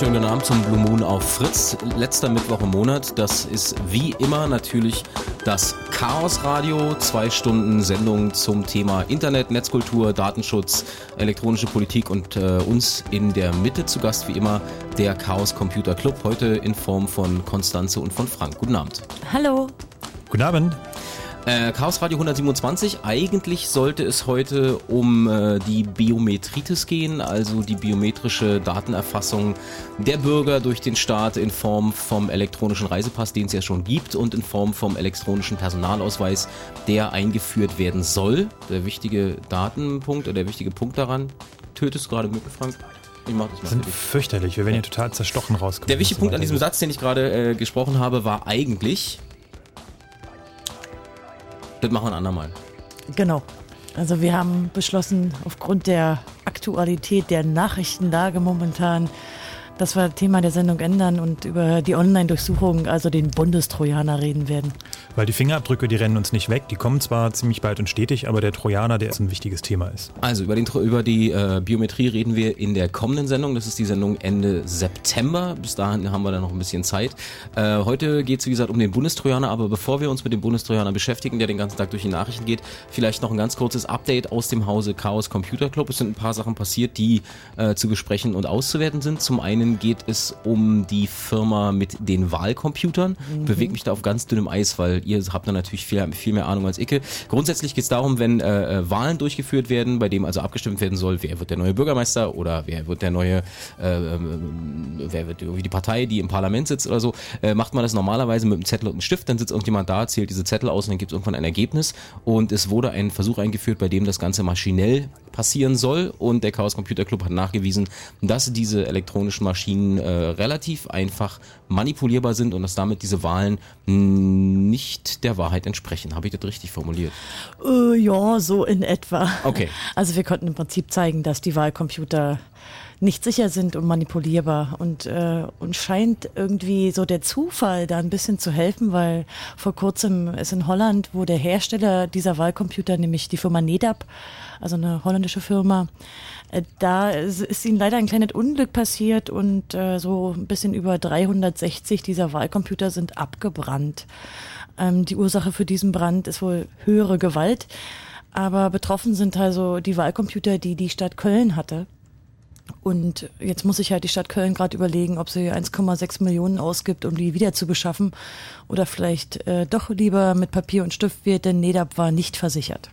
wunderschönen guten Abend zum Blue Moon auf Fritz. Letzter Mittwoch im Monat. Das ist wie immer natürlich das Chaos Radio. Zwei Stunden Sendung zum Thema Internet, Netzkultur, Datenschutz, elektronische Politik und äh, uns in der Mitte zu Gast wie immer der Chaos Computer Club. Heute in Form von Konstanze und von Frank. Guten Abend. Hallo. Guten Abend. Äh, Chaos Radio 127. Eigentlich sollte es heute um äh, die Biometritis gehen, also die biometrische Datenerfassung der Bürger durch den Staat in Form vom elektronischen Reisepass, den es ja schon gibt, und in Form vom elektronischen Personalausweis, der eingeführt werden soll. Der wichtige Datenpunkt oder der wichtige Punkt daran. Tötest gerade Mücke, Frank? Ich mach das mal sind fürchterlich. Wir werden hier total zerstochen rauskommen. Der wichtige Punkt an diesem Satz, den ich gerade äh, gesprochen habe, war eigentlich, das machen wir ein andermal. Genau. Also wir haben beschlossen, aufgrund der Aktualität der Nachrichtenlage momentan dass wir Thema der Sendung ändern und über die Online-Durchsuchung, also den Bundestrojaner, reden werden. Weil die Fingerabdrücke, die rennen uns nicht weg. Die kommen zwar ziemlich bald und stetig, aber der Trojaner, der ist ein wichtiges Thema ist. Also über, den, über die äh, Biometrie reden wir in der kommenden Sendung. Das ist die Sendung Ende September. Bis dahin haben wir dann noch ein bisschen Zeit. Äh, heute geht es, wie gesagt, um den Bundestrojaner. Aber bevor wir uns mit dem Bundestrojaner beschäftigen, der den ganzen Tag durch die Nachrichten geht, vielleicht noch ein ganz kurzes Update aus dem Hause Chaos Computer Club. Es sind ein paar Sachen passiert, die äh, zu besprechen und auszuwerten sind. Zum einen einen geht es um die Firma mit den Wahlcomputern. Mhm. Bewege mich da auf ganz dünnem Eis, weil ihr habt da natürlich viel, viel mehr Ahnung als ich. Grundsätzlich geht es darum, wenn äh, äh, Wahlen durchgeführt werden, bei dem also abgestimmt werden soll, wer wird der neue Bürgermeister oder wer wird der neue, äh, ähm, wer wird irgendwie die Partei, die im Parlament sitzt oder so, äh, macht man das normalerweise mit einem Zettel und einem Stift, dann sitzt irgendjemand da, zählt diese Zettel aus und dann gibt es irgendwann ein Ergebnis. Und es wurde ein Versuch eingeführt, bei dem das Ganze maschinell passieren soll und der Chaos Computer Club hat nachgewiesen, dass diese elektronischen Maschinen äh, relativ einfach manipulierbar sind und dass damit diese Wahlen nicht der Wahrheit entsprechen. Habe ich das richtig formuliert? Uh, ja, so in etwa. Okay. Also wir konnten im Prinzip zeigen, dass die Wahlcomputer nicht sicher sind und manipulierbar und äh, und scheint irgendwie so der Zufall da ein bisschen zu helfen, weil vor kurzem ist in Holland, wo der Hersteller dieser Wahlcomputer, nämlich die Firma Nedap, also eine holländische Firma, äh, da ist ihnen leider ein kleines Unglück passiert und äh, so ein bisschen über 360 dieser Wahlcomputer sind abgebrannt. Ähm, die Ursache für diesen Brand ist wohl höhere Gewalt. Aber betroffen sind also die Wahlcomputer, die die Stadt Köln hatte. Und jetzt muss sich halt die Stadt Köln gerade überlegen, ob sie 1,6 Millionen ausgibt, um die wieder zu beschaffen oder vielleicht äh, doch lieber mit Papier und Stift wird, denn NEDAP war nicht versichert.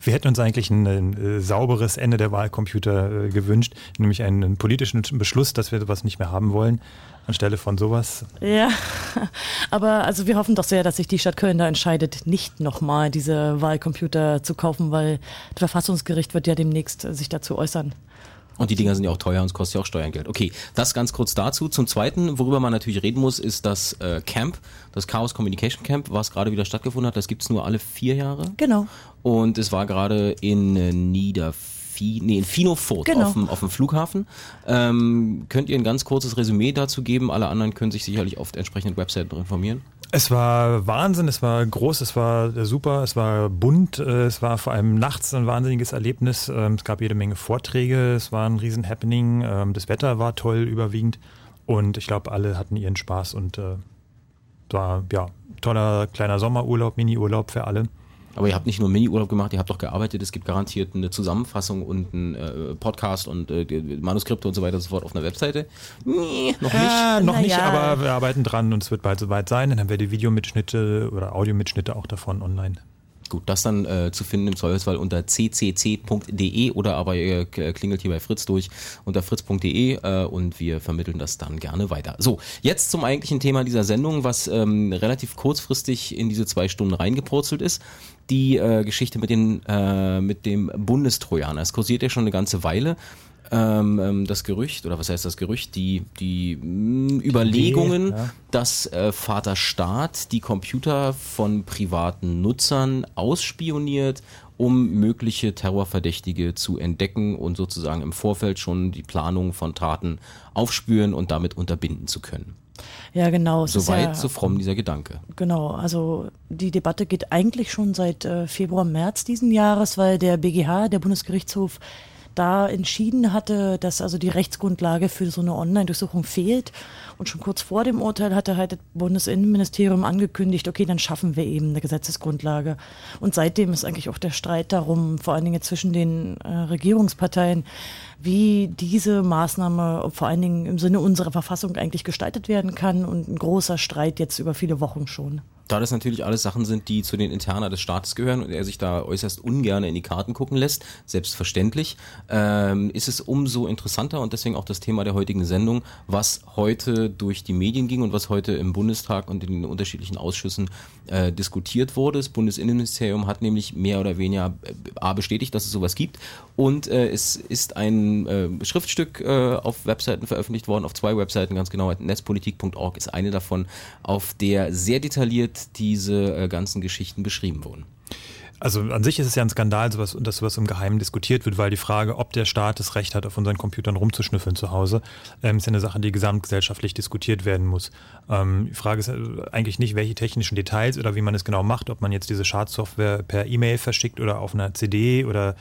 Wir hätten uns eigentlich ein, ein äh, sauberes Ende der Wahlcomputer äh, gewünscht, nämlich einen, einen, politischen Beschluss, dass wir sowas nicht mehr haben wollen, anstelle von sowas. Ja, aber also wir hoffen doch sehr, dass sich die Stadt Köln da entscheidet, nicht nochmal diese Wahlcomputer zu kaufen, weil das Verfassungsgericht wird ja demnächst sich dazu äußern. Und die Dinger sind ja auch teuer und es kostet ja auch Steuergeld. Okay, das ganz kurz dazu. Zum Zweiten, worüber man natürlich reden muss, ist das äh, Camp, das Chaos Communication Camp, was gerade wieder stattgefunden hat. Das gibt's nur alle vier Jahre. Genau. Und es war gerade in äh, Niederfeld nee, in Finofurt genau. auf, dem, auf dem Flughafen. Ähm, könnt ihr ein ganz kurzes Resümee dazu geben? Alle anderen können sich sicherlich auf entsprechenden Webseiten informieren. Es war Wahnsinn, es war groß, es war super, es war bunt, äh, es war vor allem nachts ein wahnsinniges Erlebnis. Ähm, es gab jede Menge Vorträge, es war ein riesen Happening, ähm, das Wetter war toll überwiegend und ich glaube, alle hatten ihren Spaß und äh, war ja toller kleiner Sommerurlaub, Miniurlaub für alle. Aber ihr habt nicht nur Mini-Urlaub gemacht, ihr habt doch gearbeitet. Es gibt garantiert eine Zusammenfassung und einen äh, Podcast und äh, Manuskripte und so weiter und so fort auf einer Webseite. Nee, noch nicht. Ja, noch nicht, aber wir arbeiten dran und es wird bald soweit sein. Dann haben wir die Videomitschnitte oder Audiomitschnitte auch davon online. Gut, das dann äh, zu finden im Zweifelsfall unter ccc.de oder aber ihr klingelt hier bei Fritz durch unter fritz.de äh, und wir vermitteln das dann gerne weiter. So, jetzt zum eigentlichen Thema dieser Sendung, was ähm, relativ kurzfristig in diese zwei Stunden reingepurzelt ist. Die äh, Geschichte mit, den, äh, mit dem Bundestrojaner. Es kursiert ja schon eine ganze Weile ähm, ähm, das Gerücht, oder was heißt das Gerücht, die, die mh, hm, Überlegungen, ja. dass äh, Vater Staat die Computer von privaten Nutzern ausspioniert, um mögliche Terrorverdächtige zu entdecken und sozusagen im Vorfeld schon die Planung von Taten aufspüren und damit unterbinden zu können. Ja, genau. Soweit, ja, so fromm dieser Gedanke. Genau, also die Debatte geht eigentlich schon seit äh, Februar, März diesen Jahres, weil der BGH, der Bundesgerichtshof, da entschieden hatte, dass also die Rechtsgrundlage für so eine Online-Durchsuchung fehlt. Und schon kurz vor dem Urteil hatte halt das Bundesinnenministerium angekündigt, okay, dann schaffen wir eben eine Gesetzesgrundlage. Und seitdem ist eigentlich auch der Streit darum, vor allen Dingen zwischen den äh, Regierungsparteien, wie diese Maßnahme vor allen Dingen im Sinne unserer Verfassung eigentlich gestaltet werden kann. Und ein großer Streit jetzt über viele Wochen schon da das natürlich alles Sachen sind, die zu den Interna des Staates gehören und er sich da äußerst ungern in die Karten gucken lässt, selbstverständlich, ähm, ist es umso interessanter und deswegen auch das Thema der heutigen Sendung, was heute durch die Medien ging und was heute im Bundestag und in den unterschiedlichen Ausschüssen äh, diskutiert wurde. Das Bundesinnenministerium hat nämlich mehr oder weniger äh, A bestätigt, dass es sowas gibt und äh, es ist ein äh, Schriftstück äh, auf Webseiten veröffentlicht worden, auf zwei Webseiten ganz genau, netzpolitik.org ist eine davon, auf der sehr detailliert diese äh, ganzen Geschichten beschrieben wurden. Also an sich ist es ja ein Skandal, sowas, dass sowas im Geheimen diskutiert wird, weil die Frage, ob der Staat das Recht hat, auf unseren Computern rumzuschnüffeln zu Hause, ähm, ist ja eine Sache, die gesamtgesellschaftlich diskutiert werden muss. Ähm, die Frage ist äh, eigentlich nicht, welche technischen Details oder wie man es genau macht, ob man jetzt diese Schadsoftware per E-Mail verschickt oder auf einer CD oder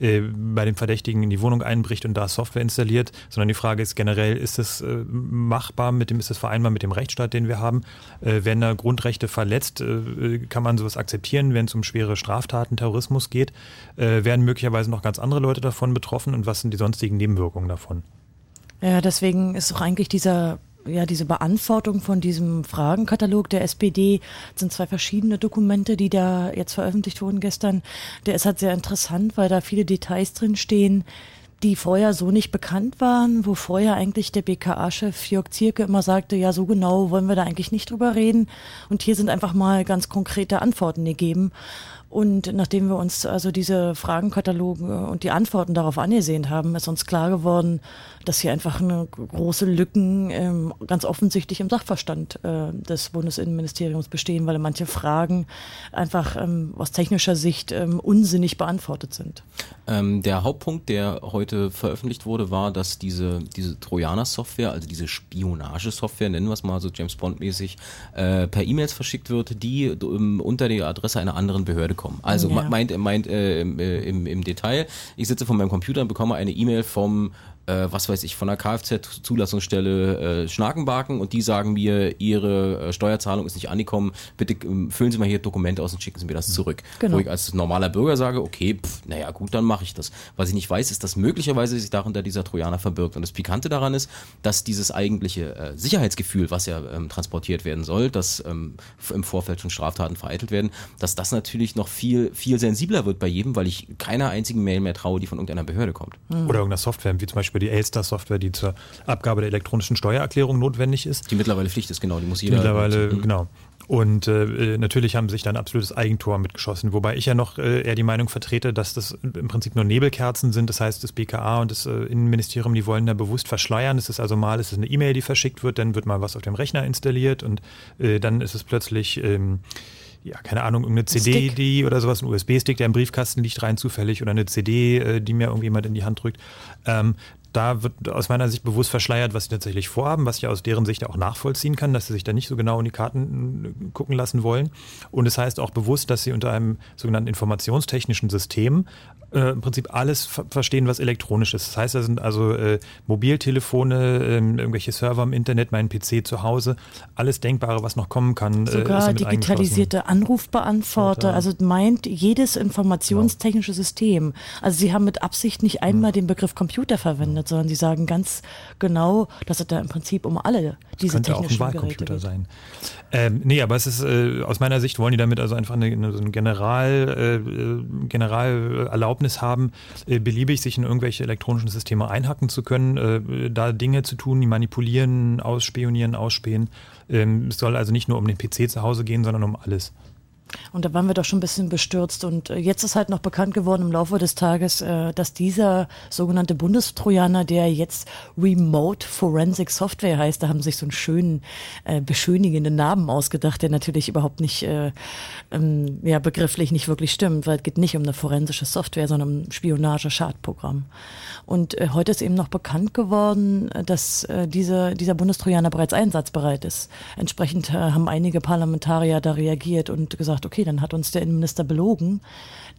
äh, bei dem Verdächtigen in die Wohnung einbricht und da Software installiert, sondern die Frage ist generell, ist es äh, machbar mit dem, ist es vereinbar mit dem Rechtsstaat, den wir haben? Äh, werden da Grundrechte verletzt? Äh, kann man sowas akzeptieren, wenn es um schwere Straftaten, Terrorismus geht? Äh, werden möglicherweise noch ganz andere Leute davon betroffen und was sind die sonstigen Nebenwirkungen davon? Ja, deswegen ist auch eigentlich dieser ja, diese Beantwortung von diesem Fragenkatalog der SPD sind zwei verschiedene Dokumente, die da jetzt veröffentlicht wurden gestern. Der ist halt sehr interessant, weil da viele Details drin stehen, die vorher so nicht bekannt waren, wo vorher eigentlich der BKA-Chef Jörg Zierke immer sagte, ja, so genau wollen wir da eigentlich nicht drüber reden. Und hier sind einfach mal ganz konkrete Antworten gegeben. Und nachdem wir uns also diese Fragenkataloge und die Antworten darauf angesehen haben, ist uns klar geworden, dass hier einfach eine große Lücken ähm, ganz offensichtlich im Sachverstand äh, des Bundesinnenministeriums bestehen, weil manche Fragen einfach ähm, aus technischer Sicht ähm, unsinnig beantwortet sind. Ähm, der Hauptpunkt, der heute veröffentlicht wurde, war, dass diese, diese Trojaner-Software, also diese Spionagesoftware, nennen wir es mal so James Bond-mäßig, äh, per E-Mails verschickt wird, die ähm, unter die Adresse einer anderen Behörde kommen. Also ja. meint, meint äh, im, äh, im, im Detail, ich sitze vor meinem Computer und bekomme eine E-Mail vom äh, was weiß ich, von der Kfz-Zulassungsstelle äh, Schnakenbarken und die sagen mir, ihre äh, Steuerzahlung ist nicht angekommen, bitte ähm, füllen Sie mal hier Dokumente aus und schicken Sie mir das zurück. Genau. Wo ich als normaler Bürger sage, okay, pff, naja gut, dann mache ich das. Was ich nicht weiß, ist, dass möglicherweise sich darunter dieser Trojaner verbirgt. Und das Pikante daran ist, dass dieses eigentliche äh, Sicherheitsgefühl, was ja ähm, transportiert werden soll, dass ähm, im Vorfeld schon Straftaten vereitelt werden, dass das natürlich noch viel, viel sensibler wird bei jedem, weil ich keiner einzigen Mail mehr traue, die von irgendeiner Behörde kommt. Mhm. Oder irgendeiner Software, wie zum Beispiel Beispiel die Elster-Software, die zur Abgabe der elektronischen Steuererklärung notwendig ist. Die mittlerweile Pflicht ist, genau, die muss jeder. Die mittlerweile, nutzen. genau. Und äh, natürlich haben sich dann absolutes Eigentor mitgeschossen, wobei ich ja noch äh, eher die Meinung vertrete, dass das im Prinzip nur Nebelkerzen sind. Das heißt, das BKA und das äh, Innenministerium, die wollen da bewusst verschleiern. Es ist also mal, es ist eine E-Mail, die verschickt wird, dann wird mal was auf dem Rechner installiert und äh, dann ist es plötzlich ähm, ja, keine Ahnung, irgendeine CD, Stick. die oder sowas, ein USB-Stick, der im Briefkasten liegt, rein zufällig oder eine CD, äh, die mir irgendjemand in die Hand drückt. Ähm, da wird aus meiner Sicht bewusst verschleiert, was sie tatsächlich vorhaben, was ich aus deren Sicht auch nachvollziehen kann, dass sie sich da nicht so genau in die Karten äh, gucken lassen wollen. Und es das heißt auch bewusst, dass sie unter einem sogenannten informationstechnischen System äh, im Prinzip alles verstehen, was elektronisch ist. Das heißt, da sind also äh, Mobiltelefone, äh, irgendwelche Server im Internet, mein PC zu Hause, alles Denkbare, was noch kommen kann. Äh, Sogar digitalisierte Anrufbeantworter, also meint jedes informationstechnische genau. System. Also sie haben mit Absicht nicht einmal mhm. den Begriff Computer verwendet wird, sondern sie sagen ganz genau, dass es da im Prinzip um alle diese könnte technischen auch ein Wahlcomputer sein. Ähm, nee, aber es ist äh, aus meiner Sicht wollen die damit also einfach eine, eine, so eine General, äh, Generalerlaubnis haben, äh, beliebig sich in irgendwelche elektronischen Systeme einhacken zu können, äh, da Dinge zu tun, die manipulieren, ausspionieren, ausspähen. Ähm, es soll also nicht nur um den PC zu Hause gehen, sondern um alles. Und da waren wir doch schon ein bisschen bestürzt. Und äh, jetzt ist halt noch bekannt geworden im Laufe des Tages, äh, dass dieser sogenannte Bundestrojaner, der jetzt Remote Forensic Software heißt, da haben sich so einen schönen, äh, beschönigenden Namen ausgedacht, der natürlich überhaupt nicht, äh, ähm, ja, begrifflich nicht wirklich stimmt, weil es geht nicht um eine forensische Software, sondern um Spionage-Schadprogramm. Und heute ist eben noch bekannt geworden, dass diese, dieser Bundestrojaner bereits einsatzbereit ist. Entsprechend haben einige Parlamentarier da reagiert und gesagt, okay, dann hat uns der Innenminister belogen.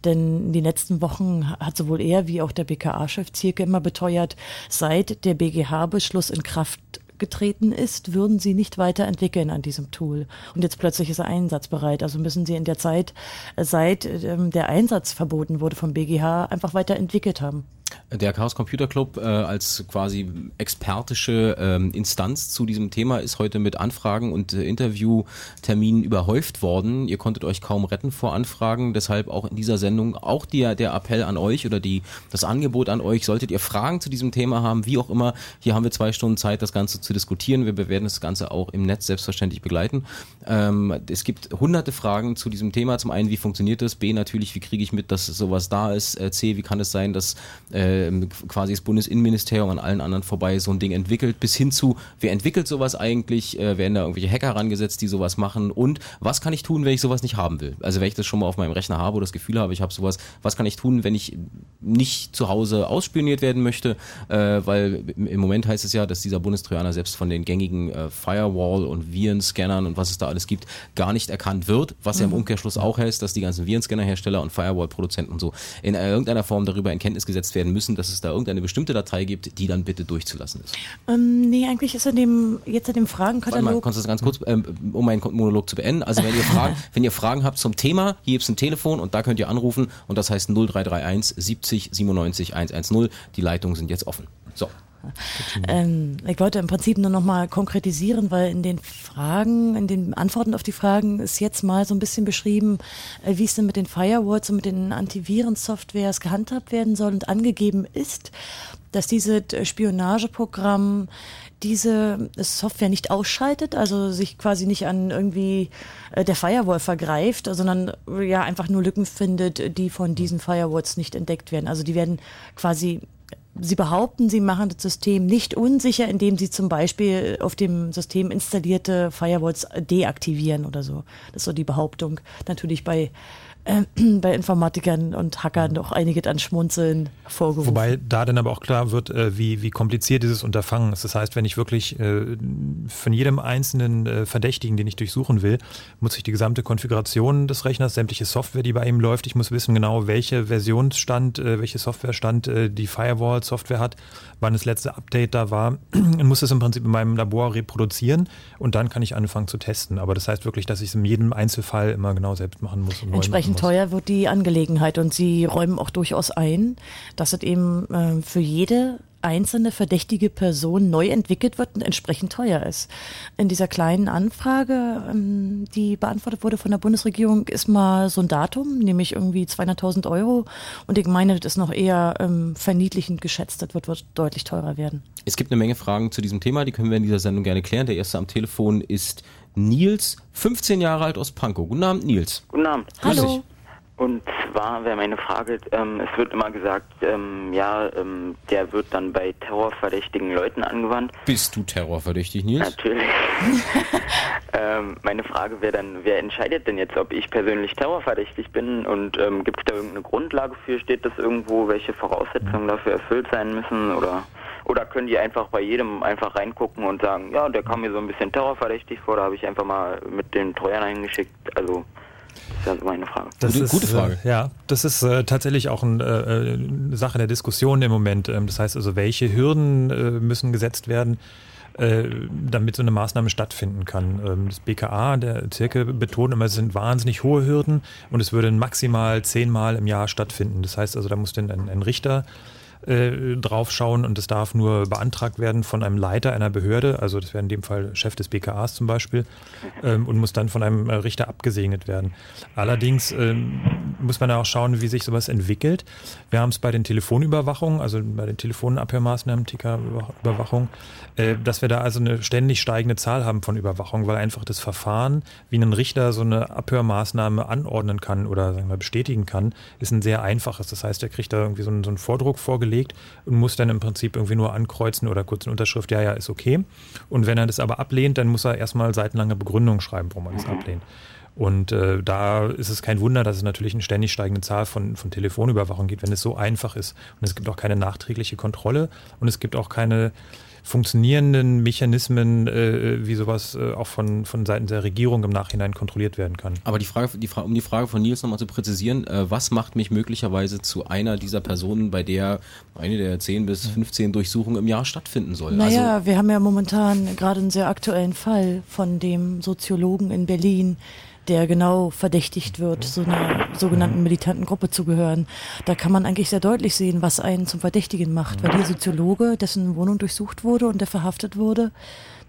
Denn in den letzten Wochen hat sowohl er wie auch der BKA-Chef Zierke immer beteuert, seit der BGH-Beschluss in Kraft getreten ist, würden sie nicht weiterentwickeln an diesem Tool. Und jetzt plötzlich ist er einsatzbereit. Also müssen sie in der Zeit, seit ähm, der Einsatz verboten wurde vom BGH, einfach weiterentwickelt haben. Der Chaos Computer Club äh, als quasi expertische ähm, Instanz zu diesem Thema ist heute mit Anfragen und äh, Interviewterminen überhäuft worden. Ihr konntet euch kaum retten vor Anfragen, deshalb auch in dieser Sendung auch der, der Appell an euch oder die, das Angebot an euch. Solltet ihr Fragen zu diesem Thema haben, wie auch immer, hier haben wir zwei Stunden Zeit, das Ganze zu diskutieren. Wir werden das Ganze auch im Netz selbstverständlich begleiten. Ähm, es gibt hunderte Fragen zu diesem Thema. Zum einen, wie funktioniert das? B, natürlich, wie kriege ich mit, dass sowas da ist? Äh, C, wie kann es sein, dass äh, quasi das Bundesinnenministerium an allen anderen vorbei so ein Ding entwickelt, bis hin zu, wer entwickelt sowas eigentlich, äh, werden da irgendwelche Hacker rangesetzt, die sowas machen und was kann ich tun, wenn ich sowas nicht haben will? Also wenn ich das schon mal auf meinem Rechner habe oder das Gefühl habe, ich habe sowas, was kann ich tun, wenn ich nicht zu Hause ausspioniert werden möchte? Äh, weil im Moment heißt es ja, dass dieser Bundestrojaner selbst von den gängigen äh, Firewall- und Virenscannern und was es da alles gibt, gar nicht erkannt wird, was mhm. ja im mhm. Umkehrschluss auch heißt, dass die ganzen Virenscannerhersteller und Firewall-Produzenten und so in irgendeiner Form darüber in Kenntnis gesetzt werden müssen, dass es da irgendeine bestimmte Datei gibt, die dann bitte durchzulassen ist. Ähm, nee, eigentlich ist in dem, jetzt in dem Fragenkatalog. Warte mal, kannst du das ganz kurz, ähm, um meinen Monolog zu beenden? Also wenn ihr Fragen, wenn ihr Fragen habt zum Thema, hier gibt es ein Telefon und da könnt ihr anrufen und das heißt 0331 70 97 110. Die Leitungen sind jetzt offen. So. Ähm, ich wollte im Prinzip nur noch mal konkretisieren, weil in den Fragen, in den Antworten auf die Fragen ist jetzt mal so ein bisschen beschrieben, äh, wie es denn mit den Firewalls und mit den Antivirensoftwares gehandhabt werden soll. Und angegeben ist, dass dieses Spionageprogramm diese Software nicht ausschaltet, also sich quasi nicht an irgendwie äh, der Firewall vergreift, sondern ja einfach nur Lücken findet, die von diesen Firewalls nicht entdeckt werden. Also die werden quasi Sie behaupten, Sie machen das System nicht unsicher, indem Sie zum Beispiel auf dem System installierte Firewalls deaktivieren oder so. Das ist so die Behauptung. Natürlich bei bei Informatikern und Hackern doch einiges an Schmunzeln vorgerufen. Wobei da dann aber auch klar wird, äh, wie, wie kompliziert dieses Unterfangen ist. Das heißt, wenn ich wirklich äh, von jedem einzelnen äh, Verdächtigen, den ich durchsuchen will, muss ich die gesamte Konfiguration des Rechners, sämtliche Software, die bei ihm läuft, ich muss wissen genau, welche Versionsstand, welche Softwarestand die Firewall-Software hat, wann das letzte Update da war und muss es im Prinzip in meinem Labor reproduzieren und dann kann ich anfangen zu testen. Aber das heißt wirklich, dass ich es in jedem Einzelfall immer genau selbst machen muss. Entsprechend teuer wird die Angelegenheit und sie räumen auch durchaus ein, dass es eben äh, für jede einzelne verdächtige Person neu entwickelt wird und entsprechend teuer ist. In dieser kleinen Anfrage, ähm, die beantwortet wurde von der Bundesregierung, ist mal so ein Datum, nämlich irgendwie 200.000 Euro. Und ich meine, das ist noch eher ähm, verniedlichend geschätzt. Das wird, wird deutlich teurer werden. Es gibt eine Menge Fragen zu diesem Thema, die können wir in dieser Sendung gerne klären. Der erste am Telefon ist Nils, 15 Jahre alt aus Pankow. Guten Abend, Nils. Guten Abend. Hallo. Und zwar wäre meine Frage, ähm, es wird immer gesagt, ähm, ja, ähm, der wird dann bei terrorverdächtigen Leuten angewandt. Bist du terrorverdächtig, Nils? Natürlich. Ähm, meine Frage wäre dann, wer entscheidet denn jetzt, ob ich persönlich terrorverdächtig bin und ähm, gibt es da irgendeine Grundlage für? Steht das irgendwo, welche Voraussetzungen dafür erfüllt sein müssen oder? Oder können die einfach bei jedem einfach reingucken und sagen, ja, der kam mir so ein bisschen terrorverdächtig vor, da habe ich einfach mal mit den Trojanern hingeschickt. Also das ist meine Frage. Das gute, ist, gute Frage. Äh, ja, das ist äh, tatsächlich auch ein, äh, eine Sache der Diskussion im Moment. Ähm, das heißt also, welche Hürden äh, müssen gesetzt werden, äh, damit so eine Maßnahme stattfinden kann. Ähm, das BKA, der Zirkel, betont immer, es sind wahnsinnig hohe Hürden und es würde maximal zehnmal im Jahr stattfinden. Das heißt also, da muss dann ein, ein Richter äh, draufschauen und es darf nur beantragt werden von einem Leiter einer Behörde, also das wäre in dem Fall Chef des BKAs zum Beispiel, ähm, und muss dann von einem äh, Richter abgesegnet werden. Allerdings ähm, muss man auch schauen, wie sich sowas entwickelt. Wir haben es bei den Telefonüberwachungen, also bei den Telefonabhörmaßnahmen, TK-Überwachung, äh, dass wir da also eine ständig steigende Zahl haben von Überwachung, weil einfach das Verfahren, wie ein Richter so eine Abhörmaßnahme anordnen kann oder sagen wir, bestätigen kann, ist ein sehr einfaches. Das heißt, er kriegt da irgendwie so einen, so einen Vordruck vorgelegt und muss dann im Prinzip irgendwie nur ankreuzen oder kurz eine Unterschrift, ja, ja, ist okay. Und wenn er das aber ablehnt, dann muss er erstmal seitenlange Begründung schreiben, warum er das ablehnt. Und äh, da ist es kein Wunder, dass es natürlich eine ständig steigende Zahl von, von Telefonüberwachung gibt, wenn es so einfach ist. Und es gibt auch keine nachträgliche Kontrolle und es gibt auch keine funktionierenden Mechanismen, äh, wie sowas äh, auch von, von Seiten der Regierung im Nachhinein kontrolliert werden kann. Aber die Frage, die Frage um die Frage von Nils nochmal zu präzisieren, äh, was macht mich möglicherweise zu einer dieser Personen, bei der eine der 10 bis 15 Durchsuchungen im Jahr stattfinden soll? Naja, also, wir haben ja momentan gerade einen sehr aktuellen Fall von dem Soziologen in Berlin, der genau verdächtigt wird, so einer sogenannten militanten Gruppe zu gehören. Da kann man eigentlich sehr deutlich sehen, was einen zum Verdächtigen macht, weil der Soziologe, dessen Wohnung durchsucht wurde und der verhaftet wurde,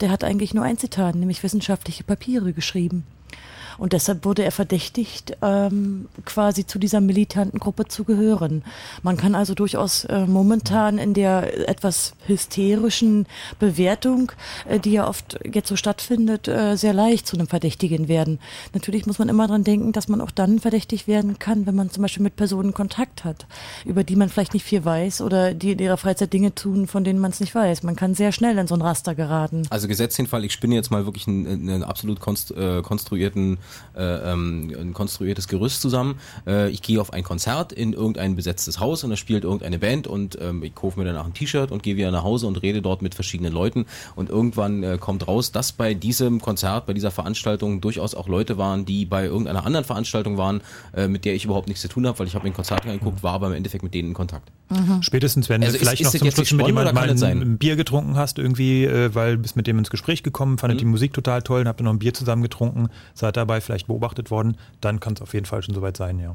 der hat eigentlich nur ein Zitat, nämlich wissenschaftliche Papiere geschrieben. Und deshalb wurde er verdächtigt, ähm, quasi zu dieser militanten Gruppe zu gehören. Man kann also durchaus äh, momentan in der etwas hysterischen Bewertung, äh, die ja oft jetzt so stattfindet, äh, sehr leicht zu einem Verdächtigen werden. Natürlich muss man immer dran denken, dass man auch dann verdächtig werden kann, wenn man zum Beispiel mit Personen Kontakt hat, über die man vielleicht nicht viel weiß oder die in ihrer Freizeit Dinge tun, von denen man es nicht weiß. Man kann sehr schnell in so ein Raster geraten. Also gesetzt den Fall, ich spinne jetzt mal wirklich einen, einen absolut äh, konstruierten äh, ähm, ein konstruiertes Gerüst zusammen. Äh, ich gehe auf ein Konzert in irgendein besetztes Haus und da spielt irgendeine Band und ähm, ich kaufe mir danach ein T-Shirt und gehe wieder nach Hause und rede dort mit verschiedenen Leuten und irgendwann äh, kommt raus, dass bei diesem Konzert, bei dieser Veranstaltung durchaus auch Leute waren, die bei irgendeiner anderen Veranstaltung waren, äh, mit der ich überhaupt nichts zu tun habe, weil ich habe in Konzert reingeguckt, war aber im Endeffekt mit denen in Kontakt. Mhm. Spätestens, wenn also du vielleicht ist, ist noch zum Schluss mit jemandem mal ein, ein, Bier getrunken hast, irgendwie, äh, weil du bist mit dem ins Gespräch gekommen, fandet mhm. die Musik total toll und habt ihr noch ein Bier zusammen getrunken, seid dabei vielleicht beobachtet worden, dann kann es auf jeden Fall schon soweit sein, ja.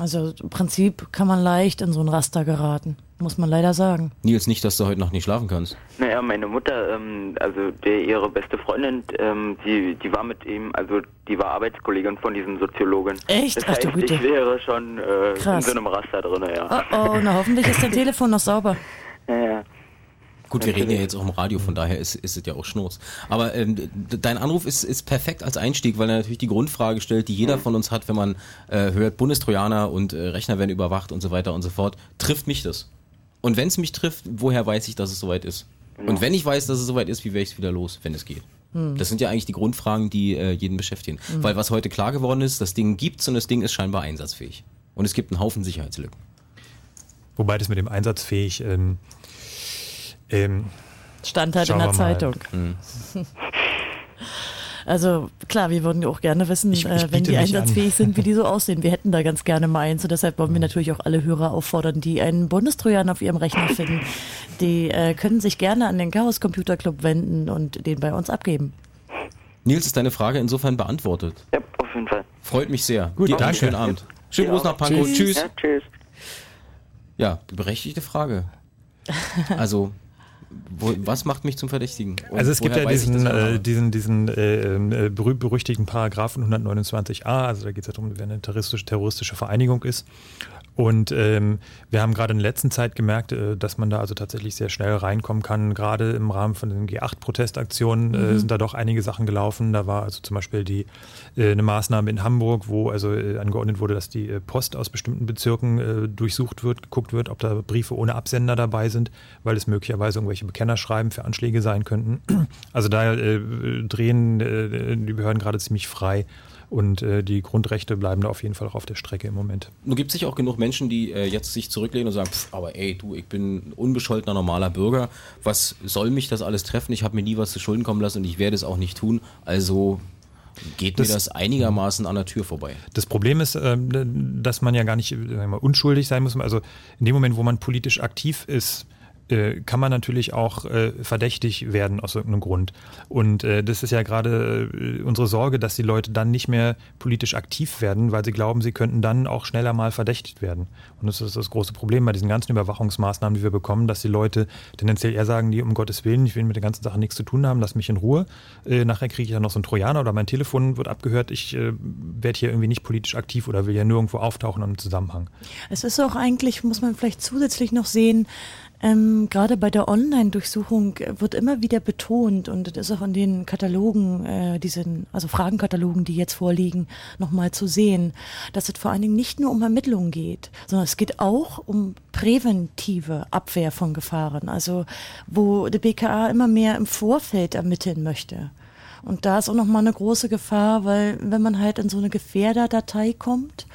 Also im Prinzip kann man leicht in so ein Raster geraten, muss man leider sagen. Nils, nicht, dass du heute Nacht nicht schlafen kannst. Naja, meine Mutter, ähm, also der, ihre beste Freundin, ähm, die, die war mit ihm, also die war Arbeitskollegin von diesem Soziologen. Echt? Das Ach heißt, du Güte. ich wäre schon äh, in so einem Raster drin, ja. Oh, oh, na hoffentlich ist dein Telefon noch sauber. Ja, ja. Gut, wir reden ja jetzt auch im Radio, von daher ist, ist es ja auch Schnurz. Aber ähm, dein Anruf ist, ist perfekt als Einstieg, weil er natürlich die Grundfrage stellt, die jeder von uns hat, wenn man äh, hört, Bundestrojaner und äh, Rechner werden überwacht und so weiter und so fort. Trifft mich das? Und wenn es mich trifft, woher weiß ich, dass es soweit ist? Und wenn ich weiß, dass es soweit ist, wie wäre ich es wieder los, wenn es geht? Hm. Das sind ja eigentlich die Grundfragen, die äh, jeden beschäftigen. Hm. Weil was heute klar geworden ist, das Ding gibt's und das Ding ist scheinbar einsatzfähig. Und es gibt einen Haufen Sicherheitslücken. Wobei das mit dem einsatzfähig ähm, ähm, Stand halt in der Zeitung. Mhm. Also klar, wir würden auch gerne wissen, ich, ich äh, wenn die einsatzfähig sind, wie die so aussehen. Wir hätten da ganz gerne mal eins und deshalb wollen wir natürlich auch alle Hörer auffordern, die einen Bundestrojan auf ihrem Rechner finden. Die äh, können sich gerne an den Chaos Computer Club wenden und den bei uns abgeben. Nils, ist deine Frage insofern beantwortet? Ja, auf jeden Fall. Freut mich sehr. Gut, Dir danke. Schönen Abend. Schönen Gruß nach Pankow. Tschüss. Tschüss. Ja, tschüss. Ja, berechtigte Frage. Also wo, was macht mich zum Verdächtigen? Und also es gibt ja diesen, äh, diesen, diesen äh, äh, berühmt-berüchtigten Paragraphen 129a, also da geht es ja darum, wer eine terroristische, terroristische Vereinigung ist. Und ähm, wir haben gerade in der letzten Zeit gemerkt, äh, dass man da also tatsächlich sehr schnell reinkommen kann. Gerade im Rahmen von den G8-Protestaktionen äh, mhm. sind da doch einige Sachen gelaufen. Da war also zum Beispiel die äh, eine Maßnahme in Hamburg, wo also äh, angeordnet wurde, dass die äh, Post aus bestimmten Bezirken äh, durchsucht wird, geguckt wird, ob da Briefe ohne Absender dabei sind, weil es möglicherweise irgendwelche Bekennerschreiben für Anschläge sein könnten. Also da äh, drehen äh, die Behörden gerade ziemlich frei. Und äh, die Grundrechte bleiben da auf jeden Fall auch auf der Strecke im Moment. Nun gibt es sicher auch genug Menschen, die äh, jetzt sich zurücklehnen und sagen, pff, aber ey, du, ich bin unbescholtener normaler Bürger. Was soll mich das alles treffen? Ich habe mir nie was zu Schulden kommen lassen und ich werde es auch nicht tun. Also geht das, mir das einigermaßen an der Tür vorbei. Das Problem ist, ähm, dass man ja gar nicht mal, unschuldig sein muss. Also in dem Moment, wo man politisch aktiv ist, äh, kann man natürlich auch äh, verdächtig werden aus irgendeinem Grund. Und äh, das ist ja gerade äh, unsere Sorge, dass die Leute dann nicht mehr politisch aktiv werden, weil sie glauben, sie könnten dann auch schneller mal verdächtigt werden. Und das ist das große Problem bei diesen ganzen Überwachungsmaßnahmen, die wir bekommen, dass die Leute tendenziell eher sagen, die um Gottes Willen, ich will mit der ganzen Sache nichts zu tun haben, lass mich in Ruhe. Äh, nachher kriege ich ja noch so einen Trojaner oder mein Telefon wird abgehört, ich äh, werde hier irgendwie nicht politisch aktiv oder will ja nirgendwo auftauchen im Zusammenhang. Es ist auch eigentlich, muss man vielleicht zusätzlich noch sehen, ähm, gerade bei der Online-Durchsuchung wird immer wieder betont und das ist auch in den Katalogen, äh, diesen, also Fragenkatalogen, die jetzt vorliegen, nochmal zu sehen, dass es vor allen Dingen nicht nur um Ermittlungen geht, sondern es geht auch um präventive Abwehr von Gefahren. Also wo der BKA immer mehr im Vorfeld ermitteln möchte. Und da ist auch nochmal eine große Gefahr, weil wenn man halt in so eine Gefährderdatei kommt,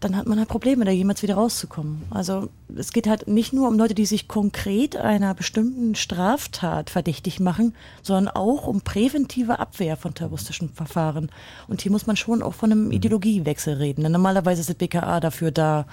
dann hat man halt Probleme, da jemals wieder rauszukommen. Also es geht halt nicht nur um Leute, die sich konkret einer bestimmten Straftat verdächtig machen, sondern auch um präventive Abwehr von terroristischen Verfahren. Und hier muss man schon auch von einem mhm. Ideologiewechsel reden. Denn normalerweise ist das BKA dafür da,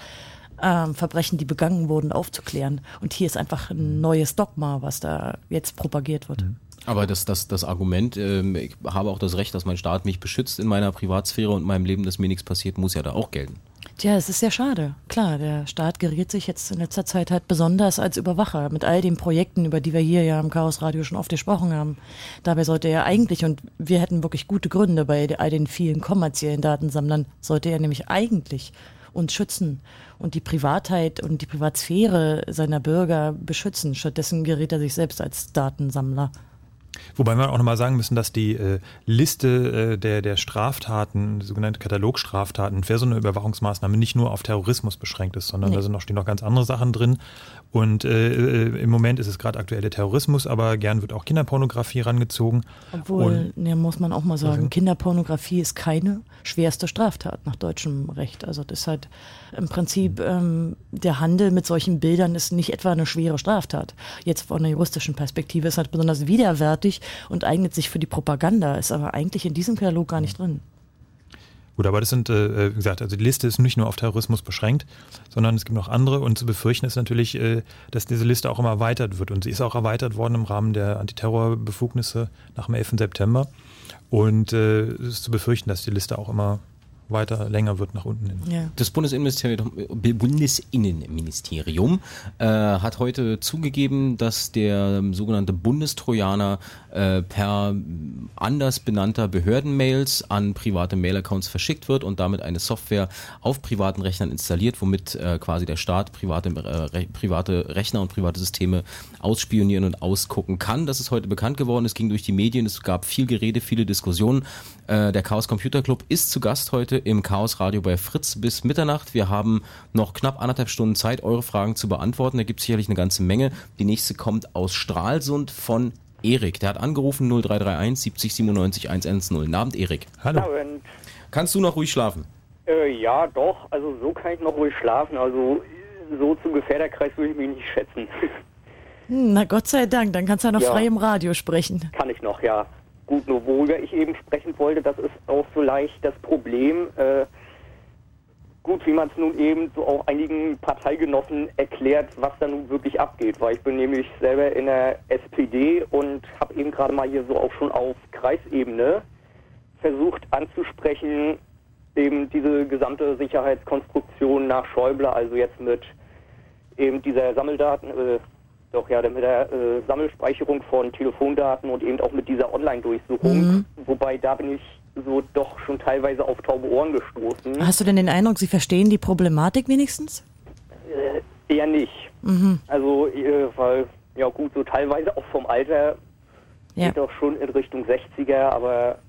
ähm, Verbrechen, die begangen wurden, aufzuklären. Und hier ist einfach ein neues Dogma, was da jetzt propagiert wird. Mhm. Aber das, das, das Argument, ähm, ich habe auch das Recht, dass mein Staat mich beschützt in meiner Privatsphäre und meinem Leben, dass mir nichts passiert, muss ja da auch gelten. Tja, es ist sehr schade. Klar, der Staat geriert sich jetzt in letzter Zeit halt besonders als Überwacher mit all den Projekten, über die wir hier ja im Chaos Radio schon oft gesprochen haben. Dabei sollte er eigentlich, und wir hätten wirklich gute Gründe bei all den vielen kommerziellen Datensammlern, sollte er nämlich eigentlich uns schützen und die Privatheit und die Privatsphäre seiner Bürger beschützen. Stattdessen gerät er sich selbst als Datensammler. Wobei wir auch nochmal sagen müssen, dass die äh, Liste äh, der, der Straftaten, sogenannte Katalogstraftaten, für so eine Überwachungsmaßnahme nicht nur auf Terrorismus beschränkt ist, sondern nee. da sind noch, stehen noch ganz andere Sachen drin. Und äh, äh, im Moment ist es gerade aktuell der Terrorismus, aber gern wird auch Kinderpornografie rangezogen. Obwohl, und, ja, muss man auch mal sagen, also, Kinderpornografie ist keine schwerste Straftat nach deutschem Recht. Also das ist halt im Prinzip ähm, der Handel mit solchen Bildern ist nicht etwa eine schwere Straftat. Jetzt von einer juristischen Perspektive ist halt besonders widerwärtig und eignet sich für die Propaganda, ist aber eigentlich in diesem Katalog gar nicht drin. Gut, aber das sind, äh, wie gesagt, also die Liste ist nicht nur auf Terrorismus beschränkt, sondern es gibt noch andere und zu befürchten ist natürlich, äh, dass diese Liste auch immer erweitert wird und sie ist auch erweitert worden im Rahmen der Antiterrorbefugnisse nach dem 11. September und äh, es ist zu befürchten, dass die Liste auch immer weiter länger wird nach unten hin. Ja. Das Bundesinnenministerium, Bundesinnenministerium äh, hat heute zugegeben, dass der ähm, sogenannte Bundestrojaner äh, per anders benannter Behördenmails an private Mailaccounts verschickt wird und damit eine Software auf privaten Rechnern installiert, womit äh, quasi der Staat private, äh, re private Rechner und private Systeme ausspionieren und ausgucken kann. Das ist heute bekannt geworden. Es ging durch die Medien, es gab viel Gerede, viele Diskussionen. Äh, der Chaos Computer Club ist zu Gast heute im Chaos Radio bei Fritz bis Mitternacht. Wir haben noch knapp anderthalb Stunden Zeit, eure Fragen zu beantworten. Da gibt es sicherlich eine ganze Menge. Die nächste kommt aus Stralsund von Erik. Der hat angerufen 0331 70 97 110. Guten Abend, Erik. Hallo. Kannst du noch ruhig schlafen? Äh, ja, doch. Also so kann ich noch ruhig schlafen. Also so zum Gefährderkreis würde ich mich nicht schätzen. Hm, na Gott sei Dank, dann kannst du ja noch ja, frei im Radio sprechen. Kann ich noch, ja. Gut, nur worüber ich eben sprechen wollte, das ist auch so leicht das Problem. Äh, gut, wie man es nun eben so auch einigen Parteigenossen erklärt, was da nun wirklich abgeht. Weil ich bin nämlich selber in der SPD und habe eben gerade mal hier so auch schon auf Kreisebene versucht anzusprechen, eben diese gesamte Sicherheitskonstruktion nach Schäuble, also jetzt mit eben dieser Sammeldaten, äh, doch, ja, mit der äh, Sammelspeicherung von Telefondaten und eben auch mit dieser Online-Durchsuchung. Mhm. Wobei da bin ich so doch schon teilweise auf taube Ohren gestoßen. Hast du denn den Eindruck, Sie verstehen die Problematik wenigstens? Äh, eher nicht. Mhm. Also, äh, weil, ja gut, so teilweise auch vom Alter ja. geht doch schon in Richtung 60er, aber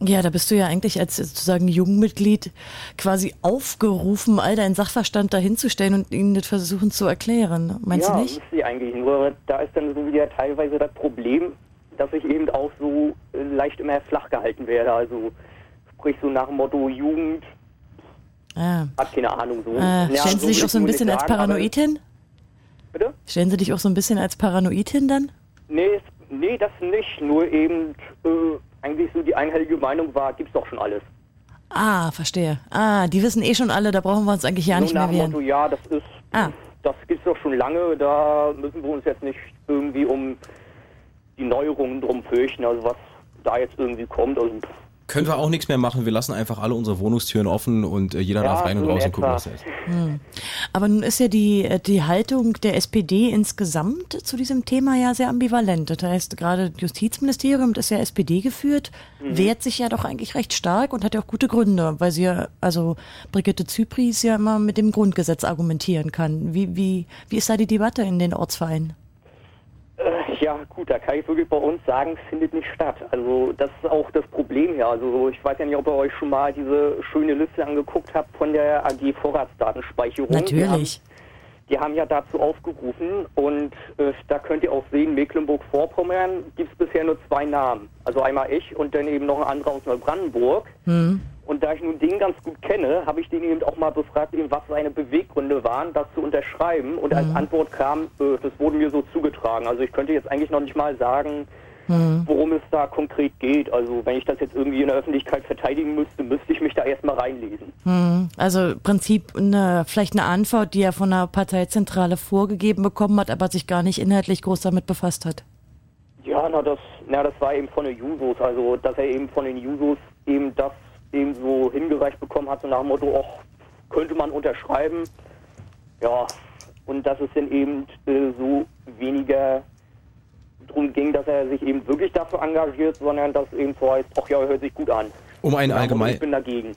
ja, da bist du ja eigentlich als sozusagen Jugendmitglied quasi aufgerufen, all deinen Sachverstand dahinzustellen und ihnen das versuchen zu erklären. Meinst ja, du nicht? Ja, sie eigentlich. Nur da ist dann so wieder teilweise das Problem, dass ich eben auch so leicht immer flach gehalten werde. Also sprich so nach dem Motto Jugend. Ah. Hat keine Ahnung. So. Ah, ja, stellen Sie so dich auch so ein bisschen als Paranoid hin? Bitte? Stellen Sie dich auch so ein bisschen als Paranoid hin dann? Nee, nee, das nicht. Nur eben äh, eigentlich so die einhellige Meinung war, gibt's doch schon alles. Ah, verstehe. Ah, die wissen eh schon alle, da brauchen wir uns eigentlich ja so nicht mehr wehren. Motto, ja, das ist ah. das gibt es doch schon lange, da müssen wir uns jetzt nicht irgendwie um die Neuerungen drum fürchten, also was da jetzt irgendwie kommt. Also, können wir auch nichts mehr machen. Wir lassen einfach alle unsere Wohnungstüren offen und äh, jeder ja, darf rein und raus und gucken, was er ist. Hm. Aber nun ist ja die, äh, die Haltung der SPD insgesamt zu diesem Thema ja sehr ambivalent. Das heißt, gerade das Justizministerium, das ist ja SPD geführt, mhm. wehrt sich ja doch eigentlich recht stark und hat ja auch gute Gründe, weil sie ja, also Brigitte Zypries ja immer mit dem Grundgesetz argumentieren kann. Wie, wie, wie ist da die Debatte in den Ortsvereinen? Ja, gut, da kann ich wirklich bei uns sagen, es findet nicht statt. Also das ist auch das Problem hier. Also ich weiß ja nicht, ob ihr euch schon mal diese schöne Liste angeguckt habt von der AG Vorratsdatenspeicherung. Natürlich. Die haben, die haben ja dazu aufgerufen und äh, da könnt ihr auch sehen, Mecklenburg-Vorpommern gibt es bisher nur zwei Namen. Also einmal ich und dann eben noch ein anderer aus Neubrandenburg. Mhm. Und da ich nun den ganz gut kenne, habe ich den eben auch mal befragt, eben, was seine Beweggründe waren, das zu unterschreiben. Und mhm. als Antwort kam, äh, das wurde mir so zugetragen. Also ich könnte jetzt eigentlich noch nicht mal sagen, mhm. worum es da konkret geht. Also wenn ich das jetzt irgendwie in der Öffentlichkeit verteidigen müsste, müsste ich mich da erstmal reinlesen. Mhm. Also im Prinzip eine, vielleicht eine Antwort, die er von der Parteizentrale vorgegeben bekommen hat, aber sich gar nicht inhaltlich groß damit befasst hat. Ja, na das, na, das war eben von den Jusos. Also dass er eben von den Jusos eben das eben so hingereicht bekommen hat, so nach dem Motto, ach, könnte man unterschreiben. Ja, und dass es dann eben äh, so weniger darum ging, dass er sich eben wirklich dafür engagiert, sondern dass eben so heißt, ach ja, hört sich gut an. Um eine, allgemein,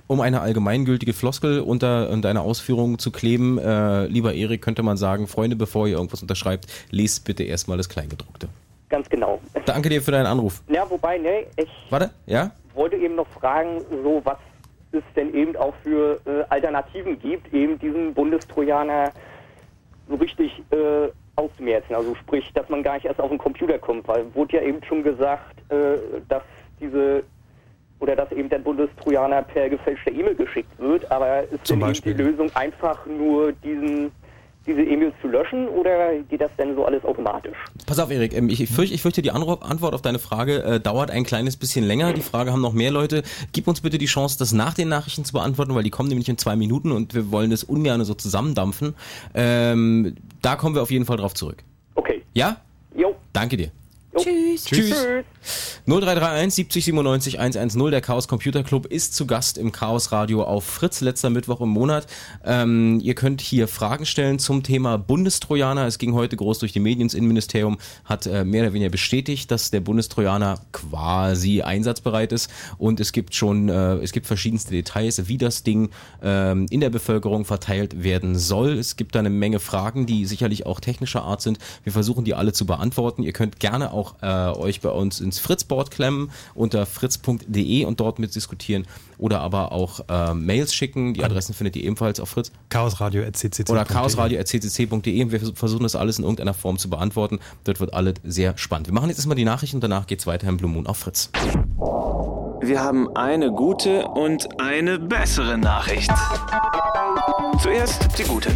um eine allgemeingültige Floskel unter, unter einer Ausführung zu kleben, äh, lieber Erik, könnte man sagen, Freunde, bevor ihr irgendwas unterschreibt, lest bitte erstmal das Kleingedruckte. Ganz genau. Danke dir für deinen Anruf. Ja, wobei, ne, ich. Warte, ja? Wollte eben noch fragen, so was es denn eben auch für äh, Alternativen gibt, eben diesen Bundestrojaner so richtig äh, auszumerzen. Also sprich, dass man gar nicht erst auf den Computer kommt, weil wurde ja eben schon gesagt, äh, dass diese oder dass eben der Bundestrojaner per gefälschter E-Mail geschickt wird, aber ist Zum denn eben die Lösung einfach nur diesen diese E-Mails zu löschen oder geht das denn so alles automatisch? Pass auf, Erik, ähm, ich, fürchte, ich fürchte, die Antwort auf deine Frage äh, dauert ein kleines bisschen länger. Die Frage haben noch mehr Leute. Gib uns bitte die Chance, das nach den Nachrichten zu beantworten, weil die kommen nämlich in zwei Minuten und wir wollen das ungern so zusammendampfen. Ähm, da kommen wir auf jeden Fall drauf zurück. Okay. Ja? Jo. Danke dir. Tschüss. Tschüss. 0331 70 97 110. Der Chaos Computer Club ist zu Gast im Chaos Radio auf Fritz, letzter Mittwoch im Monat. Ähm, ihr könnt hier Fragen stellen zum Thema Bundestrojaner. Es ging heute groß durch die Medien. Das Innenministerium hat äh, mehr oder weniger bestätigt, dass der Bundestrojaner quasi einsatzbereit ist. Und es gibt schon, äh, es gibt verschiedenste Details, wie das Ding äh, in der Bevölkerung verteilt werden soll. Es gibt da eine Menge Fragen, die sicherlich auch technischer Art sind. Wir versuchen die alle zu beantworten. Ihr könnt gerne auch auch äh, euch bei uns ins Fritzboard klemmen unter fritz.de und dort mitdiskutieren oder aber auch äh, Mails schicken. Die Adressen findet ihr ebenfalls auf Fritz. chaosradio.ccc. Oder chaosradio.ccc.de. Wir versuchen das alles in irgendeiner Form zu beantworten. Dort wird alles sehr spannend. Wir machen jetzt erstmal die Nachrichten und danach geht es weiter im Blue Moon auf Fritz. Wir haben eine gute und eine bessere Nachricht. Zuerst die gute.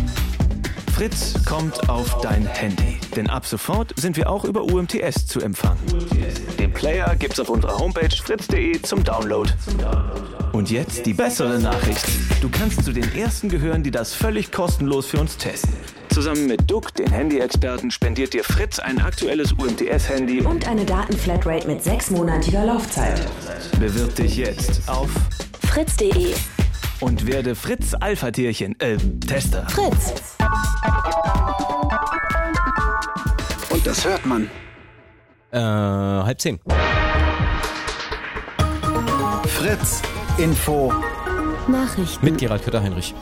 Fritz kommt auf dein Handy. Denn ab sofort sind wir auch über UMTS zu empfangen. Den Player gibt's auf unserer Homepage fritz.de zum Download. Und jetzt die bessere Nachricht. Du kannst zu den ersten gehören, die das völlig kostenlos für uns testen. Zusammen mit Duck, den Handy-Experten, spendiert dir Fritz ein aktuelles UMTS-Handy und eine Datenflatrate mit sechsmonatiger Laufzeit. Bewirb dich jetzt auf fritz.de und werde Fritz Alpha-Tierchen, äh, Tester. Fritz. Und das hört man. Äh, halb zehn. Fritz Info. Nachrichten. Mit Gerald Kötter-Heinrich.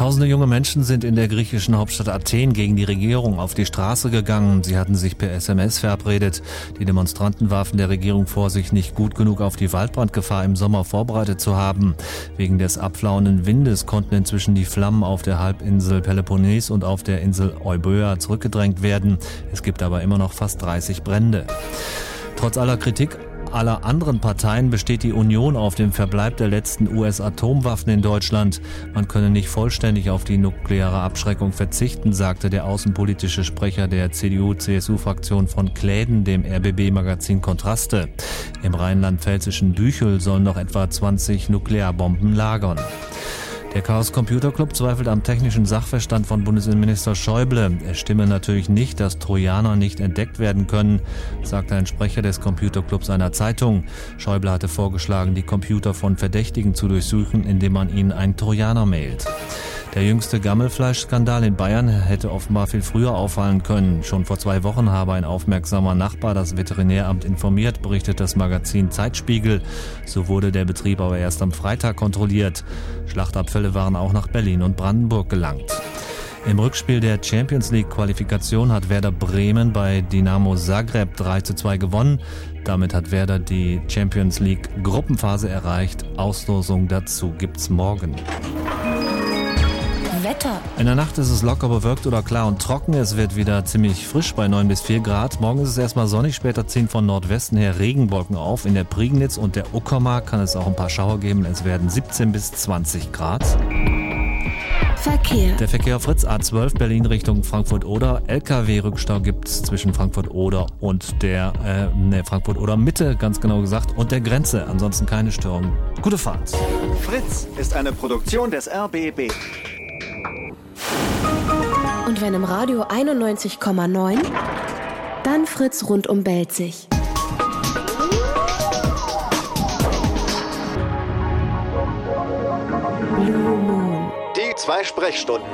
Tausende junge Menschen sind in der griechischen Hauptstadt Athen gegen die Regierung auf die Straße gegangen. Sie hatten sich per SMS verabredet. Die Demonstranten warfen der Regierung vor, sich nicht gut genug auf die Waldbrandgefahr im Sommer vorbereitet zu haben. Wegen des abflauenden Windes konnten inzwischen die Flammen auf der Halbinsel Peloponnes und auf der Insel Euböa zurückgedrängt werden. Es gibt aber immer noch fast 30 Brände. Trotz aller Kritik aller anderen Parteien besteht die Union auf dem Verbleib der letzten US-Atomwaffen in Deutschland. Man könne nicht vollständig auf die nukleare Abschreckung verzichten, sagte der außenpolitische Sprecher der CDU-CSU-Fraktion von Kläden dem RBB-Magazin Kontraste. Im rheinland-pfälzischen Büchel sollen noch etwa 20 Nuklearbomben lagern. Der Chaos Computer Club zweifelt am technischen Sachverstand von Bundesinnenminister Schäuble. Es stimme natürlich nicht, dass Trojaner nicht entdeckt werden können, sagte ein Sprecher des Computerclubs einer Zeitung. Schäuble hatte vorgeschlagen, die Computer von Verdächtigen zu durchsuchen, indem man ihnen einen Trojaner mailt. Der jüngste Gammelfleischskandal in Bayern hätte offenbar viel früher auffallen können. Schon vor zwei Wochen habe ein aufmerksamer Nachbar das Veterinäramt informiert, berichtet das Magazin Zeitspiegel. So wurde der Betrieb aber erst am Freitag kontrolliert. Schlachtabfälle waren auch nach Berlin und Brandenburg gelangt. Im Rückspiel der Champions League Qualifikation hat Werder Bremen bei Dynamo Zagreb 3 zu 2 gewonnen. Damit hat Werder die Champions League Gruppenphase erreicht. Auslosung dazu gibt's morgen. Wetter. In der Nacht ist es locker bewölkt oder klar und trocken. Es wird wieder ziemlich frisch bei 9 bis 4 Grad. Morgen ist es erstmal sonnig, später ziehen von Nordwesten her Regenwolken auf. In der Prignitz und der Uckermark kann es auch ein paar Schauer geben. Es werden 17 bis 20 Grad. Verkehr. Der Verkehr auf Fritz A12 Berlin Richtung Frankfurt-Oder. LKW-Rückstau gibt es zwischen Frankfurt-Oder und der, äh, ne, Frankfurt-Oder Mitte, ganz genau gesagt, und der Grenze. Ansonsten keine Störung. Gute Fahrt. Fritz ist eine Produktion des RBB. Und wenn im Radio 91,9, dann Fritz rundum Belzig. Blue Moon. Die zwei Sprechstunden.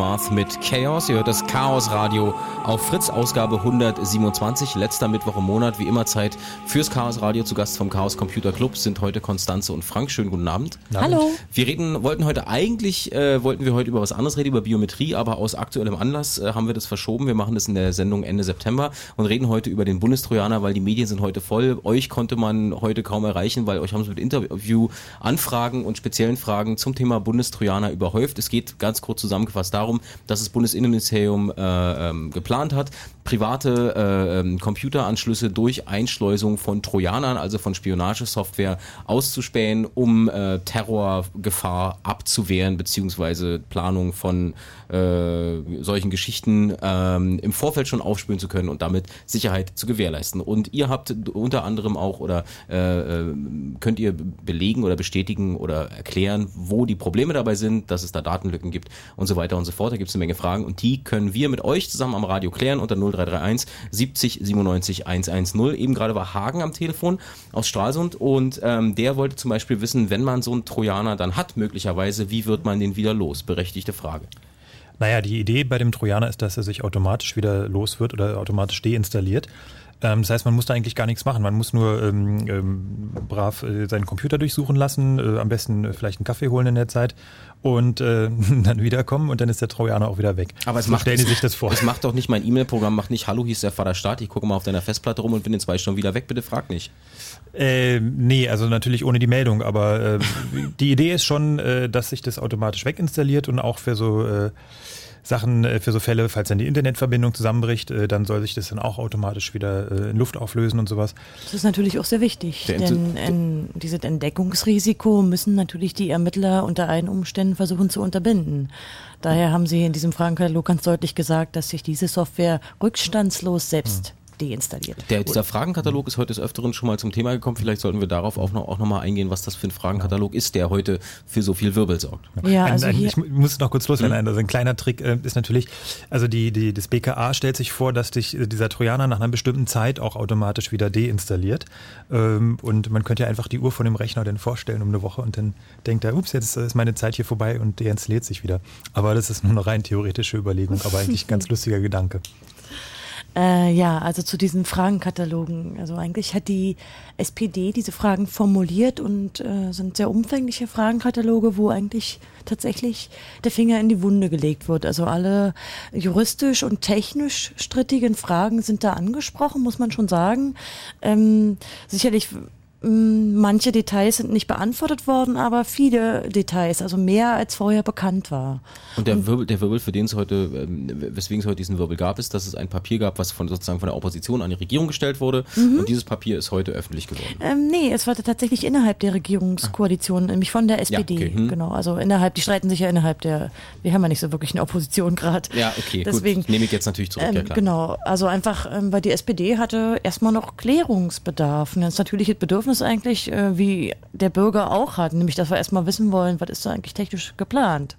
Math mit Chaos. Ihr hört das Chaos Radio auf Fritz, Ausgabe 127. Letzter Mittwoch im Monat. Wie immer Zeit fürs Chaos Radio. Zu Gast vom Chaos Computer Club sind heute Konstanze und Frank. Schönen guten Abend. Hallo. Wir reden, wollten heute eigentlich, äh, wollten wir heute über was anderes reden, über Biometrie, aber aus aktuellem Anlass äh, haben wir das verschoben. Wir machen das in der Sendung Ende September und reden heute über den Bundestrojaner, weil die Medien sind heute voll. Euch konnte man heute kaum erreichen, weil euch haben sie mit Interview-Anfragen und speziellen Fragen zum Thema Bundestrojaner überhäuft. Es geht ganz kurz zusammengefasst darum, dass das Bundesinnenministerium äh, ähm, geplant hat, private äh, ähm, Computeranschlüsse durch Einschleusung von Trojanern, also von Spionagesoftware, auszuspähen, um äh, Terrorgefahr abzuwehren, beziehungsweise Planung von äh, solchen Geschichten ähm, im Vorfeld schon aufspüren zu können und damit Sicherheit zu gewährleisten. Und ihr habt unter anderem auch oder äh, äh, könnt ihr belegen oder bestätigen oder erklären, wo die Probleme dabei sind, dass es da Datenlücken gibt und so weiter und so fort. Da gibt es eine Menge Fragen und die können wir mit euch zusammen am Radio klären unter 0331 70 97 110. Eben gerade war Hagen am Telefon aus Stralsund und ähm, der wollte zum Beispiel wissen, wenn man so einen Trojaner dann hat, möglicherweise, wie wird man den wieder los? Berechtigte Frage. Naja, die Idee bei dem Trojaner ist, dass er sich automatisch wieder los wird oder automatisch deinstalliert. Ähm, das heißt, man muss da eigentlich gar nichts machen. Man muss nur ähm, ähm, brav äh, seinen Computer durchsuchen lassen, äh, am besten äh, vielleicht einen Kaffee holen in der Zeit und äh, dann wiederkommen und dann ist der Trojaner auch wieder weg. Aber es so macht stellen Sie sich das vor. Es macht doch nicht mein E-Mail-Programm, macht nicht Hallo, hier ist der Vater Staat, ich gucke mal auf deiner Festplatte rum und bin in zwei Stunden wieder weg, bitte frag nicht. Äh, nee, also natürlich ohne die Meldung, aber äh, die Idee ist schon, äh, dass sich das automatisch weginstalliert und auch für so äh, Sachen äh, für so Fälle, falls dann die Internetverbindung zusammenbricht, äh, dann soll sich das dann auch automatisch wieder äh, in Luft auflösen und sowas. Das ist natürlich auch sehr wichtig, Der denn ähm, dieses Entdeckungsrisiko müssen natürlich die Ermittler unter allen Umständen versuchen zu unterbinden. Daher haben Sie in diesem Fragenkatalog ganz deutlich gesagt, dass sich diese Software rückstandslos selbst deinstalliert. Der, dieser Fragenkatalog ist heute des Öfteren schon mal zum Thema gekommen. Vielleicht sollten wir darauf auch noch, auch noch mal eingehen, was das für ein Fragenkatalog ist, der heute für so viel Wirbel sorgt. Ja, Ein- also ein, ich mu- muss noch kurz loswerden. Also ein kleiner Trick äh, ist natürlich, also die, die, das BKA stellt sich vor, dass dich äh, dieser Trojaner nach einer bestimmten Zeit auch automatisch wieder deinstalliert. Ähm, und man könnte ja einfach die Uhr von dem Rechner dann vorstellen um eine Woche und dann denkt er, ups, jetzt ist meine Zeit hier vorbei und deinstalliert sich wieder. Aber das ist nur eine rein theoretische Überlegung, aber eigentlich ganz lustiger Gedanke. Äh, ja, also zu diesen Fragenkatalogen. Also eigentlich hat die SPD diese Fragen formuliert und äh, sind sehr umfängliche Fragenkataloge, wo eigentlich tatsächlich der Finger in die Wunde gelegt wird. Also alle juristisch und technisch strittigen Fragen sind da angesprochen, muss man schon sagen. Ähm, sicherlich manche Details sind nicht beantwortet worden, aber viele Details, also mehr als vorher bekannt war. Und der Wirbel, der Wirbel, für den es heute, ähm, weswegen es heute diesen Wirbel gab, ist, dass es ein Papier gab, was von sozusagen von der Opposition an die Regierung gestellt wurde. Und dieses Papier ist heute öffentlich geworden. Ähm, nee, es war tatsächlich innerhalb der Regierungskoalition, nämlich von der SPD. okay, hm. Genau, also innerhalb, die streiten sich ja innerhalb der, wir haben ja nicht so wirklich eine Opposition gerade. Ja, okay, Deswegen, gut. Nehme ich jetzt natürlich zurück, Ähm, ja klar. genau, also einfach, ähm, weil die SPD hatte erstmal noch Klärungsbedarf. Und das ist natürlich das Bedürfnis eigentlich, äh, wie der Bürger auch hat, nämlich, dass wir erstmal wissen wollen, was ist da eigentlich technisch geplant.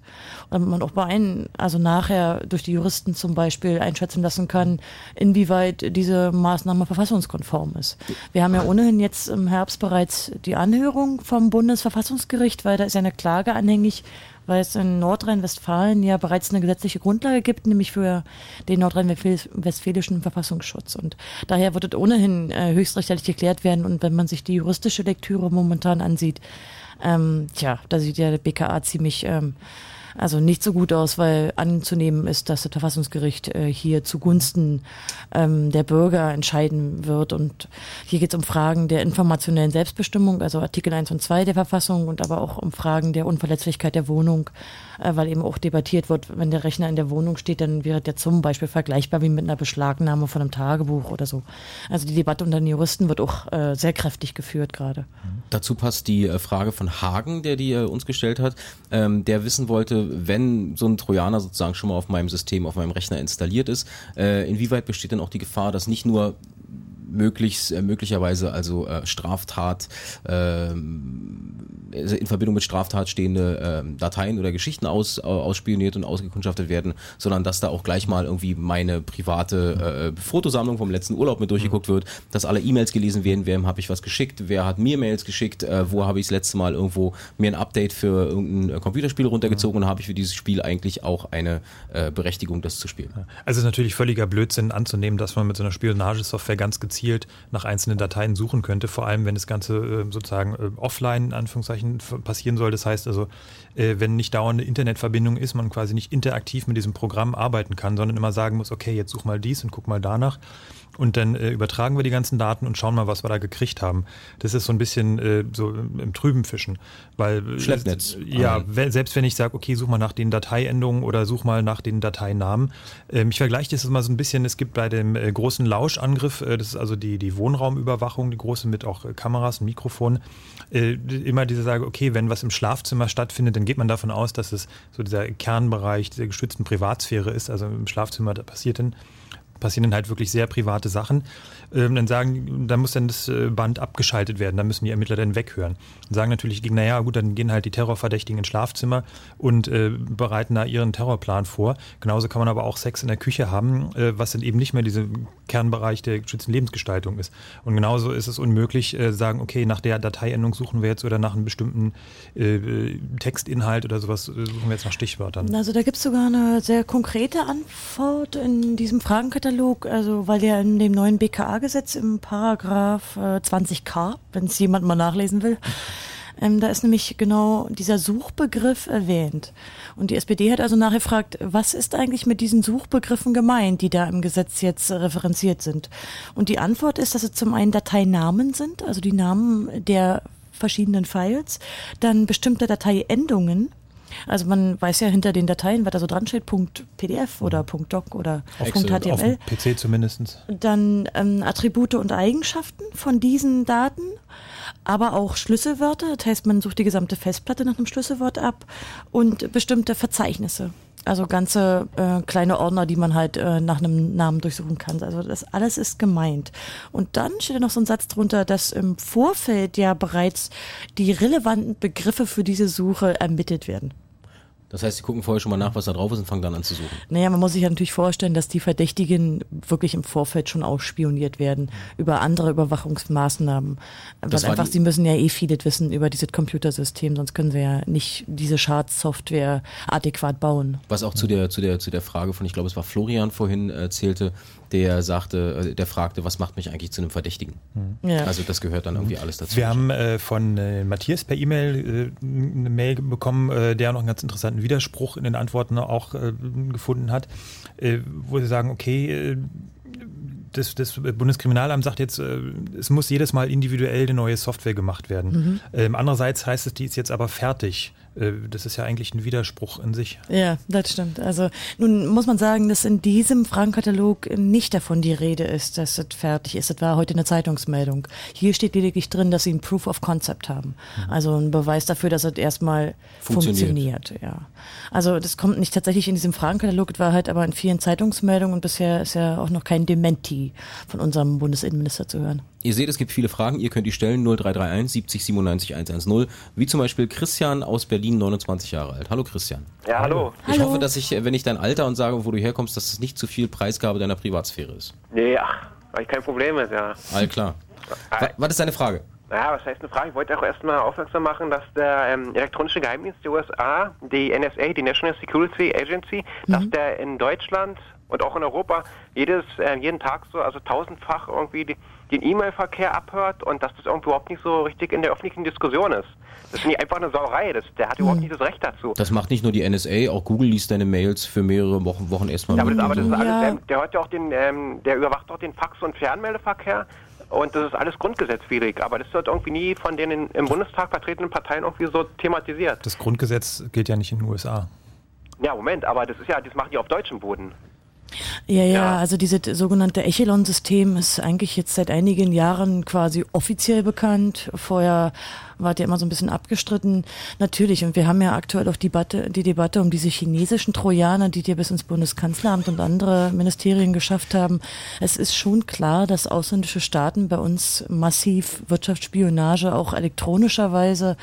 Und man auch bei einen, also nachher durch die Juristen zum Beispiel einschätzen lassen kann, inwieweit diese Maßnahme verfassungskonform ist. Wir haben ja ohnehin jetzt im Herbst bereits die Anhörung vom Bundesverfassungsgericht, weil da ist eine Klage anhängig, weil es in Nordrhein-Westfalen ja bereits eine gesetzliche Grundlage gibt, nämlich für den nordrhein-westfälischen Verfassungsschutz. Und daher wird es ohnehin äh, höchstrichterlich geklärt werden. Und wenn man sich die juristische Lektüre momentan ansieht, ähm, tja, da sieht ja der BKA ziemlich ähm, also nicht so gut aus, weil anzunehmen ist, dass das Verfassungsgericht äh, hier zugunsten ähm, der Bürger entscheiden wird. Und hier geht es um Fragen der informationellen Selbstbestimmung, also Artikel 1 und 2 der Verfassung und aber auch um Fragen der Unverletzlichkeit der Wohnung, weil eben auch debattiert wird, wenn der Rechner in der Wohnung steht, dann wäre der zum Beispiel vergleichbar wie mit einer Beschlagnahme von einem Tagebuch oder so. Also die Debatte unter den Juristen wird auch äh, sehr kräftig geführt gerade. Dazu passt die äh, Frage von Hagen, der die äh, uns gestellt hat, ähm, der wissen wollte, wenn so ein Trojaner sozusagen schon mal auf meinem System, auf meinem Rechner installiert ist, äh, inwieweit besteht denn auch die Gefahr, dass nicht nur möglichst äh, möglicherweise also äh, Straftat äh, in Verbindung mit Straftat stehende äh, Dateien oder Geschichten aus, ausspioniert und ausgekundschaftet werden, sondern dass da auch gleich mal irgendwie meine private äh, Fotosammlung vom letzten Urlaub mit durchgeguckt wird, dass alle E-Mails gelesen werden, wem habe ich was geschickt, wer hat mir Mails geschickt, äh, wo habe ich das letzte Mal irgendwo mir ein Update für irgendein Computerspiel runtergezogen und habe ich für dieses Spiel eigentlich auch eine äh, Berechtigung, das zu spielen. Also es ist natürlich völliger Blödsinn anzunehmen, dass man mit so einer Spionagesoftware ganz gezielt nach einzelnen Dateien suchen könnte, vor allem wenn das Ganze äh, sozusagen äh, offline in Anführungszeichen passieren soll. Das heißt also, äh, wenn nicht dauernde Internetverbindung ist, man quasi nicht interaktiv mit diesem Programm arbeiten kann, sondern immer sagen muss, okay, jetzt such mal dies und guck mal danach und dann äh, übertragen wir die ganzen Daten und schauen mal, was wir da gekriegt haben. Das ist so ein bisschen äh, so im Trüben fischen, weil Schleppnetz. Äh, ja, selbst wenn ich sage, okay, such mal nach den Dateiendungen oder such mal nach den Dateinamen. Ähm, ich vergleiche das mal so ein bisschen. Es gibt bei dem großen Lauschangriff, das ist also die die Wohnraumüberwachung, die große mit auch äh, Kameras und Mikrofon, äh, immer diese Sage, okay, wenn was im Schlafzimmer stattfindet, dann geht man davon aus, dass es so dieser Kernbereich der geschützten Privatsphäre ist. Also im Schlafzimmer da passiert dann passieren dann halt wirklich sehr private Sachen. Ähm, dann sagen, da muss dann das äh, Band abgeschaltet werden, da müssen die Ermittler dann weghören. Sagen natürlich, naja, gut, dann gehen halt die Terrorverdächtigen ins Schlafzimmer und äh, bereiten da ihren Terrorplan vor. Genauso kann man aber auch Sex in der Küche haben, äh, was dann eben nicht mehr dieser Kernbereich der geschützten Lebensgestaltung ist. Und genauso ist es unmöglich, äh, sagen, okay, nach der Dateiendung suchen wir jetzt oder nach einem bestimmten äh, Textinhalt oder sowas äh, suchen wir jetzt nach Stichwörtern. Also da gibt es sogar eine sehr konkrete Antwort in diesem Fragenkatalog Katalog, also weil ja in dem neuen BKA-Gesetz im Paragraph äh, 20k, wenn es jemand mal nachlesen will, ähm, da ist nämlich genau dieser Suchbegriff erwähnt. Und die SPD hat also nachgefragt, was ist eigentlich mit diesen Suchbegriffen gemeint, die da im Gesetz jetzt referenziert sind? Und die Antwort ist, dass es zum einen Dateinamen sind, also die Namen der verschiedenen Files, dann bestimmte Dateiendungen, also man weiß ja hinter den Dateien, was da so dran steht, .pdf oder. .doc oder .html. Auf PC zumindest. Dann ähm, Attribute und Eigenschaften von diesen Daten, aber auch Schlüsselwörter. Das heißt, man sucht die gesamte Festplatte nach einem Schlüsselwort ab und bestimmte Verzeichnisse. Also ganze äh, kleine Ordner, die man halt äh, nach einem Namen durchsuchen kann. Also das alles ist gemeint. Und dann steht da noch so ein Satz drunter, dass im Vorfeld ja bereits die relevanten Begriffe für diese Suche ermittelt werden. Das heißt, sie gucken vorher schon mal nach, was da drauf ist und fangen dann an zu suchen. Naja, man muss sich ja natürlich vorstellen, dass die Verdächtigen wirklich im Vorfeld schon ausspioniert werden über andere Überwachungsmaßnahmen. Das Weil einfach, sie müssen ja eh vieles wissen über dieses Computersystem, sonst können sie ja nicht diese Schadsoftware adäquat bauen. Was auch zu der, zu der, zu der Frage von, ich glaube, es war Florian vorhin erzählte, äh, der sagte, äh, der fragte, was macht mich eigentlich zu einem Verdächtigen? Mhm. Ja. Also das gehört dann irgendwie alles dazu. Wir haben äh, von äh, Matthias per E-Mail äh, eine Mail bekommen, äh, der noch einen ganz interessanten Widerspruch in den Antworten auch äh, gefunden hat, wo sie sagen, okay, das, das Bundeskriminalamt sagt jetzt, es muss jedes Mal individuell eine neue Software gemacht werden. Mhm. Ähm, andererseits heißt es, die ist jetzt aber fertig. Äh, das ist ja eigentlich ein Widerspruch in sich. Ja, das stimmt. Also nun muss man sagen, dass in diesem Fragenkatalog nicht davon die Rede ist, dass es fertig ist. Das war heute eine Zeitungsmeldung. Hier steht lediglich drin, dass sie ein Proof of Concept haben. Mhm. Also ein Beweis dafür, dass es erstmal funktioniert. funktioniert. Ja. Also das kommt nicht tatsächlich in diesem Fragenkatalog, es war halt aber in vielen Zeitungsmeldungen und bisher ist ja auch noch kein Dementi von unserem Bundesinnenminister zu hören. Ihr seht, es gibt viele Fragen, ihr könnt die stellen 0331 70 97 110, wie zum Beispiel Christian aus Berlin, 29 Jahre alt. Hallo Christian. Ja, hallo. Ich hallo. hoffe, dass ich, wenn ich dein Alter und sage, wo du herkommst, dass es nicht zu viel Preisgabe deiner Privatsphäre ist. Nee, ach, weil ich kein Problem ist, ja. All klar. Was ist deine Frage? Ja, was heißt eine Frage? Ich wollte auch erstmal aufmerksam machen, dass der ähm, elektronische Geheimdienst der USA, die NSA, die National Security Agency, mhm. dass der in Deutschland und auch in Europa jedes, äh, jeden Tag so, also tausendfach irgendwie die, den E-Mail-Verkehr abhört und dass das irgendwie überhaupt nicht so richtig in der öffentlichen Diskussion ist. Das ist nicht einfach eine Sauerei, das, der hat überhaupt hm. nicht das Recht dazu. Das macht nicht nur die NSA, auch Google liest deine Mails für mehrere Wochen, Wochen erstmal. Ja, aber das, aber das ist alles, ähm, der hört ja auch den, ähm, der überwacht auch den Fax- und Fernmeldeverkehr und das ist alles grundgesetzwidrig, aber das wird irgendwie nie von den im Bundestag vertretenen Parteien irgendwie so thematisiert. Das Grundgesetz gilt ja nicht in den USA. Ja, Moment, aber das ist ja, das machen die auf deutschem Boden. Ja, ja, ja, also dieses sogenannte Echelon-System ist eigentlich jetzt seit einigen Jahren quasi offiziell bekannt. Vorher wart ja immer so ein bisschen abgestritten. Natürlich, und wir haben ja aktuell auch die Debatte, die Debatte um diese chinesischen Trojaner, die dir bis ins Bundeskanzleramt und andere Ministerien geschafft haben. Es ist schon klar, dass ausländische Staaten bei uns massiv Wirtschaftsspionage auch elektronischerweise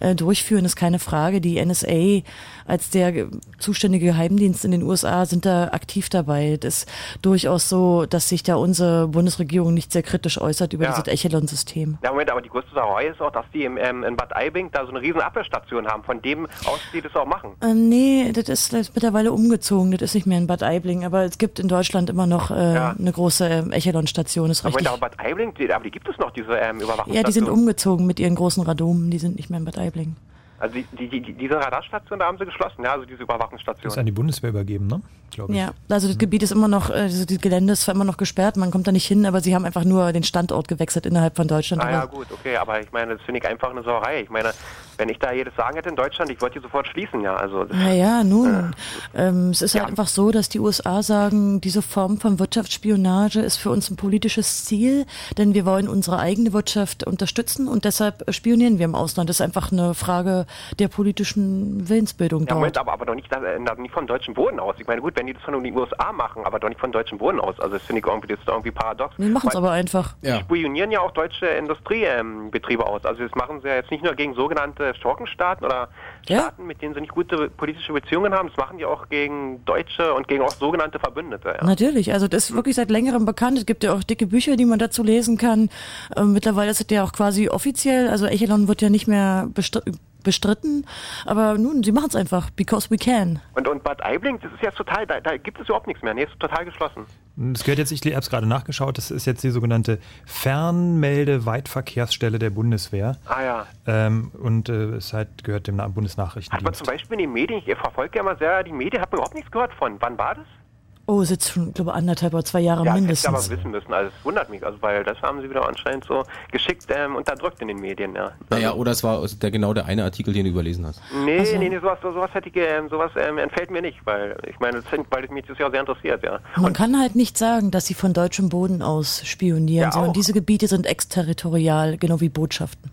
äh, durchführen, ist keine Frage. Die NSA als der zuständige Geheimdienst in den USA sind da aktiv dabei. Das ist durchaus so, dass sich da unsere Bundesregierung nicht sehr kritisch äußert über Ja. dieses Echelon-System. Ja, Moment, aber die größte Sauerei ist auch, dass die im, ähm, in Bad Aibling da so eine riesen Abwehrstation haben, von dem aus die das auch machen. Äh, nee, das ist, das ist mittlerweile umgezogen. Das ist nicht mehr in Bad Aibling, aber es gibt in Deutschland immer noch äh, Ja. eine große äh, Echelon-Station, ist Moment, richtig. aber Bad Aibling, die, aber die gibt es noch, diese ähm, Überwachungsstation. Ja, die sind umgezogen mit ihren großen Radomen, die sind nicht mehr in Bad Aibling. Also die, die, die, diese Radarstation, da haben sie geschlossen, ja, also diese Überwachungsstation. ist an die Bundeswehr übergeben, ne? Glaube ich. Ja, also das Gebiet ist immer noch, äh, also das Gelände ist zwar immer noch gesperrt, man kommt da nicht hin, aber sie haben einfach nur den Standort gewechselt innerhalb von Deutschland. Ah ja, aber gut, okay, aber ich meine, das finde ich einfach eine Sauerei. Ich meine, wenn ich da jedes Sagen hätte in Deutschland, ich würde die sofort schließen, ja. Also Naja, nun, ähm, es ist halt einfach so, dass die USA sagen, diese Form von Wirtschaftsspionage ist für uns ein politisches Ziel, denn wir wollen unsere eigene Wirtschaft unterstützen und deshalb spionieren wir im Ausland. Das ist einfach eine Frage der politischen Willensbildung ja, dort. Moment, aber, aber doch nicht, äh, nicht von deutschem Boden aus. Ich meine, gut, wenn die das von den USA machen, aber doch nicht von deutschem Boden aus. Also das finde ich irgendwie, das ist irgendwie paradox. Die machen es aber einfach. Die spionieren ja auch deutsche Industriebetriebe ähm, aus. Also das machen sie ja jetzt nicht nur gegen sogenannte Schurkenstaaten oder Staaten, mit denen sie nicht gute politische Beziehungen haben. Das machen die auch gegen Deutsche und gegen auch sogenannte Verbündete. Ja. Natürlich, also das ist wirklich seit längerem bekannt. Es gibt ja auch dicke Bücher, die man dazu lesen kann. Ähm, mittlerweile ist es ja auch quasi offiziell, also Echelon wird ja nicht mehr bestr bestritten, aber nun, sie machen es einfach, because we can. Und, und Bad Aibling, das ist jetzt total, da, da gibt es überhaupt nichts mehr. Nee, ist total geschlossen. Das gehört jetzt, ich habe es gerade nachgeschaut, das ist jetzt die sogenannte Fernmelde-Weitverkehrsstelle der Bundeswehr. Ah ja. Ähm, und äh, es halt gehört dem Na- Hat man Bundesnachrichtendienst. zum Beispiel in den Medien, ich verfolge ja immer sehr die Medien, hat man überhaupt nichts gehört von. Wann war das? Oh, sitzt schon, ich glaube, anderthalb oder zwei Jahre ja, das hätte ich mindestens. aber wissen müssen. Also es wundert mich, also weil das haben sie wieder anscheinend so geschickt ähm, unterdrückt in den Medien, ja. Naja, oder es war der, genau der eine Artikel, den du überlesen hast. Nee, Also- nee, nee, sowas, sowas hätte ich, ähm, sowas ähm, entfällt mir nicht, weil ich meine, das, sind- weil mich das ja sehr interessiert, ja. Man kann halt nicht sagen, dass sie von deutschem Boden aus spionieren, Ja, sondern auch. diese Gebiete sind exterritorial, genau wie Botschaften.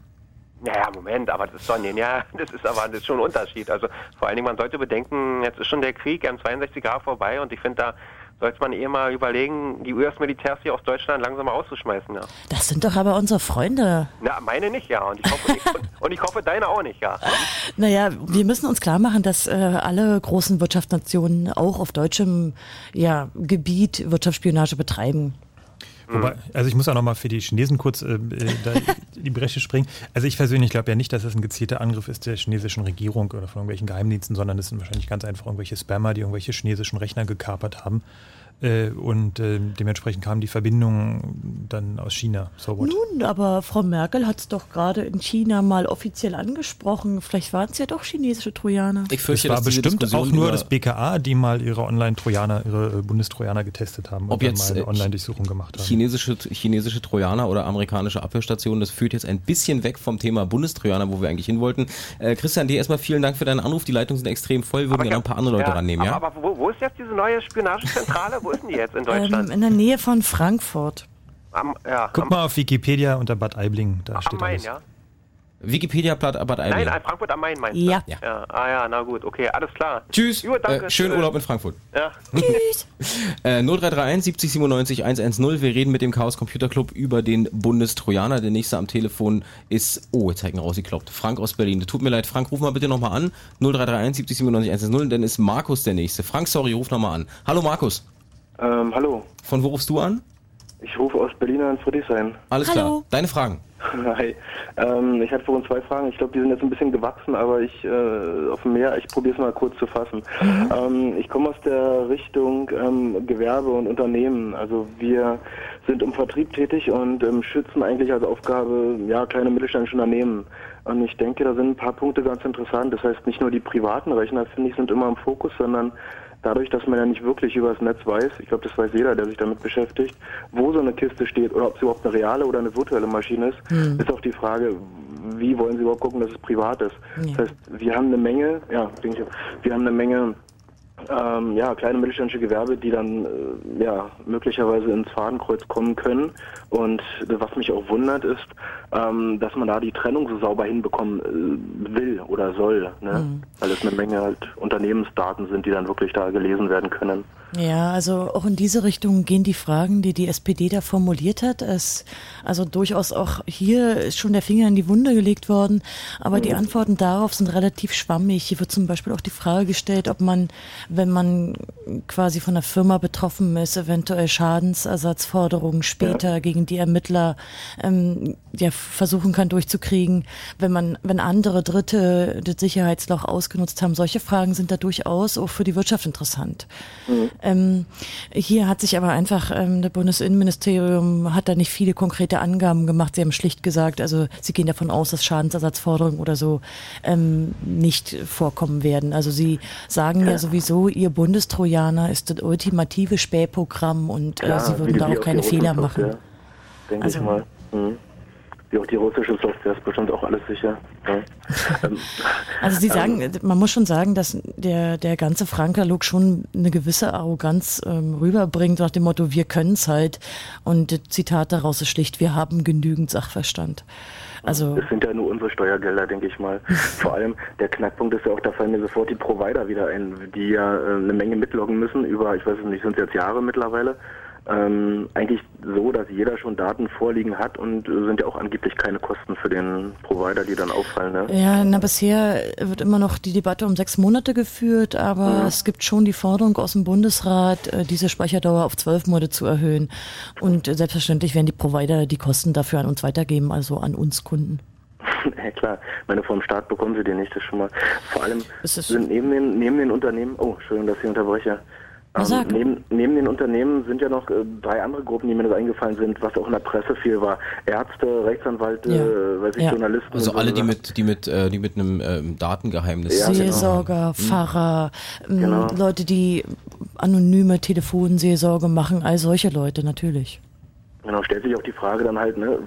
Naja, Moment, aber das ist doch, nee, ja, das ist aber das ist schon ein Unterschied. Also vor allen Dingen, man sollte bedenken, jetzt ist schon der Krieg ähm, 62 Jahre vorbei und ich finde, da sollte man eh mal überlegen, die US-Militärs hier aus Deutschland langsam mal auszuschmeißen, ja. Das sind doch aber unsere Freunde. Na, meine nicht, ja. Und ich hoffe, ich, und, und ich hoffe deine auch nicht, ja. Naja, wir müssen uns klar machen, dass äh, alle großen Wirtschaftsnationen auch auf deutschem ja, Gebiet Wirtschaftsspionage betreiben. Wobei, also ich muss auch nochmal für die Chinesen kurz äh, äh, die Bresche springen. Also ich persönlich glaube ja nicht, dass das ein gezielter Angriff ist der chinesischen Regierung oder von irgendwelchen Geheimdiensten, sondern es sind wahrscheinlich ganz einfach irgendwelche Spammer, die irgendwelche chinesischen Rechner gekapert haben. Äh, und äh, dementsprechend kamen die Verbindungen dann aus China. So? Nun, aber Frau Merkel hat es doch gerade in China mal offiziell angesprochen. Vielleicht waren es ja doch chinesische Trojaner. Ich Es fürchte, war dass diese bestimmt Diskussion auch nur das BKA, die mal ihre Online-Trojaner, ihre äh, Bundestrojaner getestet haben und Ob dann jetzt mal eine Online-Durchsuchung gemacht haben. chinesische, chinesische Trojaner oder amerikanische Abwehrstationen, das führt jetzt ein bisschen weg vom Thema Bundestrojaner, wo wir eigentlich hin wollten. Äh, Christian, dir erstmal vielen Dank für deinen Anruf. Die Leitungen sind extrem voll, würden gerne noch ein paar andere Leute ja, rannehmen, ja? Aber, aber wo, wo ist jetzt diese neue Spionagezentrale? Wo ist denn die jetzt in Ähm, Deutschland? in der Nähe von Frankfurt. am, ja, Guck am, mal auf Wikipedia unter Bad Aibling, da am steht Main, alles. ja? Wikipedia Bad Bad Aibling. Nein, Frankfurt am Main meinst du? Ja. Ja. ja. Ah ja, na gut, okay, alles klar. Tschüss, Jo, danke. äh, schönen. Urlaub in Frankfurt. Ja. Tschüss. Äh, 0331 70 97 110. Wir reden mit dem Chaos Computer Club über den Bundestrojaner. Der nächste am Telefon ist, oh, jetzt hat ihn rausgekloppt. Frank aus Berlin. Tut mir leid, Frank, ruf mal bitte nochmal an. 0331 70 97 110. Dann ist Markus der nächste. Frank, sorry, ruf nochmal an. Hallo Markus. Ähm, hallo, Von wo rufst du an? ich rufe aus Berlin an Friedrichshain. Alles Hallo. klar. Deine Fragen. Hi. Ähm, ich hatte vorhin zwei Fragen. Ich glaube, die sind jetzt ein bisschen gewachsen, aber ich äh, auf dem Meer, ich probiere es mal kurz zu fassen. Ähm, ich komme aus der Richtung ähm, Gewerbe und Unternehmen. Also wir sind im Vertrieb tätig und ähm, schützen eigentlich als Aufgabe ja kleine mittelständische Unternehmen. Und ich denke, da sind ein paar Punkte ganz interessant. Das heißt, nicht nur die privaten Rechner, finde ich, sind immer im Fokus, sondern dadurch, dass man ja nicht wirklich über das Netz weiß, ich glaube, das weiß jeder, der sich damit beschäftigt, wo so eine Kiste steht oder ob es überhaupt eine reale oder eine virtuelle Maschine ist, Hm. ist auch die Frage, wie wollen Sie überhaupt gucken, dass es privat ist. Ja. Das heißt, wir haben eine Menge, ja, denke ich, wir haben eine Menge ähm, ja, kleine mittelständische Gewerbe, die dann äh, ja, möglicherweise ins Fadenkreuz kommen können. Und was mich auch wundert, ist, ähm, dass man da die Trennung so sauber hinbekommen äh, will oder soll. Ne? Mhm. Weil es eine Menge halt Unternehmensdaten sind, die dann wirklich da gelesen werden können. Ja, also auch in diese Richtung gehen die Fragen, die die SPD da formuliert hat. Es, also durchaus auch hier ist schon der Finger in die Wunde gelegt worden, aber mhm. die Antworten darauf sind relativ schwammig. Hier wird zum Beispiel auch die Frage gestellt, ob man, wenn man quasi von der Firma betroffen ist, eventuell Schadensersatzforderungen später ja. gegen die Ermittler ähm, ja, versuchen kann durchzukriegen, wenn man, wenn andere Dritte das Sicherheitsloch ausgenutzt haben. Solche Fragen sind da durchaus auch für die Wirtschaft interessant. Mhm. Ähm, hier hat sich aber einfach, ähm, das Bundesinnenministerium hat da nicht viele konkrete Angaben gemacht. Sie haben schlicht gesagt, also sie gehen davon aus, dass Schadensersatzforderungen oder so ähm, nicht vorkommen werden. Also sie sagen ja, ja sowieso, ihr Bundestrojaner ist das ultimative Spähprogramm und äh, sie würden da auch keine Fehler machen. Ja, denke also, ich mal. Mhm wie auch die russische Software ist bestimmt auch alles sicher. Ja. Ähm, also Sie sagen, ähm, man muss schon sagen, dass der, der ganze Franka-Look schon eine gewisse Arroganz ähm, rüberbringt, nach dem Motto, wir können es halt. Und das Zitat daraus ist schlicht, wir haben genügend Sachverstand. Also das sind ja nur unsere Steuergelder, denke ich mal. Vor allem der Knackpunkt ist ja auch, da fallen mir sofort die Provider wieder ein, die ja äh, eine Menge mitloggen müssen über, ich weiß es nicht, sind es jetzt Jahre mittlerweile ähm, eigentlich so, dass jeder schon Daten vorliegen hat und sind ja auch angeblich keine Kosten für den Provider, die dann auffallen. Ne? Ja, na bisher wird immer noch die Debatte um sechs Monate geführt, aber ja. es gibt schon die Forderung aus dem Bundesrat, äh, diese Speicherdauer auf zwölf Monate zu erhöhen. Und äh, selbstverständlich werden die Provider die Kosten dafür an uns weitergeben, also an uns Kunden. Ja klar, meine vom Staat bekommen sie die nicht, das schon mal. Vor allem sind neben den, neben den Unternehmen, oh, Entschuldigung, dass ich unterbreche, ähm, neben, neben, den Unternehmen sind ja noch äh, drei andere Gruppen, die mir das eingefallen sind, was auch in der Presse viel war. Ärzte, Rechtsanwälte, ja. äh, weiß ich, ja. Journalisten. Also alle, die mit, die mit, äh, die mit einem ähm, Datengeheimnis. Ja. Seelsorger, genau. Pfarrer, ähm, genau. Leute, die anonyme Telefonseelsorge machen, all solche Leute natürlich. Genau, stellt sich auch die Frage dann halt, ne,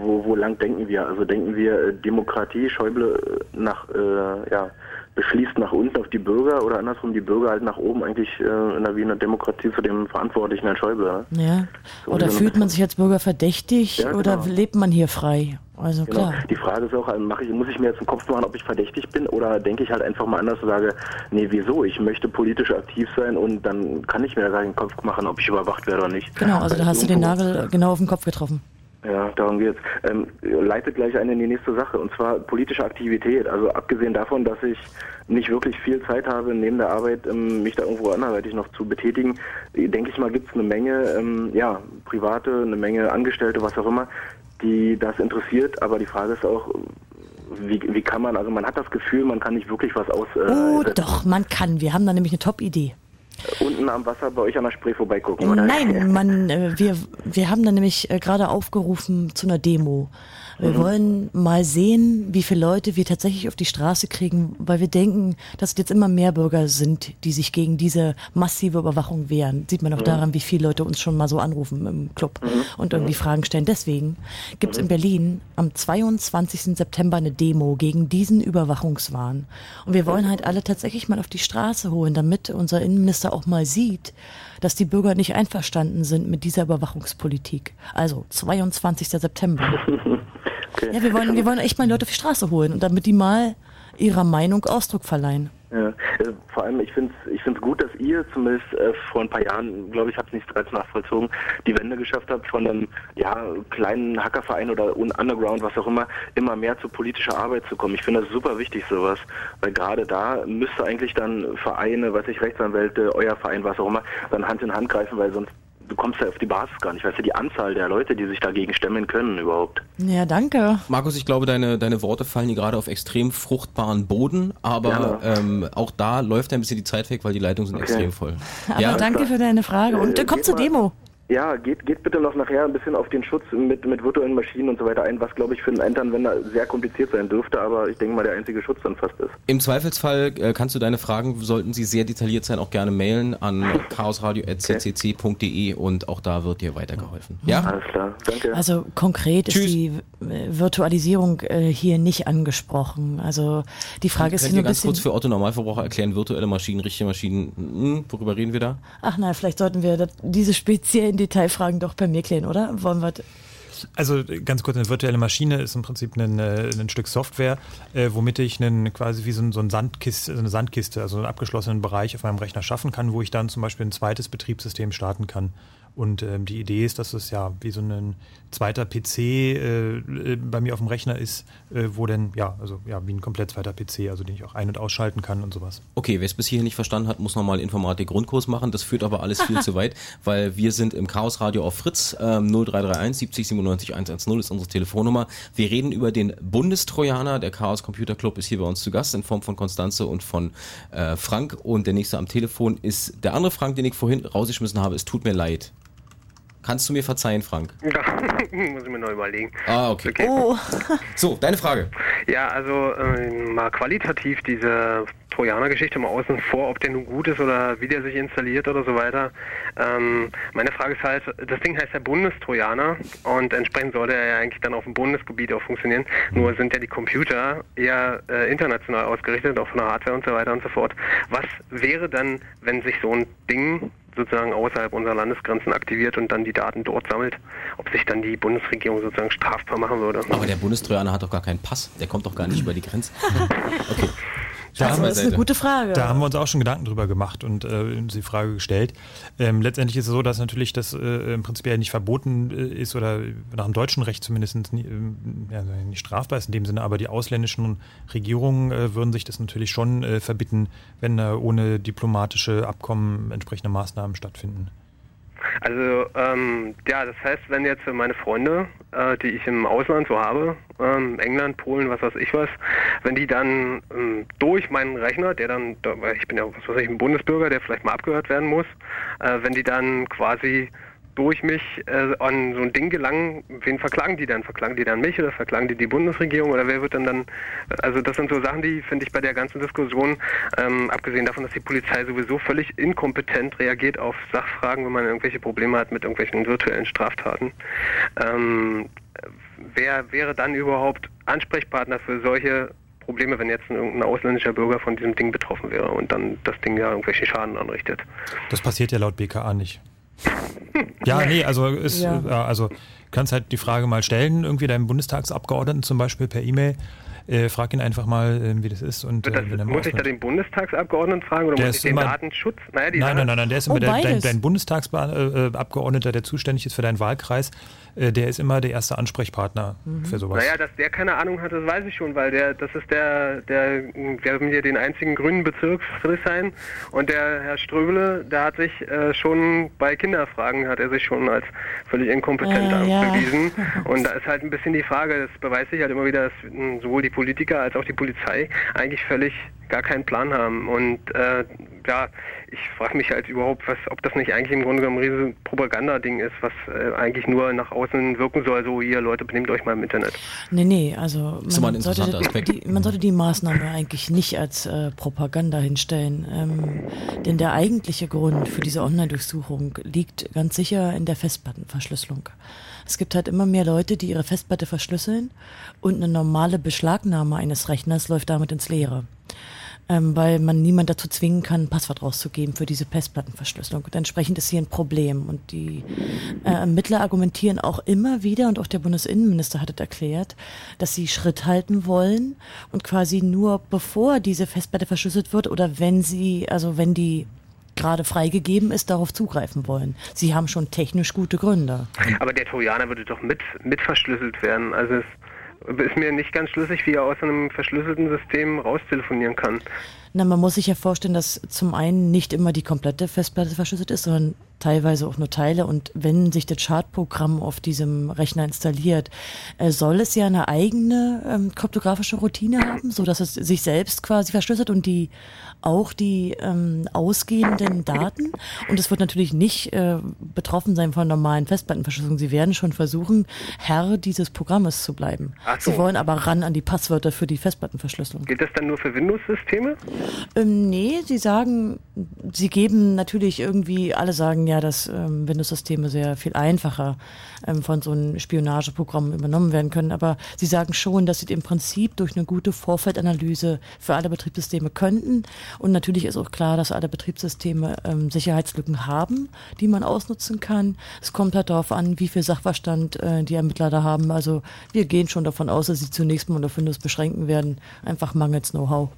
wo, wo lang denken wir? Also denken wir äh, Demokratie, Schäuble nach, äh, ja, beschließt nach unten auf die Bürger oder andersrum die Bürger halt nach oben eigentlich äh, in der Wiener Demokratie zu dem Verantwortlichen Herrn Schäuble. Ja. So oder fühlt man sich als Bürger verdächtig ja, oder genau. lebt man hier frei? Also genau. klar. Die Frage ist auch, mache ich, muss ich mir jetzt einen Kopf machen, ob ich verdächtig bin oder denke ich halt einfach mal anders und sage, nee, wieso? Ich möchte politisch aktiv sein und dann kann ich mir gar keinen Kopf machen, ob ich überwacht werde oder nicht. Genau, also da hast du den Nagel genau auf den Kopf getroffen. Ja, darum geht's. Ähm, leitet gleich ein in die nächste Sache und zwar politische Aktivität. Also abgesehen davon, dass ich nicht wirklich viel Zeit habe, neben der Arbeit ähm, mich da irgendwo anderweitig noch zu betätigen, denke ich mal, gibt's eine Menge, ähm, ja, private, eine Menge Angestellte, was auch immer, die das interessiert. Aber die Frage ist auch, wie, wie kann man, also man hat das Gefühl, man kann nicht wirklich was aus. Äh, oh, doch, man kann. Wir haben da nämlich eine Top-Idee unten am Wasser bei euch an der Spree vorbeigucken, oder? Nein, man, äh, wir, wir haben da nämlich äh, gerade aufgerufen zu einer Demo. Wir mhm. wollen mal sehen, wie viele Leute wir tatsächlich auf die Straße kriegen, weil wir denken, dass es jetzt immer mehr Bürger sind, die sich gegen diese massive Überwachung wehren. Sieht man auch mhm. daran, wie viele Leute uns schon mal so anrufen im Club mhm. und irgendwie mhm. Fragen stellen. Deswegen gibt es in mhm. Berlin am 22. September eine Demo gegen diesen Überwachungswahn. Und wir wollen halt alle tatsächlich mal auf die Straße holen, damit unser Innenminister auch mal sieht, dass die Bürger nicht einverstanden sind mit dieser Überwachungspolitik. Also 22. September. Okay. Ja, wir wollen, wir wollen echt mal Leute auf die Straße holen und damit die mal ihrer Meinung Ausdruck verleihen. Ja, äh, vor allem, ich finde es ich find's gut, dass ihr zumindest äh, vor ein paar Jahren, glaube ich, habe es nicht bereits nachvollzogen, die Wende geschafft habt von einem ja, kleinen Hackerverein oder Underground, was auch immer, immer mehr zu politischer Arbeit zu kommen. Ich finde das super wichtig, sowas, weil gerade da müsste eigentlich dann Vereine, was ich, Rechtsanwälte, euer Verein, was auch immer, dann Hand in Hand greifen, weil sonst du kommst ja auf die Basis gar nicht. Weißt du, die Anzahl der Leute, die sich dagegen stemmen können überhaupt. Ja, danke. Markus, ich glaube, deine, deine Worte fallen hier gerade auf extrem fruchtbaren Boden, aber ähm, auch da läuft ein bisschen die Zeit weg, weil die Leitungen sind okay. extrem voll. Aber ja? danke für deine Frage und äh, komm zur Demo. Ja, geht, geht bitte noch nachher ein bisschen auf den Schutz mit, mit virtuellen Maschinen und so weiter ein, was glaube ich für einen Endanwender sehr kompliziert sein dürfte, aber ich denke mal der einzige Schutz dann fast ist. Im Zweifelsfall äh, kannst du deine Fragen, sollten sie sehr detailliert sein, auch gerne mailen an chaosradio.ccc.de und auch da wird dir weitergeholfen. Ja? Alles klar, danke. Also konkret Tschüss. ist die äh, Virtualisierung äh, hier nicht angesprochen. Also die Frage ist Könnt nur ein ganz bisschen. kurz für Otto Normalverbraucher erklären, virtuelle Maschinen, richtige Maschinen, hm, worüber reden wir da? Ach nein, vielleicht sollten wir das, diese speziellen Detailfragen doch bei mir klären, oder? Wollen wir Also ganz kurz, eine virtuelle Maschine ist im Prinzip ein, äh, ein Stück Software, äh, womit ich einen, quasi wie so, ein, so ein Sandkiste, eine Sandkiste, also einen abgeschlossenen Bereich auf meinem Rechner schaffen kann, wo ich dann zum Beispiel ein zweites Betriebssystem starten kann. Und ähm, die Idee ist, dass es ja wie so ein zweiter PC äh, äh, bei mir auf dem Rechner ist, äh, wo dann, ja, also ja, wie ein komplett zweiter PC, also den ich auch ein- und ausschalten kann und sowas. Okay, wer es bis hierhin nicht verstanden hat, muss nochmal Informatik-Grundkurs machen. Das führt aber alles viel zu weit, weil wir sind im Chaos Radio auf Fritz. Ähm, 0331 70 97 110 ist unsere Telefonnummer. Wir reden über den Bundestrojaner. Der Chaos Computer Club ist hier bei uns zu Gast in Form von Konstanze und von äh, Frank. Und der nächste am Telefon ist der andere Frank, den ich vorhin rausgeschmissen habe. Es tut mir leid. Kannst du mir verzeihen, Frank? Ja, muss ich mir neu überlegen. Ah, okay. Oh. So, deine Frage. Ja, also äh, mal qualitativ diese Trojaner-Geschichte mal außen vor, ob der nun gut ist oder wie der sich installiert oder so weiter. Ähm, meine Frage ist halt, das Ding heißt ja Bundestrojaner und entsprechend sollte er ja eigentlich dann auf dem Bundesgebiet auch funktionieren. Nur sind ja die Computer eher äh, international ausgerichtet, auch von der Hardware und so weiter und so fort. Was wäre dann, wenn sich so ein Ding sozusagen außerhalb unserer Landesgrenzen aktiviert und dann die Daten dort sammelt, ob sich dann die Bundesregierung sozusagen strafbar machen würde. Aber der Bundestrojaner hat doch gar keinen Pass. Der kommt doch gar nicht über die Grenze. Okay. Da Also, das ist eine gute Frage. Da haben wir uns auch schon Gedanken drüber gemacht und äh, die Frage gestellt. Ähm, letztendlich ist es so, dass natürlich das äh, im Prinzip ja nicht verboten äh, ist oder nach dem deutschen Recht zumindest nie, ähm, ja, nicht strafbar ist in dem Sinne, aber die ausländischen Regierungen äh, würden sich das natürlich schon äh, verbitten, wenn äh, ohne diplomatische Abkommen entsprechende Maßnahmen stattfinden. Also ähm, ja, das heißt, wenn jetzt meine Freunde, äh, die ich im Ausland so habe, ähm, England, Polen, was weiß ich was, wenn die dann ähm, durch meinen Rechner, der dann, ich bin ja was weiß ich, ein Bundesbürger, der vielleicht mal abgehört werden muss, äh, wenn die dann quasi durch mich äh, an so ein Ding gelangen, wen verklagen die dann? Verklagen die dann mich oder verklagen die die Bundesregierung oder wer wird dann dann, also das sind so Sachen, die finde ich bei der ganzen Diskussion, ähm, abgesehen davon, dass die Polizei sowieso völlig inkompetent reagiert auf Sachfragen, wenn man irgendwelche Probleme hat mit irgendwelchen virtuellen Straftaten, ähm, wer wäre dann überhaupt Ansprechpartner für solche Probleme, wenn jetzt ein, irgendein ausländischer Bürger von diesem Ding betroffen wäre und dann das Ding ja irgendwelche Schaden anrichtet? Das passiert ja laut BKA nicht. Ja, nee, also ist, Ja. ja. also kannst halt die Frage mal stellen, irgendwie deinem Bundestagsabgeordneten zum Beispiel per E-Mail, äh, frag ihn einfach mal, äh, wie das ist und äh, wenn er mal Muss ich da den Bundestagsabgeordneten fragen oder Der muss ich ist den immer- Datenschutz? Naja, die Nein, nein, nein, nein, der ist immer Oh, der, dein, dein Bundestagsabgeordneter, der zuständig ist für deinen Wahlkreis, äh, der ist immer der erste Ansprechpartner für sowas. Naja, dass der keine Ahnung hat, das weiß ich schon, weil der, das ist der, der, wir haben hier den einzigen grünen Bezirk Friedrichshain und der Herr Ströbele, der hat sich äh, schon bei Kinderfragen hat er sich schon als völlig inkompetent Äh, ja. bewiesen und da ist halt ein bisschen die Frage, das beweist sich halt immer wieder, dass mh, sowohl die Politiker als auch die Polizei eigentlich völlig gar keinen Plan haben und äh, ja, ich frage mich halt überhaupt, was, ob das nicht eigentlich im Grunde genommen ein riesen Propagandading ist, was äh, eigentlich nur nach außen wirken soll, so hier Leute, benehmt euch mal im Internet. Nee, nee, also man sollte, die, man sollte die Maßnahme eigentlich nicht als äh, Propaganda hinstellen. Ähm, denn der eigentliche Grund für diese Online-Durchsuchung liegt ganz sicher in der Festplattenverschlüsselung. Es gibt halt immer mehr Leute, die ihre Festplatte verschlüsseln und eine normale Beschlagnahme eines Rechners läuft damit ins Leere. Ähm, weil man niemand dazu zwingen kann, ein Passwort rauszugeben für diese Festplattenverschlüsselung. Und entsprechend ist hier ein Problem. Und die äh, Ermittler argumentieren auch immer wieder, und auch der Bundesinnenminister hat es erklärt, dass sie Schritt halten wollen und quasi nur bevor diese Festplatte verschlüsselt wird oder wenn sie, also wenn die gerade freigegeben ist, darauf zugreifen wollen. Sie haben schon technisch gute Gründe. Aber der Trojaner würde doch mit, mit verschlüsselt werden. Also es ist mir nicht ganz schlüssig, wie er aus einem verschlüsselten System raustelefonieren kann. Na, man muss sich ja vorstellen, dass zum einen nicht immer die komplette Festplatte verschlüsselt ist, sondern teilweise auch nur Teile. Und wenn sich das Chartprogramm auf diesem Rechner installiert, äh, soll es ja eine eigene ähm, kryptografische Routine haben, so dass es sich selbst quasi verschlüsselt und die auch die ähm, ausgehenden Daten. Und es wird natürlich nicht äh, betroffen sein von normalen Festplattenverschlüsselung. Sie werden schon versuchen, Herr dieses Programmes zu bleiben. So. Sie wollen aber ran an die Passwörter für die Festplattenverschlüsselung. Gilt das dann nur für Windows-Systeme? Ähm, nee, sie sagen, sie geben natürlich irgendwie, alle sagen ja, dass ähm, Windows-Systeme sehr viel einfacher ähm, von so einem Spionageprogramm übernommen werden können. Aber sie sagen schon, dass sie im Prinzip durch eine gute Vorfeldanalyse für alle Betriebssysteme könnten. Und natürlich ist auch klar, dass alle Betriebssysteme ähm, Sicherheitslücken haben, die man ausnutzen kann. Es kommt halt darauf an, wie viel Sachverstand äh, die Ermittler da haben. Also wir gehen schon davon aus, dass sie zunächst mal unter Windows beschränken werden, einfach mangels Know-how.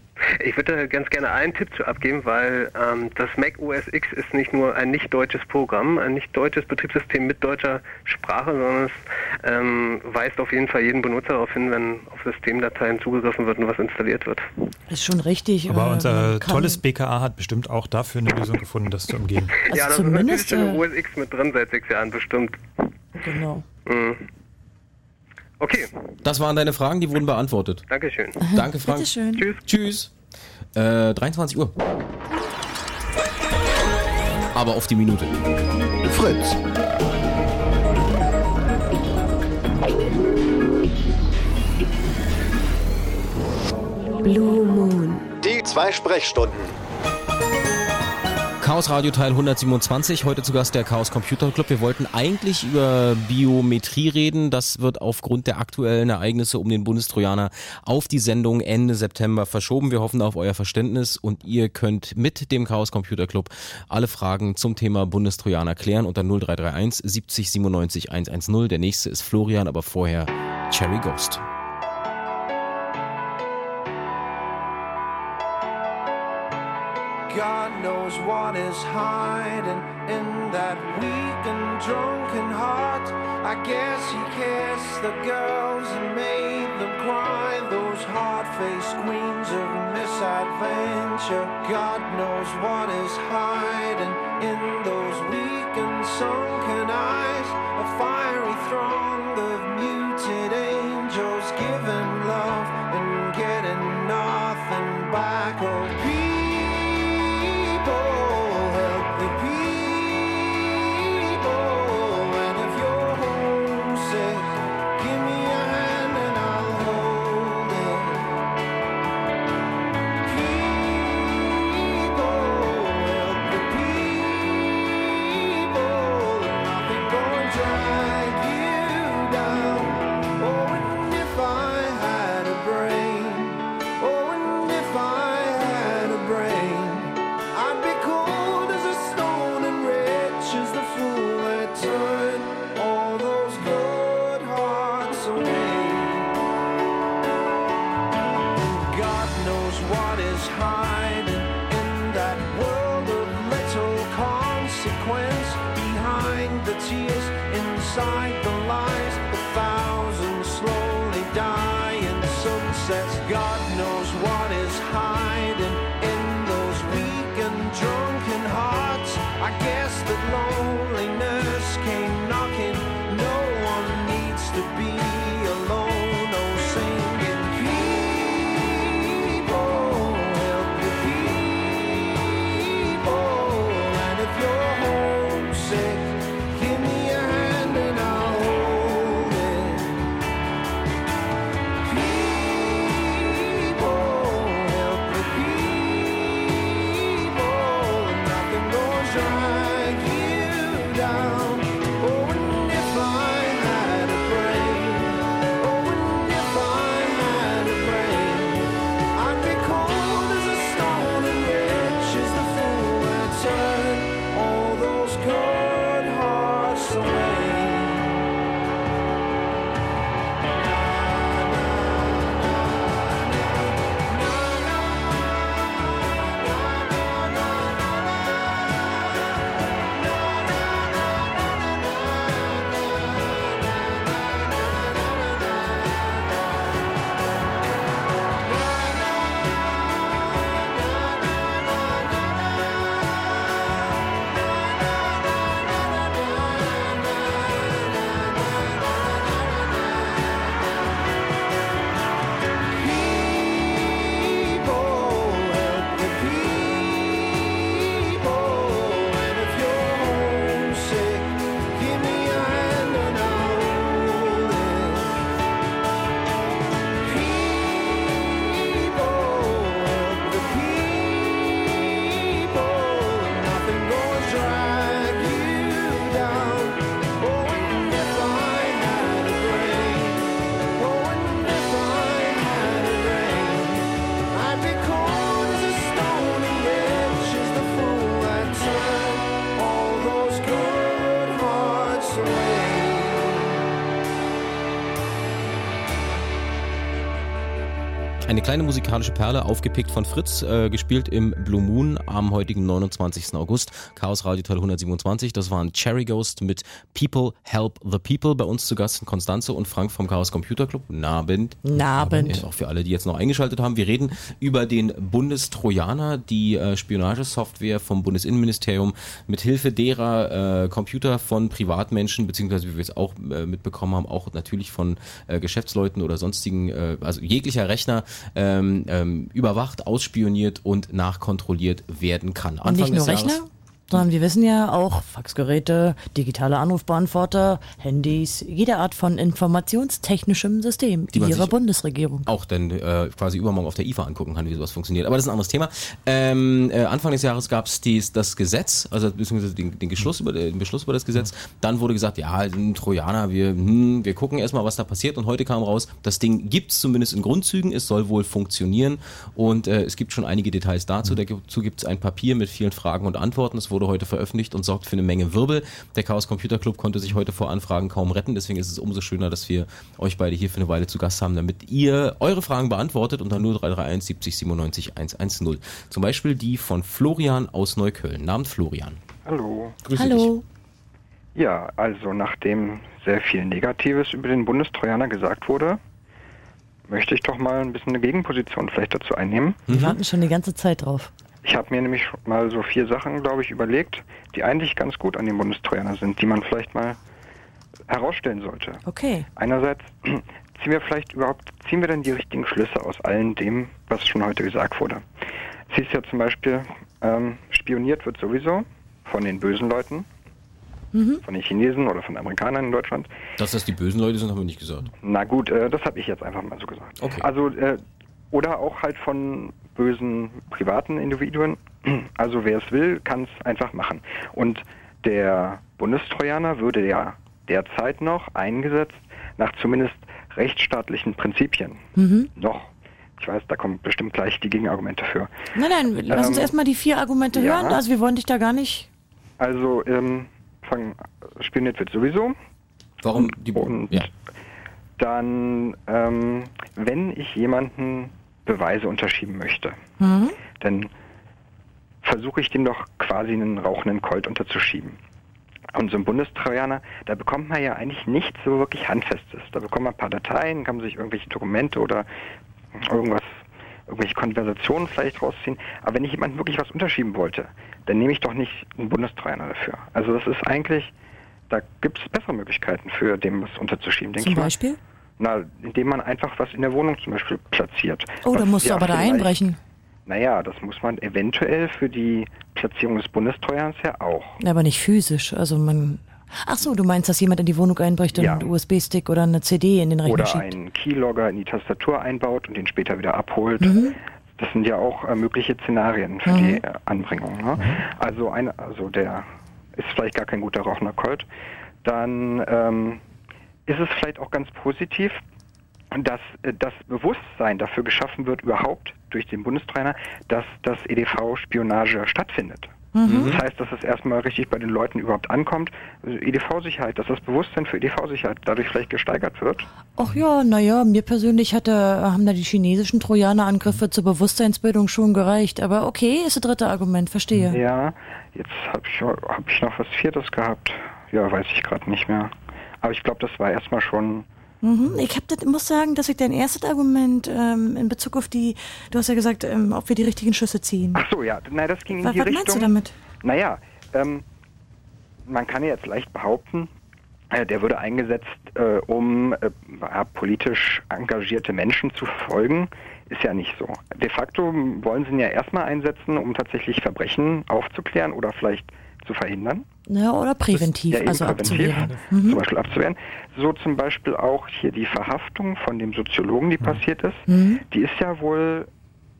Ich würde ganz gerne einen Tipp zu abgeben, weil ähm, das Mac OS X ist nicht nur ein nicht deutsches Programm, ein nicht deutsches Betriebssystem mit deutscher Sprache, sondern es ähm, weist auf jeden Fall jeden Benutzer darauf hin, wenn auf Systemdateien zugegriffen wird und was installiert wird. Ist schon richtig. Aber äh, unser tolles BKA hat bestimmt auch dafür eine Lösung gefunden, das zu umgehen. Also ja, das ist natürlich schon im OS X mit drin seit sechs Jahren bestimmt. Genau. Mhm. Okay. Das waren deine Fragen, die wurden beantwortet. Dankeschön. Danke, Frank. Bitteschön. Tschüss. Tschüss. Äh, 23 Uhr. Aber auf die Minute. Fritz. Blue Moon. Die zwei Sprechstunden. Chaos Radio Teil 127. Heute zu Gast der Chaos Computer Club. Wir wollten eigentlich über Biometrie reden. Das wird aufgrund der aktuellen Ereignisse um den Bundestrojaner auf die Sendung Ende September verschoben. Wir hoffen auf euer Verständnis und ihr könnt mit dem Chaos Computer Club alle Fragen zum Thema Bundestrojaner klären unter 0331 70 97 110. Der nächste ist Florian, aber vorher Cherry Ghost. What is hiding in that weak and drunken heart. I guess he kissed the girls and made them cry. Those hard-faced queens of misadventure. God knows what is hiding in those weak and sunken eyes. A fiery throng of muted angels giving love and getting nothing back. Oh, Eine kleine musikalische Perle, aufgepickt von Fritz, äh, gespielt im Blue Moon am heutigen 29. August. Chaos Radio Teil 127. Das waren Cherry Ghost mit People Help the People. Bei uns zu Gast sind Konstanze und Frank vom Chaos Computer Club. Guten Abend. Guten Abend. Ja, auch für alle, die jetzt noch eingeschaltet haben. Wir reden über den Bundestrojaner, die äh, Spionagesoftware vom Bundesinnenministerium mit Hilfe derer äh, Computer von Privatmenschen, beziehungsweise wie wir es auch äh, mitbekommen haben, auch natürlich von äh, Geschäftsleuten oder sonstigen, äh, also jeglicher Rechner ähm, ähm, überwacht, ausspioniert und nachkontrolliert werden kann. Und nicht nur des Jahres- Rechner, sondern wir wissen ja auch Faxgeräte, digitale Anrufbeantworter, Handys, jede Art von informationstechnischem System Die man ihrer Bundesregierung. auch dann äh, quasi übermorgen auf der IFA angucken kann, wie sowas funktioniert. Aber das ist ein anderes Thema. Ähm, äh, Anfang des Jahres gab es das Gesetz, also beziehungsweise den, den, Beschluss über, den Beschluss über das Gesetz. Dann wurde gesagt, ja, ein Trojaner, wir, hm, wir gucken erstmal, was da passiert. Und heute kam raus, das Ding gibt es zumindest in Grundzügen, es soll wohl funktionieren. Und äh, es gibt schon einige Details dazu. Dazu gibt es ein Papier mit vielen Fragen und Antworten. Es wurde heute veröffentlicht und sorgt für eine Menge Wirbel. Der Chaos Computer Club konnte sich heute vor Anfragen kaum retten. Deswegen ist es umso schöner, dass wir euch beide hier für eine Weile zu Gast haben, damit ihr eure Fragen beantwortet unter 0331 70 97 110. Zum Beispiel die von Florian aus Neukölln. Namen Florian. Hallo. Grüße Hallo. Ja, also nachdem sehr viel Negatives über den Bundestrojaner gesagt wurde, möchte ich doch mal ein bisschen eine Gegenposition vielleicht dazu einnehmen. Wir warten schon die ganze Zeit drauf. Ich habe mir nämlich schon mal so vier Sachen, glaube ich, überlegt, die eigentlich ganz gut an dem Bundestrojaner sind, die man vielleicht mal herausstellen sollte. Okay. Einerseits ziehen wir vielleicht überhaupt, ziehen wir denn die richtigen Schlüsse aus allem dem, was schon heute gesagt wurde. Es hieß ja zum Beispiel, ähm, spioniert wird sowieso von den bösen Leuten, Mhm. von den Chinesen oder von Amerikanern in Deutschland. Dass das die bösen Leute sind, haben wir nicht gesagt. Na gut, äh, das habe ich jetzt einfach mal so gesagt. Okay. Also, äh, oder auch halt von bösen privaten Individuen. Also wer es will, kann es einfach machen. Und der Bundestrojaner würde ja derzeit noch eingesetzt nach zumindest rechtsstaatlichen Prinzipien. Mhm. Noch. Ich weiß, da kommen bestimmt gleich die Gegenargumente für. Nein, nein, lass uns Ähm, erstmal die vier Argumente ja. hören. Also wir wollen dich da gar nicht. Also, ähm, fang, spioniert wird sowieso. Warum die Und ja. dann, ähm, wenn ich jemanden Beweise unterschieben möchte, Mhm. dann versuche ich dem doch quasi einen rauchenden Colt unterzuschieben. Und so ein Bundestrojaner, da bekommt man ja eigentlich nichts so wirklich Handfestes. Da bekommt man ein paar Dateien, kann man sich irgendwelche Dokumente oder irgendwas, irgendwelche Konversationen vielleicht rausziehen. Aber wenn ich jemandem wirklich was unterschieben wollte, dann nehme ich doch nicht einen Bundestrojaner dafür. Also das ist eigentlich, da gibt es bessere Möglichkeiten für dem was unterzuschieben, denke Zum ich mal. Na, indem man einfach was in der Wohnung zum Beispiel platziert. Oh, da musst du aber da einbrechen. Naja, das muss man eventuell für die Platzierung des Bundestrojaners ja auch. Aber nicht physisch. Also man. Ach so, du meinst, dass jemand in die Wohnung einbricht und Ja. einen USB-Stick oder eine CD in den Rechner Oder schiebt? einen Keylogger in die Tastatur einbaut und den später wieder abholt. Mhm. Das sind ja auch äh, mögliche Szenarien für Mhm. die äh, Anbringung. Ne? Also, ein, also der ist vielleicht gar kein guter rauchender Colt. Dann ähm, ist es vielleicht auch ganz positiv, dass äh, das Bewusstsein dafür geschaffen wird, überhaupt durch den Bundestrainer, dass das EDV-Spionage stattfindet. Mhm. Das heißt, dass es erstmal richtig bei den Leuten überhaupt ankommt. Also EDV-Sicherheit, dass das Bewusstsein für EDV-Sicherheit dadurch vielleicht gesteigert wird. Ach ja, naja, mir persönlich hatte, haben da die chinesischen Trojaner-Angriffe zur Bewusstseinsbildung schon gereicht. Aber okay, ist das dritte Argument, verstehe. Ja, jetzt habe ich, hab ich noch was Viertes gehabt. Ja, weiß ich gerade nicht mehr. Aber ich glaube, das war erstmal schon. Mhm. Ich hab das, muss sagen, dass ich dein erstes Argument ähm, in Bezug auf die, du hast ja gesagt, ähm, ob wir die richtigen Schlüsse ziehen. Ach so, ja, nein, das ging in Was, die was Richtung. meinst du damit? Naja, ähm, man kann ja jetzt leicht behaupten, äh, der würde eingesetzt, äh, um äh, politisch engagierte Menschen zu verfolgen. Ist ja nicht so. De facto wollen sie ihn ja erstmal einsetzen, um tatsächlich Verbrechen aufzuklären oder vielleicht zu verhindern. Ja, oder präventiv, Ja, also präventiv, abzuwehren. Mhm. zum Beispiel abzuwehren. So zum Beispiel auch hier die Verhaftung von dem Soziologen, die passiert ist. Mhm. Die ist ja wohl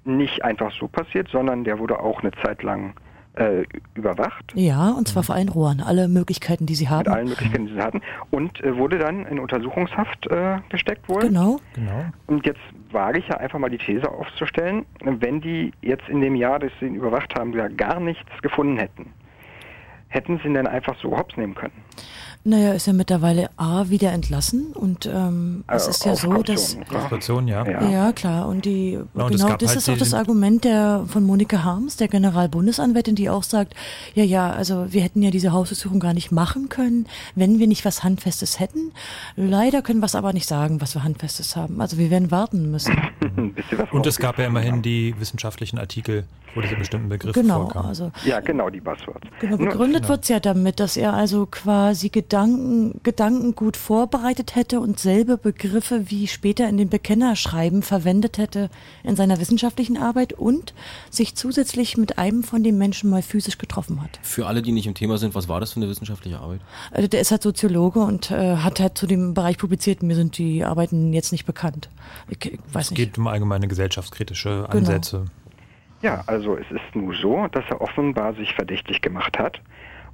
nicht einfach so passiert, sondern der wurde auch eine Zeit lang äh, überwacht. Ja, und zwar vor allen Rohren, alle Möglichkeiten, die sie haben. Mit allen Möglichkeiten, die sie hatten. Und äh, wurde dann in Untersuchungshaft äh, gesteckt wohl. Genau. Genau. Und jetzt wage ich ja einfach mal die These aufzustellen, wenn die jetzt in dem Jahr, das sie ihn überwacht haben, ja gar nichts gefunden hätten, hätten sie ihn denn einfach so hops nehmen können? Naja, ist ja mittlerweile A wieder entlassen und ähm, es Äh, ist ja so, dass Kaution, ja. Auf Kaution, ja. ja. Ja. klar und die Ja, und es genau das halt ist auch das Argument der von Monika Harms, der Generalbundesanwältin, die auch sagt, ja ja, also wir hätten ja diese Hausdurchsuchung gar nicht machen können, wenn wir nicht was handfestes hätten. Leider können wir es aber nicht sagen, was wir handfestes haben. Also wir werden warten müssen. Und es gab ja immerhin die wissenschaftlichen Artikel, wo diese bestimmten Begriffe Genau, vorkamen. also Ja, genau, die Buzzwords. Genau, begründet wird's ja damit, dass er also quasi Gedanken, Gedanken gut vorbereitet hätte und selbe Begriffe wie später in den Bekennerschreiben verwendet hätte in seiner wissenschaftlichen Arbeit und sich zusätzlich mit einem von den Menschen mal physisch getroffen hat. Für alle, die nicht im Thema sind, was war das für eine wissenschaftliche Arbeit? Also der ist halt Soziologe und äh, hat halt zu dem Bereich publiziert. Mir sind die Arbeiten jetzt nicht bekannt. Ich, ich weiß Es nicht. geht um allgemeine gesellschaftskritische Genau. Ansätze. Ja, also es ist nur so, dass er offenbar sich verdächtig gemacht hat.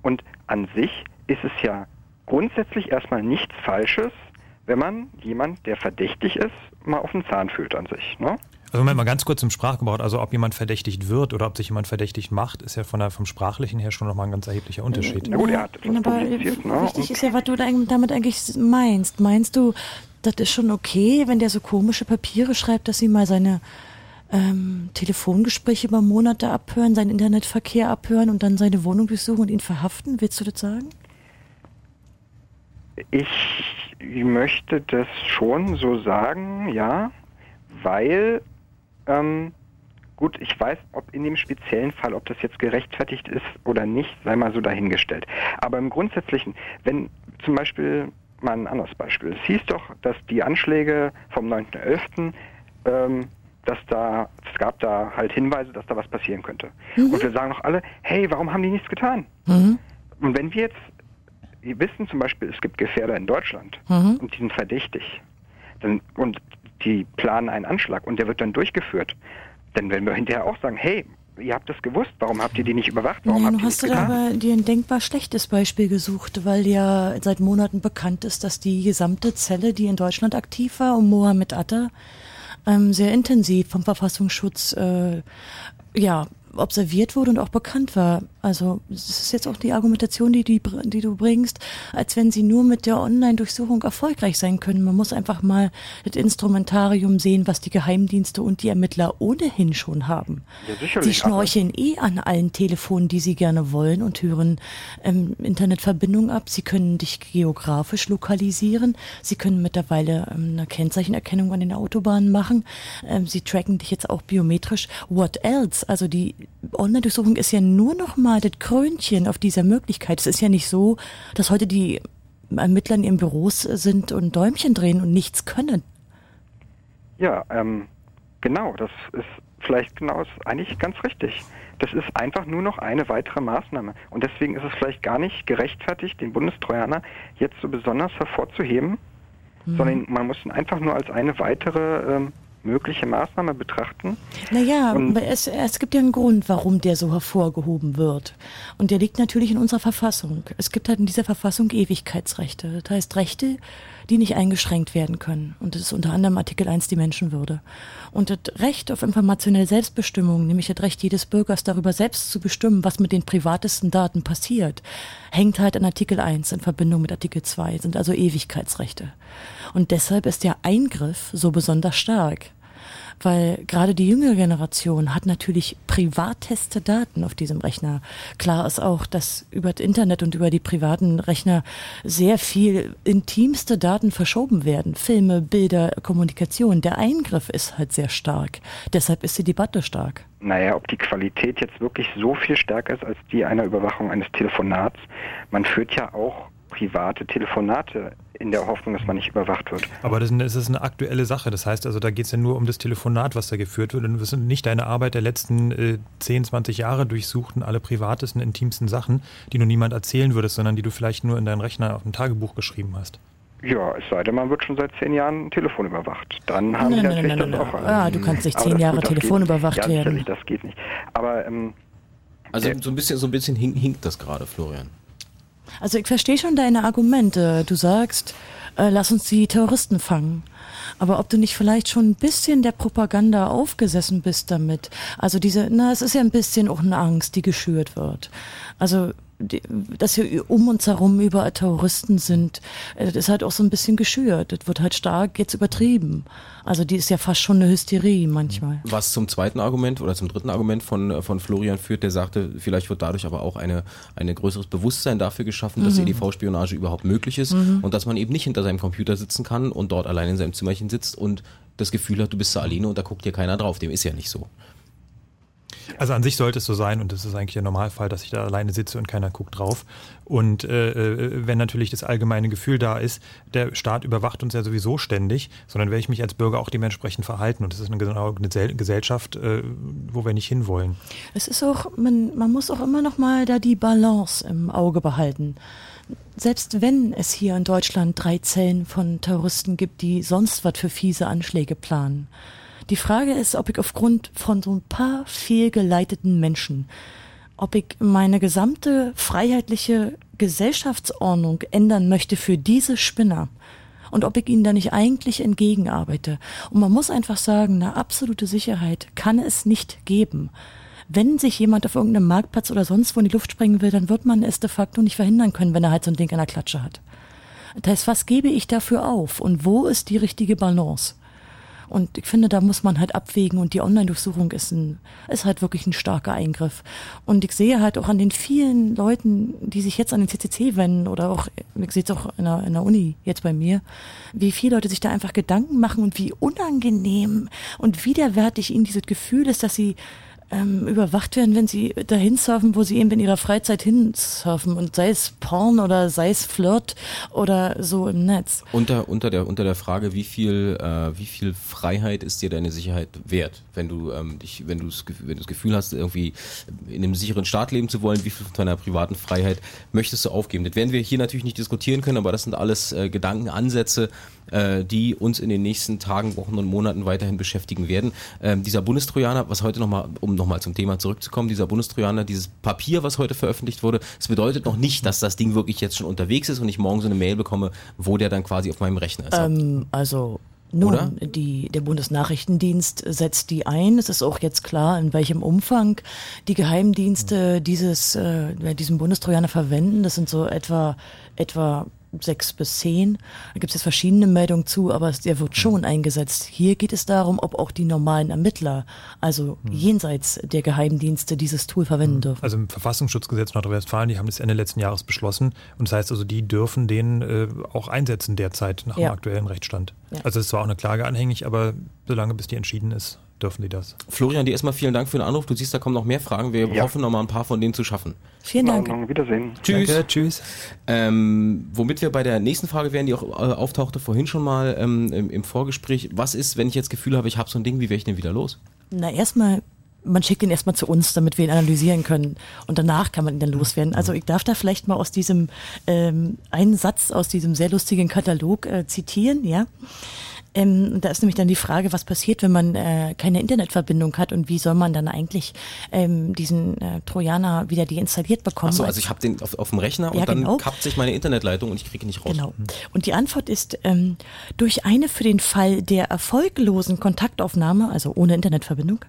Und an sich ist es ja grundsätzlich erstmal nichts Falsches, wenn man jemand, der verdächtig ist, mal auf den Zahn fühlt an sich. Ne? Also Moment mal ganz kurz im Sprachgebrauch, also ob jemand verdächtigt wird oder ob sich jemand verdächtigt macht, ist ja von der, vom Sprachlichen her schon nochmal ein ganz erheblicher Unterschied. Na gut, er hat etwas Aber publiziert. Ne? wichtig ist ja, was du damit eigentlich meinst. Meinst du, das ist schon okay, wenn der so komische Papiere schreibt, dass sie mal seine ähm, Telefongespräche über Monate abhören, seinen Internetverkehr abhören und dann seine Wohnung durchsuchen und ihn verhaften? Willst du das sagen? Ich möchte das schon so sagen, ja, weil, ähm, gut, ich weiß, ob in dem speziellen Fall, ob das jetzt gerechtfertigt ist oder nicht, sei mal so dahingestellt. Aber im Grundsätzlichen, wenn zum Beispiel, mal ein anderes Beispiel, es hieß doch, dass die Anschläge vom 9.11., ähm, dass da, es gab da halt Hinweise, dass da was passieren könnte. Und wir sagen doch alle, hey, warum haben die nichts getan? Und wenn wir jetzt wir wissen zum Beispiel, es gibt Gefährder in Deutschland Mhm. und die sind verdächtig. Dann, und die planen einen Anschlag und der wird dann durchgeführt. Dann werden wir hinterher auch sagen, hey, ihr habt das gewusst, warum habt ihr die nicht überwacht? Warum Ja, habt nun ihr hast du getan? aber dir ein denkbar schlechtes Beispiel gesucht, weil ja seit Monaten bekannt ist, dass die gesamte Zelle, die in Deutschland aktiv war, um Mohammed Atta, ähm, sehr intensiv vom Verfassungsschutz äh, ja, observiert wurde und auch bekannt war. Also es ist jetzt auch die Argumentation, die, die, die du bringst, als wenn sie nur mit der Online-Durchsuchung erfolgreich sein können. Man muss einfach mal das Instrumentarium sehen, was die Geheimdienste und die Ermittler ohnehin schon haben. Ja, sicherlich, Sie schnorcheln eh an allen Telefonen, die sie gerne wollen und hören ähm, Internetverbindung ab. Sie können dich geografisch lokalisieren. Sie können mittlerweile ähm, eine Kennzeichenerkennung an den Autobahnen machen. Ähm, sie tracken dich jetzt auch biometrisch. What else? Also die Online-Durchsuchung ist ja nur noch mal das Krönchen auf dieser Möglichkeit. Es ist ja nicht so, dass heute die Ermittler in ihren Büros sind und Däumchen drehen und nichts können. Ja, ähm, genau, das ist vielleicht genau, ist eigentlich ganz richtig. Das ist einfach nur noch eine weitere Maßnahme. Und deswegen ist es vielleicht gar nicht gerechtfertigt, den Bundestrojaner jetzt so besonders hervorzuheben, Mhm. sondern man muss ihn einfach nur als eine weitere ähm, mögliche Maßnahme betrachten. Naja, es, es gibt ja einen Grund, warum der so hervorgehoben wird. Und der liegt natürlich in unserer Verfassung. Es gibt halt in dieser Verfassung Ewigkeitsrechte. Das heißt Rechte, die nicht eingeschränkt werden können. Und das ist unter anderem Artikel 1 die Menschenwürde. Und das Recht auf informationelle Selbstbestimmung, nämlich das Recht jedes Bürgers darüber selbst zu bestimmen, was mit den privatesten Daten passiert, hängt halt an Artikel 1 in Verbindung mit Artikel 2, sind also Ewigkeitsrechte. Und deshalb ist der Eingriff so besonders stark weil gerade die jüngere Generation hat natürlich privateste Daten auf diesem Rechner. Klar ist auch, dass über das Internet und über die privaten Rechner sehr viel intimste Daten verschoben werden. Filme, Bilder, Kommunikation. Der Eingriff ist halt sehr stark. Deshalb ist die Debatte stark. Naja, ob die Qualität jetzt wirklich so viel stärker ist als die einer Überwachung eines Telefonats. Man führt ja auch private Telefonate in der Hoffnung, dass man nicht überwacht wird. Aber das ist, eine, aktuelle Sache. Das heißt also, da geht es ja nur um das Telefonat, was da geführt wird. Und das sind nicht deine Arbeit der letzten äh, 10, 20 Jahre durchsuchten, alle privatesten, intimsten Sachen, die du niemand erzählen würdest, sondern die du vielleicht nur in deinen Rechner auf dem Tagebuch geschrieben hast. Ja, es sei denn, man wird schon seit zehn Jahren ein Telefon überwacht. Dann haben Nein, die nein, natürlich nein, nein, das auch nein. Ah, du kannst nicht zehn Jahre gut, Telefon überwacht ja, werden. das geht nicht. Aber ähm, Also so ein bisschen, so ein bisschen hink, hinkt das gerade, Florian. Also ich verstehe schon deine Argumente. Du sagst, äh, lass uns die Terroristen fangen. Aber ob du nicht vielleicht schon ein bisschen der Propaganda aufgesessen bist damit. Also diese, na, es ist ja ein bisschen auch eine Angst, die geschürt wird. Also dass hier um uns herum überall Terroristen sind, äh, das ist halt auch so ein bisschen geschürt. Das wird halt stark jetzt übertrieben. Also die ist ja fast schon eine Hysterie manchmal. Was zum zweiten Argument oder zum dritten Argument von, äh, von Florian führt, der sagte, vielleicht wird dadurch aber auch eine, eine größeres Bewusstsein dafür geschaffen, dass Mhm. EDV-Spionage überhaupt möglich ist Mhm. und dass man eben nicht hinter seinem Computer sitzen kann und dort allein in seinem Zimmerchen sitzt und das Gefühl hat, du bist da alleine und da guckt dir keiner drauf. Dem ist ja nicht so. Also an sich sollte es so sein und das ist eigentlich der Normalfall, dass ich da alleine sitze und keiner guckt drauf. Und äh, äh, wenn natürlich das allgemeine Gefühl da ist, der Staat überwacht uns ja sowieso ständig, sondern werde ich mich als Bürger auch dementsprechend verhalten. Und das ist eine, eine Gesell- Gesellschaft, äh, wo wir nicht hinwollen. Es ist auch, man, man muss auch immer noch mal da die Balance im Auge behalten. Selbst wenn es hier in Deutschland drei Zellen von Terroristen gibt, die sonst was für fiese Anschläge planen. Die Frage ist, ob ich aufgrund von so ein paar fehlgeleiteten Menschen, ob ich meine gesamte freiheitliche Gesellschaftsordnung ändern möchte für diese Spinner und ob ich ihnen da nicht eigentlich entgegenarbeite. Und man muss einfach sagen, eine absolute Sicherheit kann es nicht geben. Wenn sich jemand auf irgendeinem Marktplatz oder sonst wo in die Luft sprengen will, dann wird man es de facto nicht verhindern können, wenn er halt so ein Ding an der Klatsche hat. Das heißt, was gebe ich dafür auf und wo ist die richtige Balance? Und ich finde, da muss man halt abwägen und die Online-Durchsuchung ist, ein, ist halt wirklich ein starker Eingriff. Und ich sehe halt auch an den vielen Leuten, die sich jetzt an den CCC wenden oder auch, ich sehe es auch in der, in der Uni jetzt bei mir, wie viele Leute sich da einfach Gedanken machen und wie unangenehm und widerwärtig ihnen dieses Gefühl ist, dass sie ähm, überwacht werden, wenn sie dahin surfen, wo sie eben in ihrer Freizeit hinsurfen und sei es Porn oder sei es Flirt oder so im Netz. Unter, unter, der, unter der Frage, wie viel, äh, wie viel Freiheit ist dir deine Sicherheit wert? Wenn du, ähm, dich, wenn, du wenn du das Gefühl hast, irgendwie in einem sicheren Staat leben zu wollen, wie viel von deiner privaten Freiheit möchtest du aufgeben? Das werden wir hier natürlich nicht diskutieren können, aber das sind alles äh, Gedankenansätze, äh, die uns in den nächsten Tagen, Wochen und Monaten weiterhin beschäftigen werden. Ähm, dieser Bundestrojaner, was heute nochmal, um nochmal zum Thema zurückzukommen, dieser Bundestrojaner, dieses Papier, was heute veröffentlicht wurde, es bedeutet noch nicht, dass das Ding wirklich jetzt schon unterwegs ist und ich morgen so eine Mail bekomme, wo der dann quasi auf meinem Rechner ist. Ähm, also nun, Oder? die, der Bundesnachrichtendienst setzt die ein. Es ist auch jetzt klar, in welchem Umfang die Geheimdienste dieses, äh, diesen Bundestrojaner verwenden. Das sind so etwa, etwa sechs bis zehn. Da gibt es jetzt verschiedene Meldungen zu, aber der wird schon eingesetzt. Hier geht es darum, ob auch die normalen Ermittler, also jenseits der Geheimdienste, dieses Tool verwenden dürfen. Also im Verfassungsschutzgesetz Nordrhein-Westfalen, die haben das Ende letzten Jahres beschlossen. Und das heißt also, die dürfen den äh, auch einsetzen derzeit nach Ja. dem aktuellen Rechtsstand. Ja. Also es ist zwar auch eine Klage anhängig, aber solange bis die entschieden ist, dürfen die das. Florian, dir erstmal vielen Dank für den Anruf. Du siehst, da kommen noch mehr Fragen. Wir Ja. hoffen, noch mal ein paar von denen zu schaffen. Vielen Dank. Wiedersehen. Tschüss. Danke, tschüss. Ähm, womit wir bei der nächsten Frage wären, die auch äh, auftauchte vorhin schon mal ähm, im, im Vorgespräch. Was ist, wenn ich jetzt Gefühl habe, ich habe so ein Ding, wie wäre ich denn wieder los? Na, erstmal, man schickt ihn erstmal zu uns, damit wir ihn analysieren können. Und danach kann man ihn dann loswerden. Also ich darf da vielleicht mal aus diesem ähm, einen Satz aus diesem sehr lustigen Katalog äh, zitieren, ja. Ähm, da ist nämlich dann die Frage, was passiert, wenn man äh, keine Internetverbindung hat und wie soll man dann eigentlich ähm, diesen äh, Trojaner wieder deinstalliert bekommen? Achso, also ich habe den auf, auf dem Rechner und Ja, dann genau. kappt sich meine Internetleitung und ich kriege ihn nicht raus. Genau. Und die Antwort ist, ähm, durch eine für den Fall der erfolglosen Kontaktaufnahme, also ohne Internetverbindung,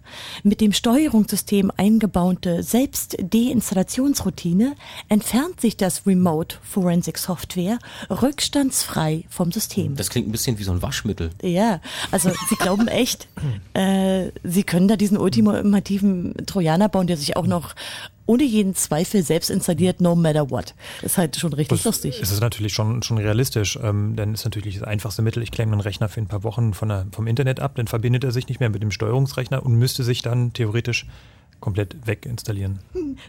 mit dem Steuerungssystem eingebaute Selbstdeinstallationsroutine entfernt sich das Remote Forensic Software rückstandsfrei vom System. Das klingt ein bisschen wie so ein Waschmittel. Ja, also sie glauben echt, äh, sie können da diesen ultimativen Trojaner bauen, der sich auch noch ohne jeden Zweifel selbst installiert, no matter what. Ist halt schon richtig lustig. Es ist natürlich schon, schon realistisch, ähm, denn es ist natürlich das einfachste Mittel. Ich klemme einen Rechner für ein paar Wochen von der, vom Internet ab, dann verbindet er sich nicht mehr mit dem Steuerungsrechner und müsste sich dann theoretisch komplett weginstallieren.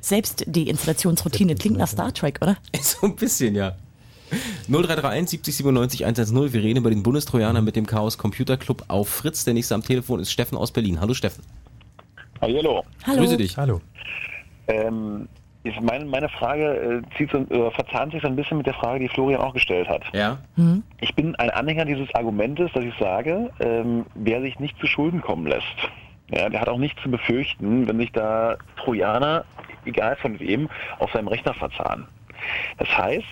Selbst die Installationsroutine klingt nach Star Trek, oder? So ein bisschen, ja. 0331 70 97 110. Wir reden über den Bundestrojaner mit dem Chaos Computer Club auf Fritz. Der nächste am Telefon ist Steffen aus Berlin. Hallo Steffen. Hallo. Hallo. Grüße dich. Hallo. Ähm, meine, meine Frage äh, zieht so, äh, verzahnt sich so ein bisschen mit der Frage, die Florian auch gestellt hat. Ja. Ich bin ein Anhänger dieses Argumentes, dass ich sage, ähm, wer sich nicht zu Schulden kommen lässt, ja, der hat auch nichts zu befürchten, wenn sich da Trojaner, egal von wem, auf seinem Rechner verzahnen. Das heißt,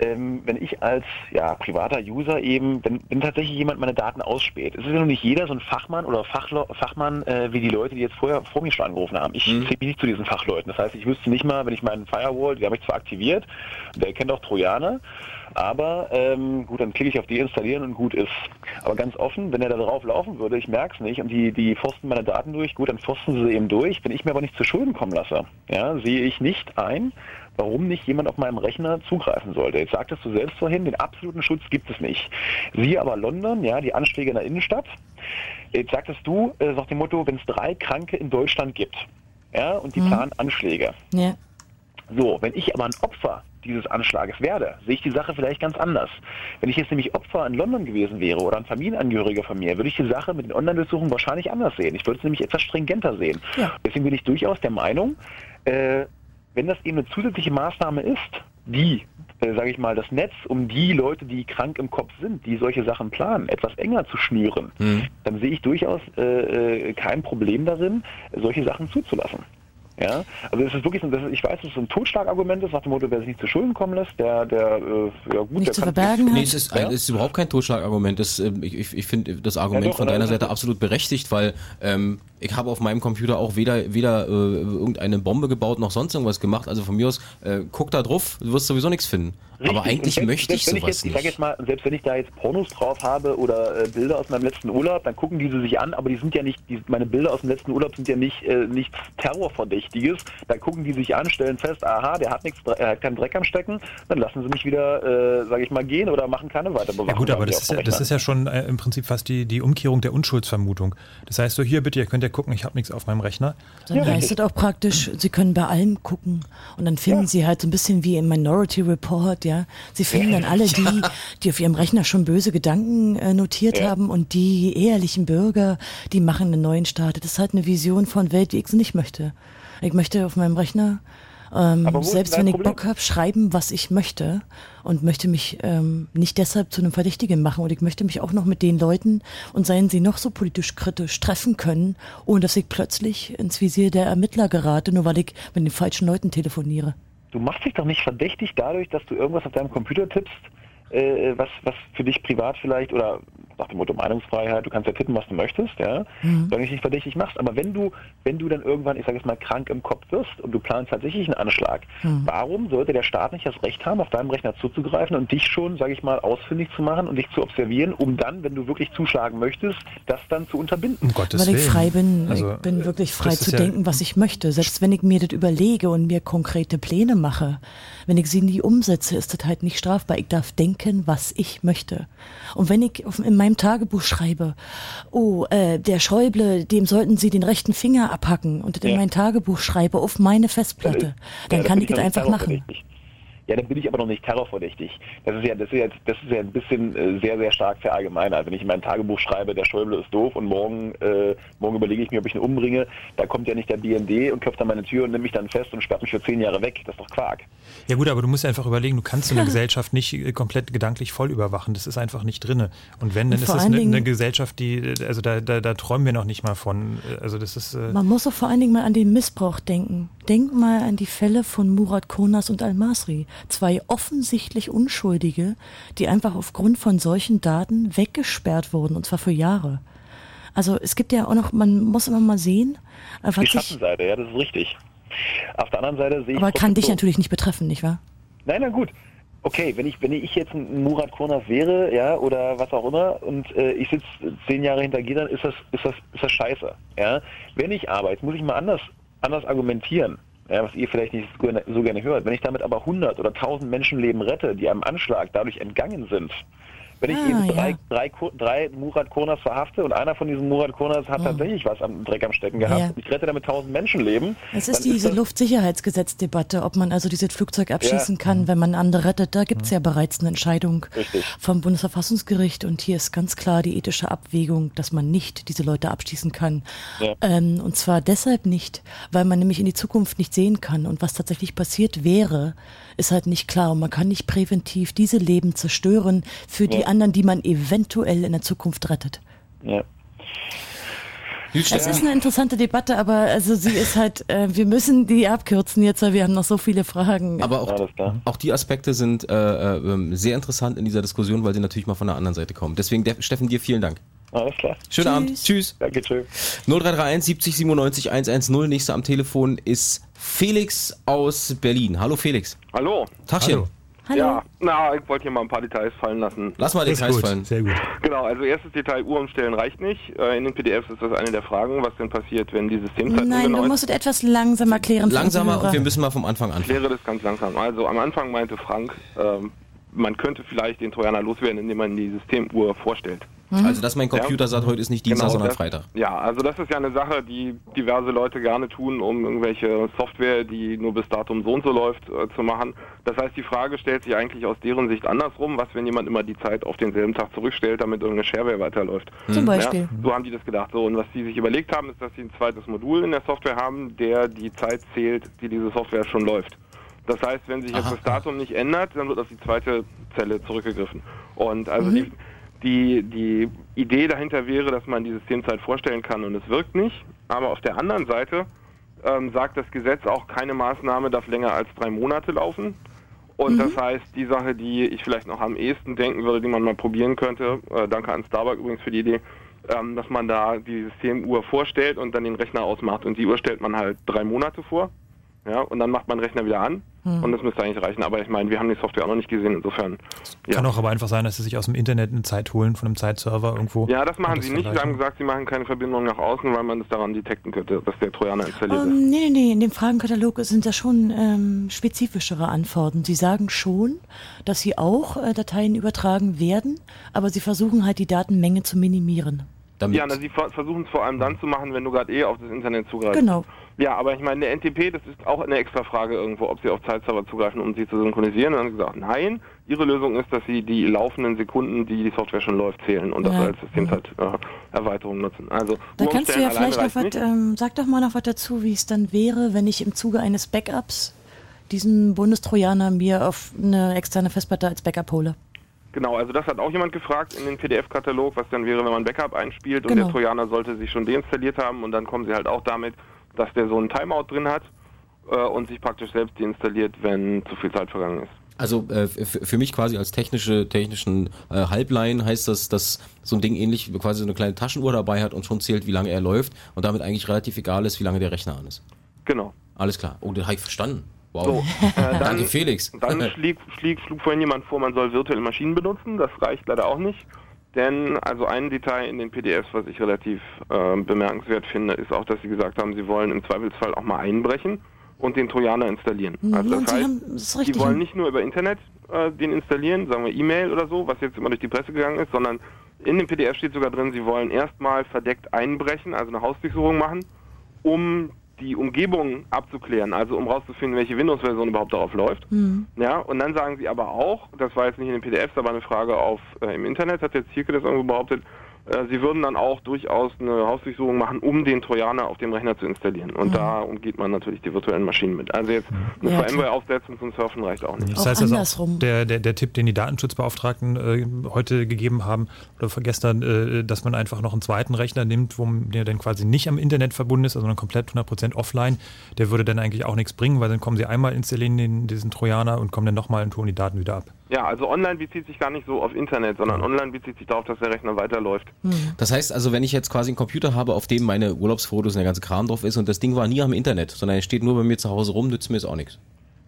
ähm, wenn ich als ja, privater User eben, wenn, wenn tatsächlich jemand meine Daten ausspäht. Es ist ja noch nicht jeder so ein Fachmann oder Fachlo Fachmann äh, wie die Leute, die jetzt vorher vor mir schon angerufen haben. Ich Mhm. zähle mich nicht zu diesen Fachleuten. Das heißt, ich wüsste nicht mal, wenn ich meinen Firewall, die habe ich zwar aktiviert, der kennt auch Trojaner, aber ähm, gut, dann klicke ich auf deinstallieren und gut ist. Aber ganz offen, wenn er da drauf laufen würde, ich merke es nicht und die, die forsten meine Daten durch, gut, dann forsten sie eben durch. Wenn ich mir aber nicht zu Schulden kommen lasse, ja, sehe ich nicht ein, warum nicht jemand auf meinem Rechner zugreifen sollte. Jetzt sagtest du selbst vorhin, den absoluten Schutz gibt es nicht. Siehe aber London, ja, die Anschläge in der Innenstadt. Jetzt sagtest du, äh, nach dem Motto, wenn es drei Kranke in Deutschland gibt, ja, und die Mhm. planen Anschläge. Ja. So, wenn ich aber ein Opfer dieses Anschlages werde, sehe ich die Sache vielleicht ganz anders. Wenn ich jetzt nämlich Opfer in London gewesen wäre oder ein Familienangehöriger von mir, würde ich die Sache mit den Online-Durchsuchungen wahrscheinlich anders sehen. Ich würde es nämlich etwas stringenter sehen. Deswegen bin ich durchaus der Meinung, äh, wenn das eben eine zusätzliche Maßnahme ist, die, äh, sage ich mal, das Netz um die Leute, die krank im Kopf sind, die solche Sachen planen, etwas enger zu schnüren, dann sehe ich durchaus äh, äh, kein Problem darin, solche Sachen zuzulassen. Ja, also es ist wirklich, so, das ist, ich weiß, dass es ein Totschlagargument ist, nach dem Motto, wer sich nicht zu Schulden kommen lässt, der, der, äh, ja gut, der kann Nee, es ist, ein, es ist überhaupt kein Totschlagargument. Das, ähm, ich ich, ich finde das Argument Ja, doch, von deiner Seite absolut berechtigt, weil ähm, ich habe auf meinem Computer auch weder, weder äh, irgendeine Bombe gebaut noch sonst irgendwas gemacht. Also von mir aus, äh, guck da drauf, du wirst sowieso nichts finden. Richtig. Aber eigentlich selbst- möchte ich sowas jetzt, Ich sag nicht. jetzt mal, selbst wenn ich da jetzt Pornos drauf habe oder äh, Bilder aus meinem letzten Urlaub, dann gucken diese sich an, aber die sind ja nicht, die, meine Bilder aus dem letzten Urlaub sind ja nicht äh, nichts Terrorverdächtiges. Dann gucken die sich an, stellen fest, aha, der hat nichts, er hat keinen Dreck am Stecken, dann lassen sie mich wieder, äh, sage ich mal, gehen oder machen keine Weiterbewachung. Ja gut, aber das ist ja, das Rechner. ist ja schon äh, im Prinzip fast die, die Umkehrung der Unschuldsvermutung. Das heißt so, hier bitte, ihr könnt ja gucken, ich habe nichts auf meinem Rechner. Dann heißt es auch praktisch, Sie können bei allem gucken und dann finden Sie halt so ein bisschen wie im Minority Report, ja. Sie finden dann alle die, die auf ihrem Rechner schon böse Gedanken äh, notiert Ja. haben und die ehrlichen Bürger, die machen einen neuen Start. Das ist halt eine Vision von Welt, wie ich sie nicht möchte. Ich möchte auf meinem Rechner ähm, selbst wenn ich Problem? Bock habe, schreiben, was ich möchte und möchte mich ähm, nicht deshalb zu einem Verdächtigen machen. Und ich möchte mich auch noch mit den Leuten und seien sie noch so politisch kritisch treffen können, ohne dass ich plötzlich ins Visier der Ermittler gerate, nur weil ich mit den falschen Leuten telefoniere. Du machst dich doch nicht verdächtig dadurch, dass du irgendwas auf deinem Computer tippst, äh, was, was für dich privat vielleicht oder nach dem Motto Meinungsfreiheit, du kannst ja tippen, was du möchtest, ja, Mhm. solange du dich nicht verdächtig machst. Aber wenn du, wenn du dann irgendwann, ich sage jetzt mal, krank im Kopf wirst und du planst tatsächlich einen Anschlag, Mhm. warum sollte der Staat nicht das Recht haben, auf deinem Rechner zuzugreifen und dich schon, sage ich mal, ausfindig zu machen und dich zu observieren, um dann, wenn du wirklich zuschlagen möchtest, das dann zu unterbinden? Um Gottes weil ich frei bin, Also, ich bin wirklich frei zu ja- denken, was ich möchte. Selbst wenn ich mir das überlege und mir konkrete Pläne mache, wenn ich sie nie umsetze, ist das halt nicht strafbar. Ich darf denken, was ich möchte. Und wenn ich in meinem Tagebuch schreibe, oh, äh, der Schäuble, dem sollten Sie den rechten Finger abhacken und das in Ja. mein Tagebuch schreibe auf meine Festplatte, dann Ja, kann ich das einfach machen. Ja, dann bin ich aber noch nicht terrorverdächtig. Das ist ja, das ist ja, das ist ja ein bisschen äh, sehr, sehr stark verallgemeinert. Wenn ich in mein Tagebuch schreibe, der Schäuble ist doof und morgen, äh, morgen überlege ich mir, ob ich ihn umbringe, da kommt ja nicht der BND und klopft an meine Tür und nimmt mich dann fest und sperrt mich für zehn Jahre weg. Das ist doch Quark. Ja gut, aber du musst einfach überlegen, du kannst so eine Gesellschaft nicht äh, komplett gedanklich voll überwachen. Das ist einfach nicht drinne. Und wenn, dann Und ist es allen eine, Dingen- eine Gesellschaft, die, äh, also da, da, da träumen wir noch nicht mal von. Äh, Also das ist. Äh, Man muss auch vor allen Dingen mal an den Missbrauch denken. Denk mal an die Fälle von Murat Konas und Al-Masri. Zwei offensichtlich Unschuldige, die einfach aufgrund von solchen Daten weggesperrt wurden, und zwar für Jahre. Also es gibt ja auch noch, man muss immer mal sehen, Die Schattenseite, ja, das ist richtig. Auf der anderen Seite sehe ich aber kann dich so- natürlich nicht betreffen, nicht wahr? Nein, na gut. Okay, wenn ich, wenn ich jetzt ein Murat Kurnas wäre, ja, oder was auch immer, und äh, ich sitze zehn Jahre hinter Gittern, ist das, ist das, ist das scheiße. Ja? Wenn ich arbeite, muss ich mal anders, anders argumentieren. Ja, was ihr vielleicht nicht so gerne, so gerne hört. Wenn ich damit aber 100 oder 1000 Menschenleben rette, die einem Anschlag dadurch entgangen sind, wenn ich Ah, eben drei, ja. drei, drei Murat Kurnas verhafte und einer von diesen Murat Kurnas hat tatsächlich was am Dreck am Stecken gehabt, Ja. ich rette damit 1000 Menschenleben, Es ist diese Luftsicherheitsgesetzdebatte, ob man also dieses Flugzeug abschießen Ja. kann, wenn man andere rettet. Da gibt's ja bereits eine Entscheidung Richtig. vom Bundesverfassungsgericht und hier ist ganz klar die ethische Abwägung, dass man nicht diese Leute abschießen kann. Ja. Ähm, und zwar deshalb nicht, weil man nämlich in die Zukunft nicht sehen kann und was tatsächlich passiert wäre, ist halt nicht klar und man kann nicht präventiv diese Leben zerstören für die Ja. Anderen, die man eventuell in der Zukunft rettet. Ja. Es ist eine interessante Debatte, aber also sie ist halt, äh, wir müssen die abkürzen jetzt, weil wir haben noch so viele Fragen. Aber auch, auch die Aspekte sind äh, äh, sehr interessant in dieser Diskussion, weil sie natürlich mal von der anderen Seite kommen. Deswegen, der, Steffen, dir vielen Dank. Alles klar. Schönen Abend. Tschüss. Danke, tschüss. 0331 70 97 110. Nächster am Telefon ist Felix aus Berlin. Hallo Felix. Hallo. Tagchen. Hallo. Ja, na, ich wollte hier mal ein paar Details fallen lassen. Lass mal Details gut, fallen. Sehr gut. Genau, also erstes Detail, Uhr umstellen reicht nicht. Äh, In den PDFs ist das eine der Fragen, was denn passiert, wenn die Systemzeit Nein, du musst es etwas langsam erklären. für Langsamer und wir müssen mal vom Anfang Ich anfangen. kläre das ganz langsam. Also am Anfang meinte Frank, ähm, man könnte vielleicht den Trojaner loswerden, indem man die Systemuhr vorstellt. Also, dass mein Computer sagt, heute ist nicht Dienstag, Genau, sondern das, Freitag. Ja, also das ist ja eine Sache, die diverse Leute gerne tun, um irgendwelche Software, die nur bis Datum so und so läuft, äh, zu machen. Das heißt, die Frage stellt sich eigentlich aus deren Sicht andersrum, was wenn jemand immer die Zeit auf denselben Tag zurückstellt, damit irgendeine Shareware weiterläuft. Zum Beispiel. Ja, so haben die das gedacht. So, und was die sich überlegt haben, ist, dass sie ein zweites Modul in der Software haben, der die Zeit zählt, die diese Software schon läuft. Das heißt, wenn sich jetzt Aha. das Datum nicht ändert, dann wird auf die zweite Zelle zurückgegriffen. Und also die, die, die Idee dahinter wäre, dass man die Systemzeit vorstellen kann und es wirkt nicht. Aber auf der anderen Seite ähm, sagt das Gesetz auch, keine Maßnahme darf länger als drei Monate laufen. Und das heißt, die Sache, die ich vielleicht noch am ehesten denken würde, die man mal probieren könnte, äh, danke an Starbuck übrigens für die Idee, ähm, dass man da die Systemuhr vorstellt und dann den Rechner ausmacht. Und die Uhr stellt man halt drei Monate vor. Ja, und dann macht man den Rechner wieder an Hm. und das müsste eigentlich reichen. Aber ich meine, wir haben die Software auch noch nicht gesehen, insofern. Ja. Kann auch aber einfach sein, dass sie sich aus dem Internet eine Zeit holen von einem Zeitserver irgendwo. Ja, das machen und sie nicht. Sie haben gesagt, sie machen keine Verbindung nach außen, weil man das daran detekten könnte, dass der Trojaner installiert ist. Ähm, nee, nee, nee, in dem Fragenkatalog sind da schon ähm, spezifischere Antworten. Sie sagen schon, dass sie auch äh, Dateien übertragen werden, aber sie versuchen halt die Datenmenge zu minimieren. Damit Ja, na, sie ver versuchen es vor allem dann zu machen, wenn du gerade eh auf das Internet zugreifst. Genau. Ja, aber ich meine, der NTP, das ist auch eine extra Frage irgendwo, ob sie auf Zeitserver zugreifen, um sie zu synchronisieren. Und dann haben sie gesagt, nein, ihre Lösung ist, dass sie die laufenden Sekunden, die die Software schon läuft, zählen und das Ja. als Systemzeiterweiterung nutzen. Also Da kannst du ja vielleicht noch was, ähm, sag doch mal noch was dazu, wie es dann wäre, wenn ich im Zuge eines Backups diesen Bundestrojaner mir auf eine externe Festplatte als Backup hole. Genau, also das hat auch jemand gefragt in den PDF-Katalog, was dann wäre, wenn man Backup einspielt und Genau. der Trojaner sollte sich schon deinstalliert haben und dann kommen sie halt auch damit, dass der so einen Timeout drin hat äh, und sich praktisch selbst deinstalliert, wenn zu viel Zeit vergangen ist. Also äh, für mich quasi als technische technischen äh, Halblein heißt das, dass so ein Ding ähnlich quasi so eine kleine Taschenuhr dabei hat und schon zählt, wie lange er läuft und damit eigentlich relativ egal ist, wie lange der Rechner an ist. Genau. Alles klar. Oh, das habe ich verstanden. Wow. So, äh, dann, Danke Felix. Dann schlägt, schlägt, schlug vorhin jemand vor, man soll virtuelle Maschinen benutzen. Das reicht leider auch nicht. Denn also ein Detail in den PDFs, was ich relativ äh, bemerkenswert finde, ist auch, dass sie gesagt haben, sie wollen im Zweifelsfall auch mal einbrechen und den Trojaner installieren. Mhm, Also das sie heißt, haben- das die wollen nicht nur über Internet äh, den installieren, sagen wir E-Mail oder so, was jetzt immer durch die Presse gegangen ist, sondern in dem PDF steht sogar drin, sie wollen erstmal verdeckt einbrechen, also eine Hausdurchsuchung machen, um die Umgebung abzuklären, also um rauszufinden, welche Windows-Version überhaupt darauf läuft. Mhm. Ja, und dann sagen sie aber auch, das war jetzt nicht in den PDFs, aber eine Frage auf äh, im Internet, hat jetzt Zirke das irgendwo behauptet, sie würden dann auch durchaus eine Hausdurchsuchung machen, um den Trojaner auf dem Rechner zu installieren. Und Mhm. da umgeht man natürlich die virtuellen Maschinen mit. Also jetzt eine Ja, VMware aufsetzen zum Surfen reicht auch nicht. Das heißt also auch der, der, der Tipp, den die Datenschutzbeauftragten äh, heute gegeben haben oder gestern, äh, dass man einfach noch einen zweiten Rechner nimmt, wo der dann quasi nicht am Internet verbunden ist, also dann komplett 100% offline, der würde dann eigentlich auch nichts bringen, weil dann kommen sie einmal, installieren den, diesen Trojaner und kommen dann nochmal und tun die Daten wieder ab. Ja, also online bezieht sich gar nicht so auf Internet, sondern online bezieht sich darauf, dass der Rechner weiterläuft. Das heißt also, wenn ich jetzt quasi einen Computer habe, auf dem meine Urlaubsfotos und der ganze Kram drauf ist und das Ding war nie am Internet, sondern er steht nur bei mir zu Hause rum, nützt mir es auch nichts.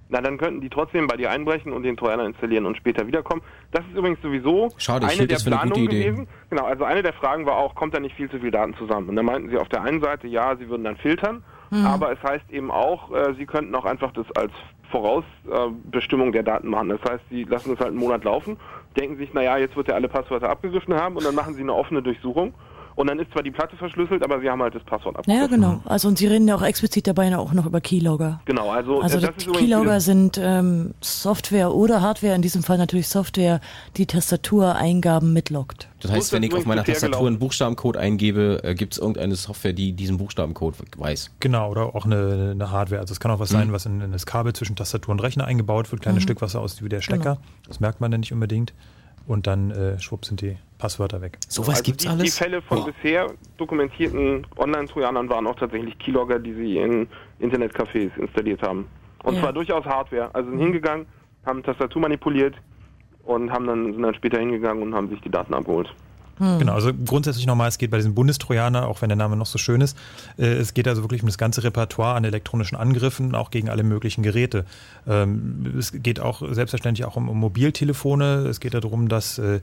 Na, dann könnten die trotzdem bei dir einbrechen und den Trojaner installieren und später wiederkommen. Das ist übrigens sowieso Schade, ich eine hielt der das für eine gute Planungen Idee. gewesen. Genau, also eine der Fragen war auch, kommt da nicht viel zu viel Daten zusammen? Und da meinten sie auf der einen Seite, ja, sie würden dann filtern, Mhm. aber es heißt eben auch, äh, sie könnten auch einfach das als Vorausbestimmung der Daten machen. Das heißt, sie lassen es halt einen Monat laufen, denken sich, naja, jetzt wird er alle Passwörter abgegriffen haben und dann machen sie eine offene Durchsuchung. Und dann ist zwar die Platte verschlüsselt, aber sie haben halt das Passwort abgegriffen. Naja, genau. Also und sie reden ja auch explizit dabei auch noch über Keylogger. Genau, also, Also äh, das das ist übrigens Keylogger sind ähm, Software oder Hardware, in diesem Fall natürlich Software, die Tastatureingaben mitloggt. Das heißt, wenn ich auf meiner Tastatur einen Buchstabencode eingebe, äh, gibt es irgendeine Software, die diesen Buchstabencode weiß. Genau, oder auch eine, eine Hardware. Also es kann auch was Mhm. sein, was in, in das Kabel zwischen Tastatur und Rechner eingebaut wird, kleines Mhm. Stück, was so aussieht wie der Stecker. Genau. Das merkt man dann nicht unbedingt. und dann äh, schwupp sind die Passwörter weg. Sowas also gibt's die, alles? Die Fälle von Boah. bisher dokumentierten Online-Trojanern waren auch tatsächlich Keylogger, die sie in Internetcafés installiert haben. Und Ja. zwar durchaus Hardware. Also sind hingegangen, haben Tastatur manipuliert und haben dann, sind dann später hingegangen und haben sich die Daten abgeholt. Genau, also grundsätzlich nochmal, es geht bei diesem Bundestrojaner, auch wenn der Name noch so schön ist, äh, es geht also wirklich um das ganze Repertoire an elektronischen Angriffen, auch gegen alle möglichen Geräte. Ähm, es geht auch selbstverständlich auch um, um Mobiltelefone. Es geht darum, dass, äh,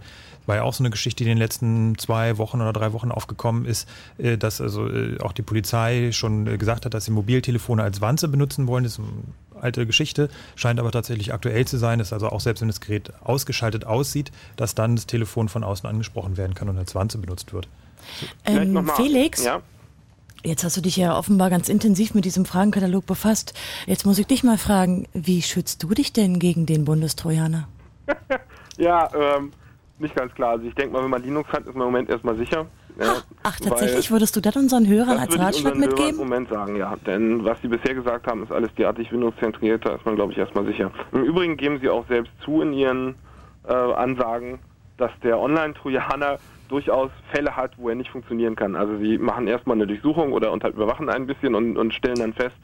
war ja auch so eine Geschichte, die in den letzten zwei Wochen oder drei Wochen aufgekommen ist, äh, dass also äh, auch die Polizei schon äh, gesagt hat, dass sie Mobiltelefone als Wanze benutzen wollen. Das ist eine alte Geschichte, scheint aber tatsächlich aktuell zu sein, dass also auch selbst wenn das Gerät ausgeschaltet aussieht, dass dann das Telefon von außen angesprochen werden kann und als Wanze benutzt wird. Ähm, Felix, Ja? jetzt hast du dich ja offenbar ganz intensiv mit diesem Fragenkatalog befasst. Jetzt muss ich dich mal fragen, wie schützt du dich denn gegen den Bundestrojaner? Ja, ähm, nicht ganz klar. Also ich denke mal, wenn man Linux hat, ist man im Moment erstmal sicher. Ja, Ach, tatsächlich, würdest du das unseren Hörern als Ratschlag mitgeben? im Moment sagen, ja. Denn was sie bisher gesagt haben, ist alles derartig Windows-zentriert, da ist man, glaube ich, erstmal sicher. Im Übrigen geben sie auch selbst zu in ihren äh, Ansagen, dass der Online-Trojaner durchaus Fälle hat, wo er nicht funktionieren kann. Also sie machen erstmal eine Durchsuchung oder und halt überwachen ein bisschen und, und stellen dann fest,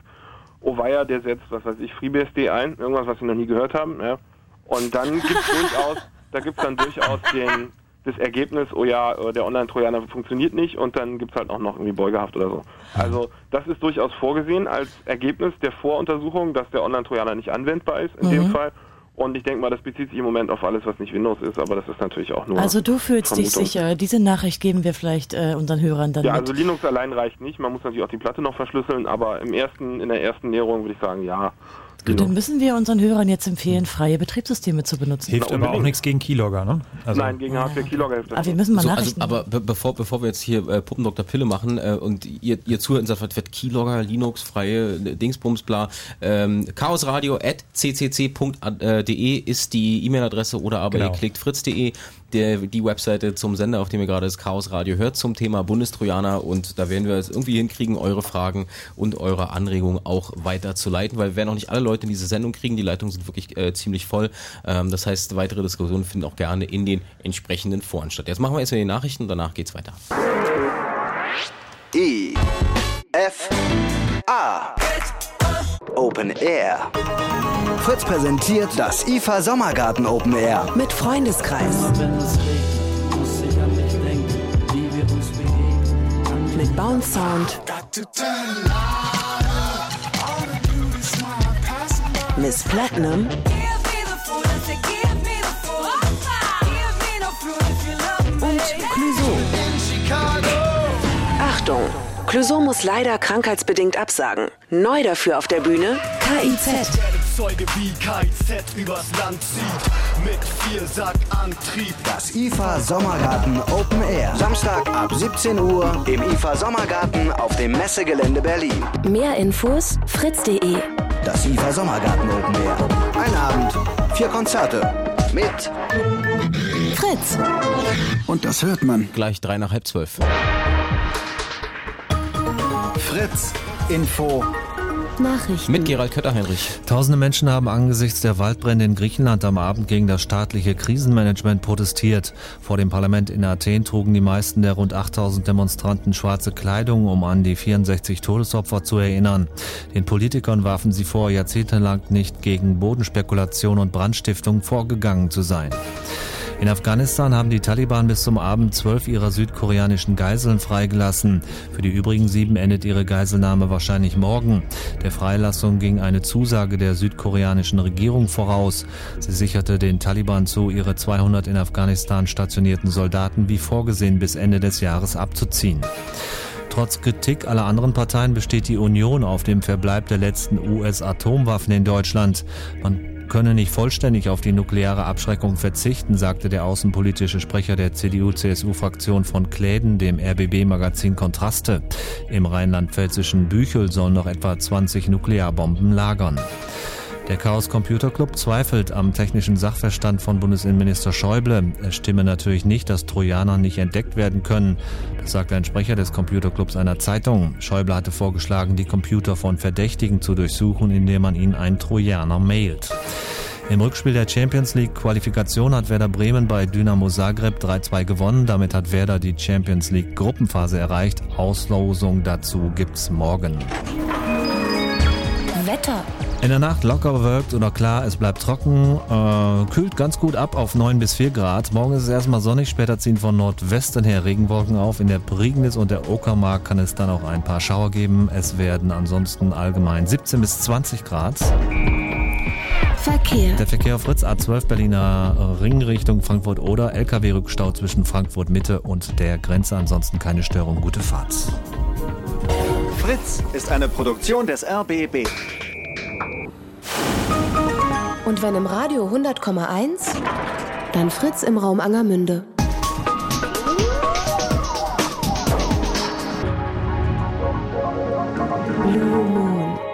oh weia, der setzt, was weiß ich, FreeBSD ein, irgendwas, was sie noch nie gehört haben, ja. Und dann gibt's durchaus, da gibt's dann durchaus den, das Ergebnis, oh ja, äh, der Online-Trojaner funktioniert nicht und dann gibt's halt auch noch irgendwie Beugehaft oder so. Also das ist durchaus vorgesehen als Ergebnis der Voruntersuchung, dass der Online-Trojaner nicht anwendbar ist in dem Mhm. Fall. Und ich denke mal, das bezieht sich im Moment auf alles, was nicht Windows ist, aber das ist natürlich auch nur. Also du fühlst dich Vermutung. sicher. Diese Nachricht geben wir vielleicht äh, unseren Hörern dann Ja, mit. also Linux allein reicht nicht. Man muss natürlich auch die Platte noch verschlüsseln, aber im ersten, in der ersten Näherung würde ich sagen, ja. Gut, dann müssen wir unseren Hörern jetzt empfehlen, freie Betriebssysteme zu benutzen. Hilft aber auch nichts gegen Keylogger, ne? Also, Nein, gegen Hardware Keylogger hilft das Aber wir nicht. müssen mal So, also, Nachrichten. aber be bevor, bevor wir jetzt hier äh, Puppendoktor Pille machen äh, und ihr, ihr zuhört und sagt, was wird Keylogger, Linux, freie äh, Dingsbums, bla, ähm, chaosradio.ccc.de ist die E-Mail-Adresse oder aber Genau. ihr klickt fritz.de, der, die Webseite zum Sender, auf dem ihr gerade das Chaos Radio hört, zum Thema Bundestrojaner und da werden wir es irgendwie hinkriegen, eure Fragen und eure Anregungen auch weiterzuleiten, weil wir werden auch nicht alle Leute in diese Sendung kriegen, die Leitungen sind wirklich äh, ziemlich voll. Ähm, das heißt, weitere Diskussionen finden auch gerne in den entsprechenden Foren statt. Jetzt machen wir erstmal die Nachrichten und danach geht's weiter. I F A Open Air. Fritz präsentiert das IFA Sommergarten Open Air. Mit Freundeskreis. Mit Bounce Sound. Miss Platinum. Und Clouseau. Achtung! Clouseau muss leider krankheitsbedingt absagen. Neu dafür auf der Bühne KIZ. Zeuge wie KIZ übers Land zieht mit Viersackantrieb. Das IFA Sommergarten Open Air. Samstag ab 17 Uhr im IFA Sommergarten auf dem Messegelände Berlin. Mehr Infos fritz.de. Das IFA Sommergarten Open Air. Ein Abend, vier Konzerte. Mit Fritz. Und das hört man. Gleich drei nach halb zwölf. Fritz Info. Nachrichten. Mit Gerald Kötter-Heinrich. Tausende Menschen haben angesichts der Waldbrände in Griechenland am Abend gegen das staatliche Krisenmanagement protestiert. Vor dem Parlament in Athen trugen die meisten der rund 8000 Demonstranten schwarze Kleidung, um an die 64 Todesopfer zu erinnern. Den Politikern warfen sie vor, jahrzehntelang nicht gegen Bodenspekulation und Brandstiftung vorgegangen zu sein. In Afghanistan haben die Taliban bis zum Abend zwölf ihrer südkoreanischen Geiseln freigelassen. Für die übrigen sieben endet ihre Geiselnahme wahrscheinlich morgen. Der Freilassung ging eine Zusage der südkoreanischen Regierung voraus. Sie sicherte den Taliban zu, ihre 200 in Afghanistan stationierten Soldaten wie vorgesehen bis Ende des Jahres abzuziehen. Trotz Kritik aller anderen Parteien besteht die Union auf dem Verbleib der letzten US-Atomwaffen in Deutschland. Man könne nicht vollständig auf die nukleare Abschreckung verzichten, sagte der außenpolitische Sprecher der CDU-CSU-Fraktion von Kläden dem RBB-Magazin Kontraste. Im rheinland-pfälzischen Büchel sollen noch etwa 20 Nuklearbomben lagern. Der Chaos Computer Club zweifelt am technischen Sachverstand von Bundesinnenminister Schäuble. Es stimme natürlich nicht, dass Trojaner nicht entdeckt werden können. Das sagte ein Sprecher des Computerclubs einer Zeitung. Schäuble hatte vorgeschlagen, die Computer von Verdächtigen zu durchsuchen, indem man ihnen einen Trojaner mailt. Im Rückspiel der Champions League Qualifikation hat Werder Bremen bei Dynamo Zagreb 3-2 gewonnen. Damit hat Werder die Champions League Gruppenphase erreicht. Auslosung dazu gibt's morgen. Wetter. In der Nacht locker bewölkt oder klar, es bleibt trocken, äh, kühlt ganz gut ab auf 9 bis 4 Grad. Morgen ist es erstmal sonnig, später ziehen von Nordwesten her Regenwolken auf. In der Prignitz und der Uckermark kann es dann auch ein paar Schauer geben. Es werden ansonsten allgemein 17 bis 20 Grad. Verkehr. Der Verkehr auf Fritz A12 Berliner Ring Richtung Frankfurt oder LKW-Rückstau zwischen Frankfurt Mitte und der Grenze. Ansonsten keine Störung. Gute Fahrt. Fritz ist eine Produktion des RBB. Und wenn im Radio 100,1, dann Fritz im Raum Angermünde.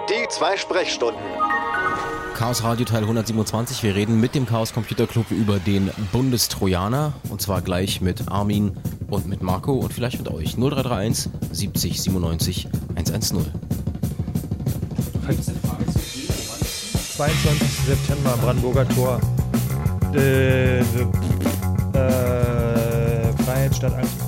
Die zwei Sprechstunden. Chaos Radio Teil 127. Wir reden mit dem Chaos Computer Club über den Bundestrojaner. Und zwar gleich mit Armin und mit Marco und vielleicht mit euch. 0331 70 97 110. 22. September, Brandenburger Tor. Äh, äh, Freiheit statt Angst.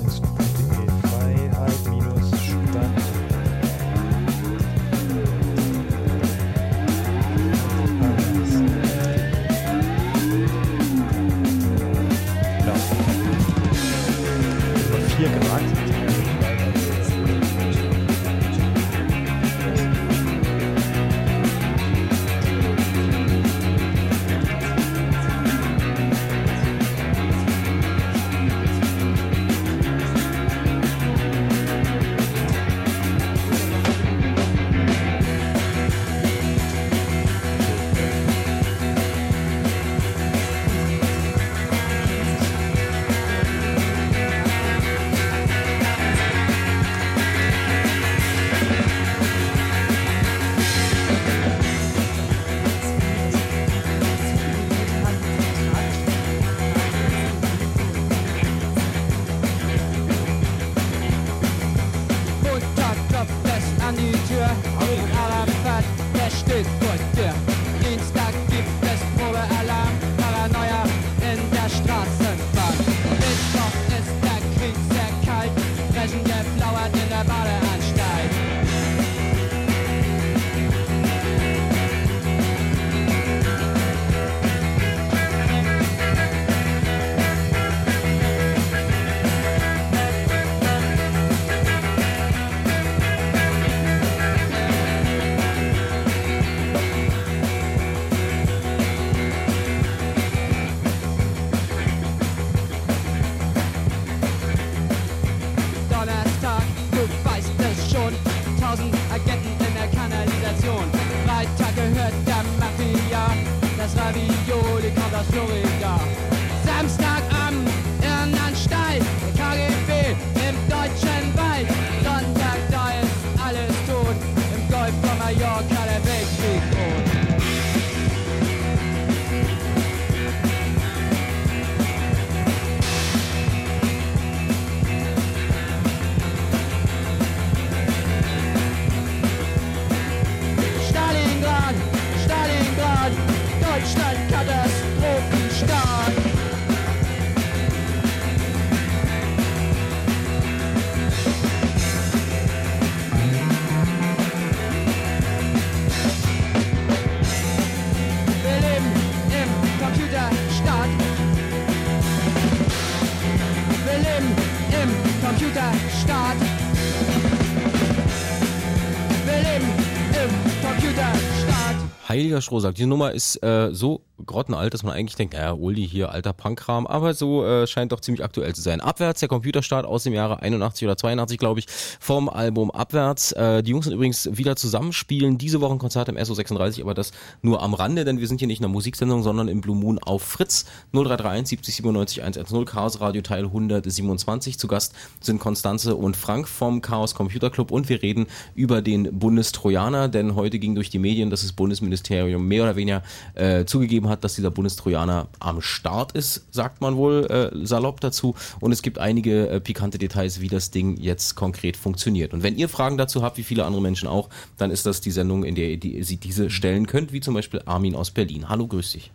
Heiliger Stroh sagt, diese Nummer ist äh, so grottenalt, dass man eigentlich denkt, naja, Uli hier, alter Punkkram, aber so äh, scheint doch ziemlich aktuell zu sein. Abwärts, der Computerstart aus dem Jahre 81 oder 82, glaube ich, vom Album Abwärts. Äh, die Jungs sind übrigens wieder zusammenspielen, diese Woche ein Konzert im SO36, aber das nur am Rande, denn wir sind hier nicht in einer Musiksendung, sondern im Blue Moon auf Fritz 0331 70 97 110 Chaos Radio Teil 127. Zu Gast sind Konstanze und Frank vom Chaos Computer Club und wir reden über den Bundestrojaner, denn heute ging durch die Medien, dass das Bundesministerium mehr oder weniger äh, zugegeben hat, dass dieser Bundestrojaner am Start ist, sagt man wohl äh, salopp dazu. Und es gibt einige äh, pikante Details, wie das Ding jetzt konkret funktioniert. Und wenn ihr Fragen dazu habt, wie viele andere Menschen auch, dann ist das die Sendung, in der ihr die, sie diese stellen könnt, wie zum Beispiel Armin aus Berlin. Hallo, grüß dich.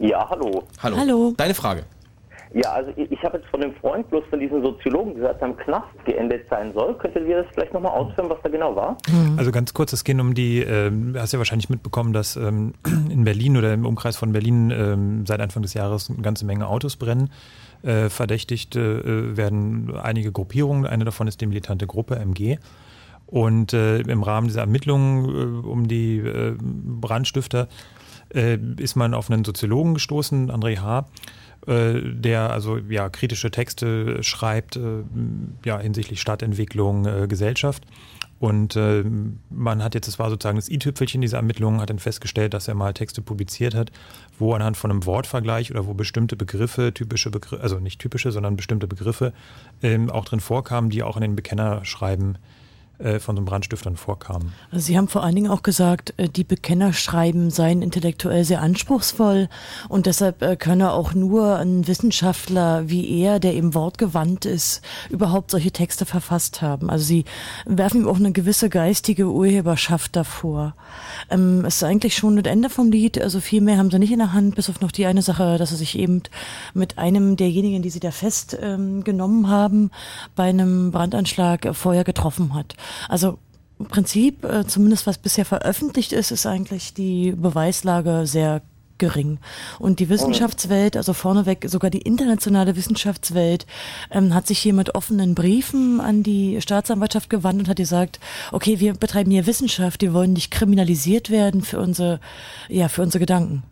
Ja, hallo. Hallo. Hallo. Deine Frage. Ja, also ich, ich habe jetzt von dem Freund bloß von diesem Soziologen gehört, der im Knast geendet sein soll. Könntet ihr das vielleicht nochmal ausführen, was da genau war? Also ganz kurz, es geht um die, ähm, hast ja wahrscheinlich mitbekommen, dass ähm, in Berlin oder im Umkreis von Berlin ähm, seit Anfang des Jahres eine ganze Menge Autos brennen. Äh, verdächtigt äh, werden einige Gruppierungen, eine davon ist die militante Gruppe MG. Und äh, im Rahmen dieser Ermittlungen äh, um die äh, Brandstifter äh, ist man auf einen Soziologen gestoßen, André H., äh, der also ja kritische Texte schreibt, äh, ja hinsichtlich Stadtentwicklung, äh, Gesellschaft. Und äh, man hat jetzt, das war sozusagen das i-Tüpfelchen dieser Ermittlungen, hat dann festgestellt, dass er mal Texte publiziert hat, wo anhand von einem Wortvergleich oder wo bestimmte Begriffe, typische Begriffe, also nicht typische, sondern bestimmte Begriffe ähm, auch drin vorkamen, die auch in den Bekennerschreiben äh, von so Brandstiftern vorkamen. Also Sie haben vor allen Dingen auch gesagt, äh, die Bekennerschreiben seien intellektuell sehr anspruchsvoll und deshalb äh, könne auch nur ein Wissenschaftler wie er, der eben wortgewandt ist, überhaupt solche Texte verfasst haben. Also Sie werfen ihm auch eine gewisse geistige Urheberschaft davor. Ähm, es ist eigentlich schon das Ende vom Lied, also viel mehr haben Sie nicht in der Hand, bis auf noch die eine Sache, dass er sich eben mit einem derjenigen, die Sie da festgenommen ähm, haben, bei einem Brandanschlag äh, vorher getroffen hat. Also im Prinzip, äh, zumindest was bisher veröffentlicht ist, ist eigentlich die Beweislage sehr gering. Und die Wissenschaftswelt, also vorneweg sogar die internationale Wissenschaftswelt, ähm, hat sich hier mit offenen Briefen an die Staatsanwaltschaft gewandt und hat gesagt, okay, wir betreiben hier Wissenschaft, wir wollen nicht kriminalisiert werden für unsere, ja, für unsere Gedanken.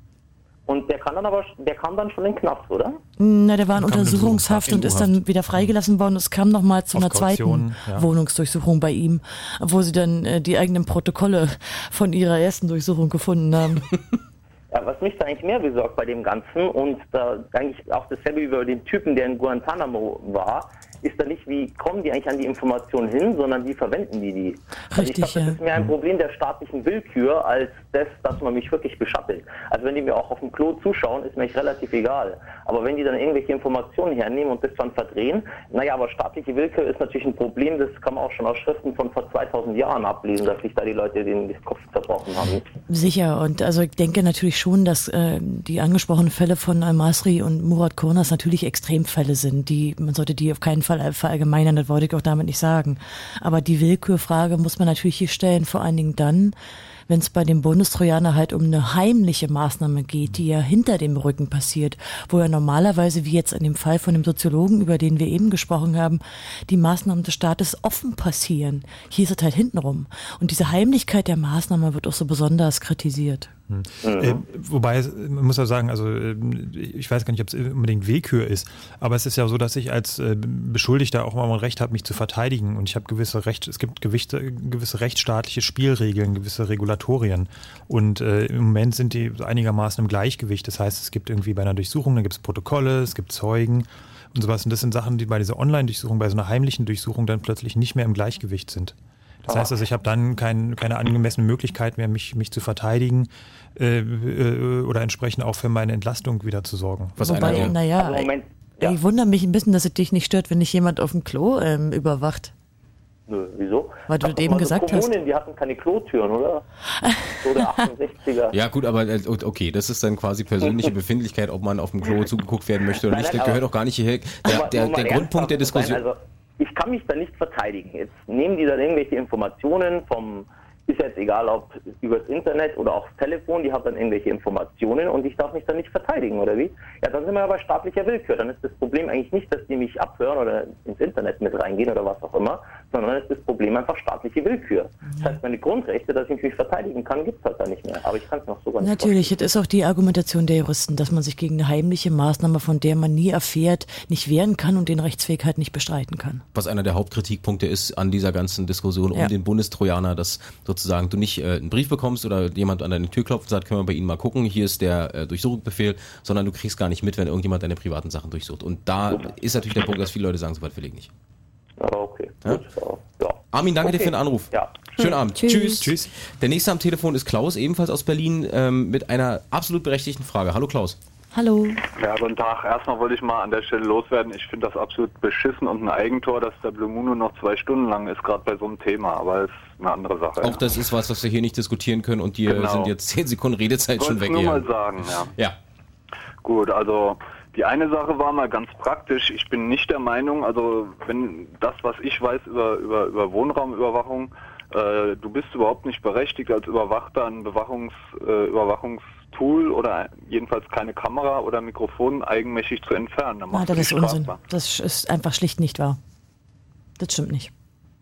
Und der kann dann aber, der kam dann schon in den Knast, oder? Na, der war in Untersuchungshaft und ist dann wieder freigelassen worden. Es kam nochmal zu Auf einer Kaution, zweiten ja. Wohnungsdurchsuchung bei ihm, wo sie dann äh, die eigenen Protokolle von ihrer ersten Durchsuchung gefunden haben. Ja, was mich da eigentlich mehr besorgt bei dem Ganzen und da eigentlich auch dasselbe über den Typen, der in Guantanamo war, ist da nicht, wie kommen die eigentlich an die Informationen hin, sondern wie verwenden die die? Also ich Richtig, glaube, das ja. ist mehr ein Problem der staatlichen Willkür als das, dass man mich wirklich beschattelt. Also wenn die mir auch auf dem Klo zuschauen, ist mir eigentlich relativ egal. Aber wenn die dann irgendwelche Informationen hernehmen und das dann verdrehen, naja, aber staatliche Willkür ist natürlich ein Problem, das kann man auch schon aus Schriften von vor 2000 Jahren ablesen, dass sich da die Leute den Kopf zerbrochen haben. Sicher, und also ich denke natürlich schon, dass äh, die angesprochenen Fälle von Al-Masri und Murat Kurnas natürlich Extremfälle sind, die man sollte die auf keinen Fall verallgemeinern, das wollte ich auch damit nicht sagen. Aber die Willkürfrage muss man natürlich hier stellen, vor allen Dingen dann, wenn es bei dem Bundestrojaner halt um eine heimliche Maßnahme geht, die ja hinter dem Rücken passiert, wo ja normalerweise, wie jetzt in dem Fall von dem Soziologen, über den wir eben gesprochen haben, die Maßnahmen des Staates offen passieren. Hier ist es halt hintenrum. Und diese Heimlichkeit der Maßnahme wird auch so besonders kritisiert. Hm. Äh, wobei, man muss ja sagen, also äh, ich weiß gar nicht, ob es unbedingt Willkür ist, aber es ist ja so, dass ich als äh, Beschuldigter auch mal ein Recht habe, mich zu verteidigen und ich habe gewisse Recht, es gibt gewichte, gewisse rechtsstaatliche Spielregeln, gewisse Regulatorien und äh, im Moment sind die einigermaßen im Gleichgewicht. Das heißt, es gibt irgendwie bei einer Durchsuchung, da gibt es Protokolle, es gibt Zeugen und sowas und das sind Sachen, die bei dieser Online-Durchsuchung, bei so einer heimlichen Durchsuchung dann plötzlich nicht mehr im Gleichgewicht sind. Das heißt also, ich habe dann kein, keine angemessene Möglichkeit mehr, mich, mich zu verteidigen äh, äh, oder entsprechend auch für meine Entlastung wieder zu sorgen. Was Wobei, naja, Also Moment, ich wundere mich ein bisschen, dass es dich nicht stört, wenn dich jemand auf dem Klo ähm, überwacht. Nö, wieso? Weil du Ach, das eben mal so gesagt hast. Kommunen, die hatten keine Klotüren, oder? So der 68er. ja gut, aber äh, okay, das ist dann quasi persönliche Befindlichkeit, ob man auf dem Klo zugeguckt werden möchte oder Nein, nicht. nein, Das gehört auch gar nicht hierher. Der, der, der Grundpunkt der Diskussion. Sein, also, ich kann mich da nicht verteidigen. Jetzt nehmen die dann irgendwelche Informationen vom, ist jetzt egal ob übers Internet oder das Telefon, die haben dann irgendwelche Informationen und ich darf mich dann nicht verteidigen, oder wie? Ja, dann sind wir ja bei staatlicher Willkür. Dann ist das Problem eigentlich nicht, dass die mich abhören oder ins Internet mit reingehen oder was auch immer, sondern dann ist das Problem einfach staatliche Willkür. Das heißt, meine Grundrechte, dass ich mich verteidigen kann, gibt es halt da nicht mehr. Aber ich kann es noch sogar nicht Natürlich, das ist auch die Argumentation der Juristen, dass man sich gegen eine heimliche Maßnahme, von der man nie erfährt, nicht wehren kann und den Rechtsweg halt nicht bestreiten kann. was einer der Hauptkritikpunkte ist an dieser ganzen Diskussion um Ja. den Bundestrojaner, dass sozusagen du nicht äh, einen Brief bekommst oder jemand an deine Tür klopft und sagt, können wir bei Ihnen mal gucken, hier ist der äh, Durchsuchungsbefehl, sondern du kriegst gar nicht mit, wenn irgendjemand deine privaten Sachen durchsucht. Und da ist natürlich der Punkt, dass viele Leute sagen, so weit will ich nicht. Aber okay. Ja? Gut, ja. Armin, danke dir Okay. für den Anruf. Ja. Schönen Abend. Tschüss. Tschüss. Tschüss. Der nächste am Telefon ist Klaus, ebenfalls aus Berlin, ähm, mit einer absolut berechtigten Frage. Hallo Klaus. Hallo. Ja, guten Tag. Erstmal wollte ich mal an der Stelle loswerden. Ich finde das absolut beschissen und ein Eigentor, dass der Blue Moon nur noch zwei Stunden lang ist, gerade bei so einem Thema. Aber ist eine andere Sache. Auch das ist was, was wir hier nicht diskutieren können und dir Genau. sind jetzt 10 Sekunden Redezeit ich schon wollte weg. nur hier. mal sagen, ja. Ja. Gut, also die eine Sache war mal ganz praktisch. Ich bin nicht der Meinung, also wenn das, was ich weiß über, über, über Wohnraumüberwachung, äh, du bist überhaupt nicht berechtigt, als Überwachter ein Bewachungs, äh, Überwachungstool oder jedenfalls keine Kamera oder Mikrofon eigenmächtig zu entfernen. Dann Ah, das ist Unsinn. Das ist einfach schlicht nicht wahr. Das stimmt nicht.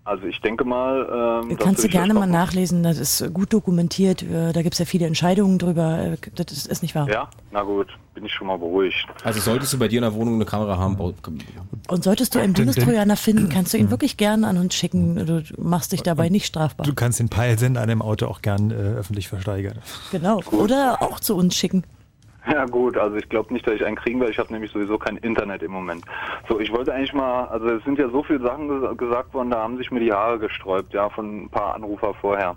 Also ich denke mal, ähm, dass Kannst du gerne mal nachlesen, das ist gut dokumentiert, äh, da gibt es ja viele Entscheidungen drüber, äh, das ist, ist nicht wahr. Ja, na gut, bin ich schon mal beruhigt. Also solltest du bei dir in der Wohnung eine Kamera haben, Und solltest du einen Bundestrojaner finden, kannst du ihn wirklich gerne an uns schicken, du machst dich dabei nicht strafbar. Du kannst den Peilsender an dem Auto auch gern äh, öffentlich versteigern. Genau. Oder auch zu uns schicken. Ja gut, also ich glaube nicht, dass ich einen kriegen werde. Ich habe nämlich sowieso kein Internet im Moment. So, ich wollte eigentlich mal, also es sind ja so viele Sachen ges gesagt worden, da haben sich mir die Haare gesträubt, ja, von ein paar Anrufer vorher.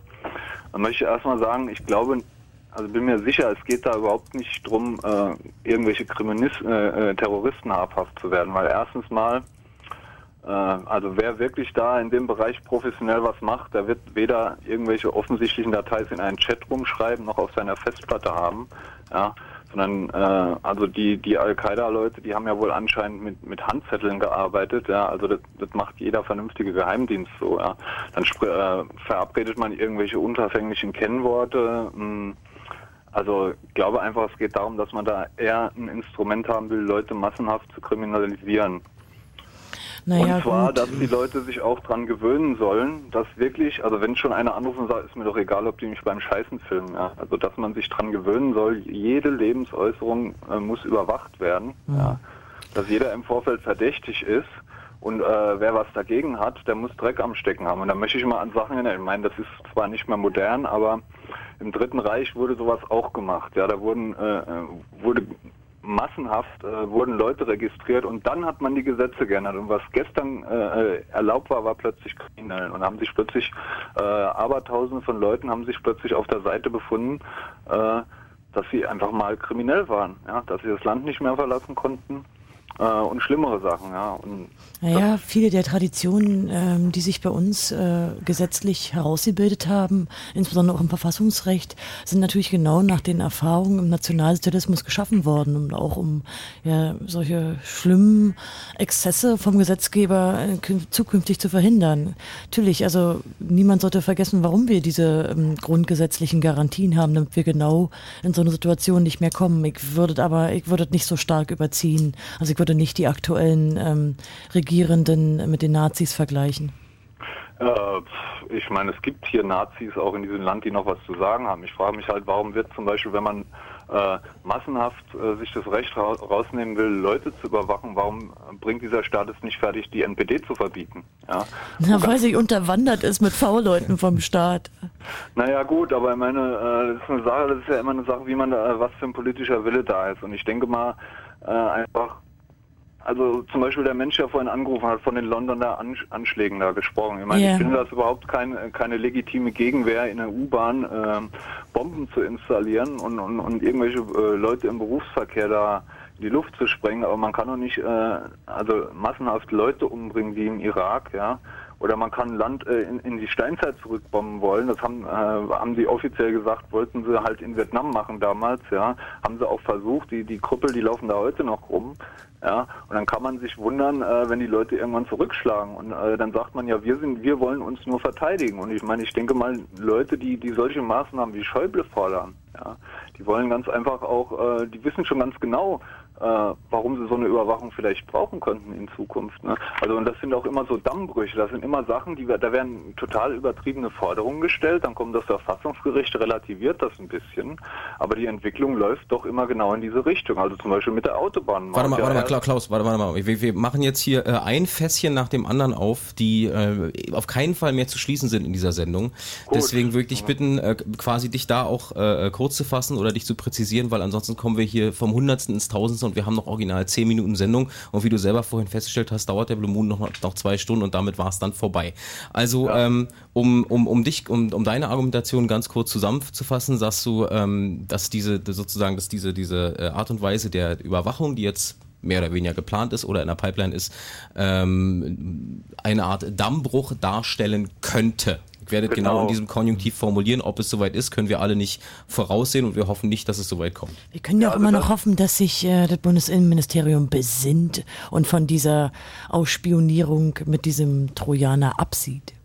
Dann möchte ich erstmal sagen, ich glaube, also bin mir sicher, es geht da überhaupt nicht drum, äh, irgendwelche Kriminalist, äh, äh, Terroristen habhaft zu werden, weil erstens mal äh, also wer wirklich da in dem Bereich professionell was macht, der wird weder irgendwelche offensichtlichen Dateis in einen Chat rumschreiben, noch auf seiner Festplatte haben, ja, sondern äh, also die die Al-Qaida-Leute, die haben ja wohl anscheinend mit mit Handzetteln gearbeitet, ja, also das, das macht jeder vernünftige Geheimdienst so, ja. Dann äh, verabredet man irgendwelche unterfänglichen Kennworte. Mh, also ich glaube einfach, es geht darum, dass man da eher ein Instrument haben will, Leute massenhaft zu kriminalisieren. Naja, und zwar, gut. dass die Leute sich auch dran gewöhnen sollen, dass wirklich, also wenn schon einer anruft und sagt, ist mir doch egal, ob die mich beim Scheißen filmen, ja. Also dass man sich dran gewöhnen soll, jede Lebensäußerung äh, muss überwacht werden, ja. Dass jeder im Vorfeld verdächtig ist und äh, wer was dagegen hat, der muss Dreck am Stecken haben. Und da möchte ich mal an Sachen erinnern. Ich meine, das ist zwar nicht mehr modern, aber im Dritten Reich wurde sowas auch gemacht. Ja, da wurden äh, äh, wurde massenhaft äh, wurden Leute registriert und dann hat man die Gesetze geändert. Und was gestern äh, erlaubt war, war plötzlich kriminell. Und haben sich plötzlich äh, Abertausende von Leuten haben sich plötzlich auf der Seite befunden, äh, dass sie einfach mal kriminell waren, ja, dass sie das Land nicht mehr verlassen konnten äh, und schlimmere Sachen, ja. Und Naja, viele der Traditionen, ähm, die sich bei uns äh, gesetzlich herausgebildet haben, insbesondere auch im Verfassungsrecht, sind natürlich genau nach den Erfahrungen im Nationalsozialismus geschaffen worden, um auch um ja, solche schlimmen Exzesse vom Gesetzgeber äh, kün- zukünftig zu verhindern. Natürlich, also niemand sollte vergessen, warum wir diese ähm, grundgesetzlichen Garantien haben, damit wir genau in so eine Situation nicht mehr kommen. Ich würde aber, ich würde nicht so stark überziehen. Also ich würde nicht die aktuellen ähm, Regierenden mit den Nazis vergleichen. Äh, ich meine, es gibt hier Nazis auch in diesem Land, die noch was zu sagen haben. Ich frage mich halt, warum wird zum Beispiel, wenn man äh, massenhaft äh, sich das Recht ra rausnehmen will, Leute zu überwachen, warum bringt dieser Staat es nicht fertig, die NPD zu verbieten? Ja. Na, weil sie unterwandert ist mit V-Leuten vom Staat. Naja gut, aber ich meine, äh, das ist eine Sache, das ist ja immer eine Sache, wie man da, was für ein politischer Wille da ist. Und ich denke mal, äh, einfach, also zum Beispiel der Mensch, der vorhin angerufen hat, von den Londoner An Anschlägen da gesprochen. Ich meine, Ja. ich finde das überhaupt kein, keine legitime Gegenwehr in der U-Bahn, ähm, Bomben zu installieren und, und, und irgendwelche äh, Leute im Berufsverkehr da in die Luft zu sprengen. Aber man kann doch nicht, äh, also massenhaft Leute umbringen, wie im Irak, ja. Oder man kann Land äh, in, in die Steinzeit zurückbomben wollen. Das haben, äh, haben sie offiziell gesagt, wollten sie halt in Vietnam machen damals, ja. Haben sie auch versucht. Die, die Krüppel, die laufen da heute noch rum. Ja, und dann kann man sich wundern, äh, wenn die Leute irgendwann zurückschlagen. Und äh, dann sagt man ja, wir sind, wir wollen uns nur verteidigen. Und ich meine, ich denke mal, Leute, die, die solche Maßnahmen wie Schäuble fordern, ja, die wollen ganz einfach auch, äh, die wissen schon ganz genau, äh, warum sie so eine Überwachung vielleicht brauchen könnten in Zukunft. Ne? Also und das sind auch immer so Dammbrüche, das sind immer Sachen, die da werden total übertriebene Forderungen gestellt, dann kommt das Verfassungsgericht, relativiert das ein bisschen, aber die Entwicklung läuft doch immer genau in diese Richtung. Also zum Beispiel mit der Autobahn. Warte mal, warte mal, ja. Kla- Klaus, warte, warte mal. Wir, wir machen jetzt hier äh, ein Fässchen nach dem anderen auf, die äh, auf keinen Fall mehr zu schließen sind in dieser Sendung. Deswegen würde ich dich bitten, äh, quasi dich da auch äh, kurz zu fassen oder dich zu präzisieren, weil ansonsten kommen wir hier vom Hundertsten ins Tausendste und wir haben noch original zehn Minuten Sendung. Und wie du selber vorhin festgestellt hast, dauert der Blue Moon noch, noch zwei Stunden und damit war es dann vorbei. Also ähm, um, um, um dich, um, um deine Argumentation ganz kurz zusammenzufassen, sagst du, ähm, dass diese sozusagen, dass diese, diese äh, Art und Weise der Überwachung, die jetzt mehr oder weniger geplant ist oder in der Pipeline ist, ähm, eine Art Dammbruch darstellen könnte. Werde genau. Genau. in diesem Konjunktiv formulieren, ob es soweit ist, können wir alle nicht voraussehen und wir hoffen nicht, dass es soweit kommt. Wir können ja auch immer noch hoffen, dass sich äh, das Bundesinnenministerium besinnt und von dieser Ausspionierung mit diesem Trojaner absieht.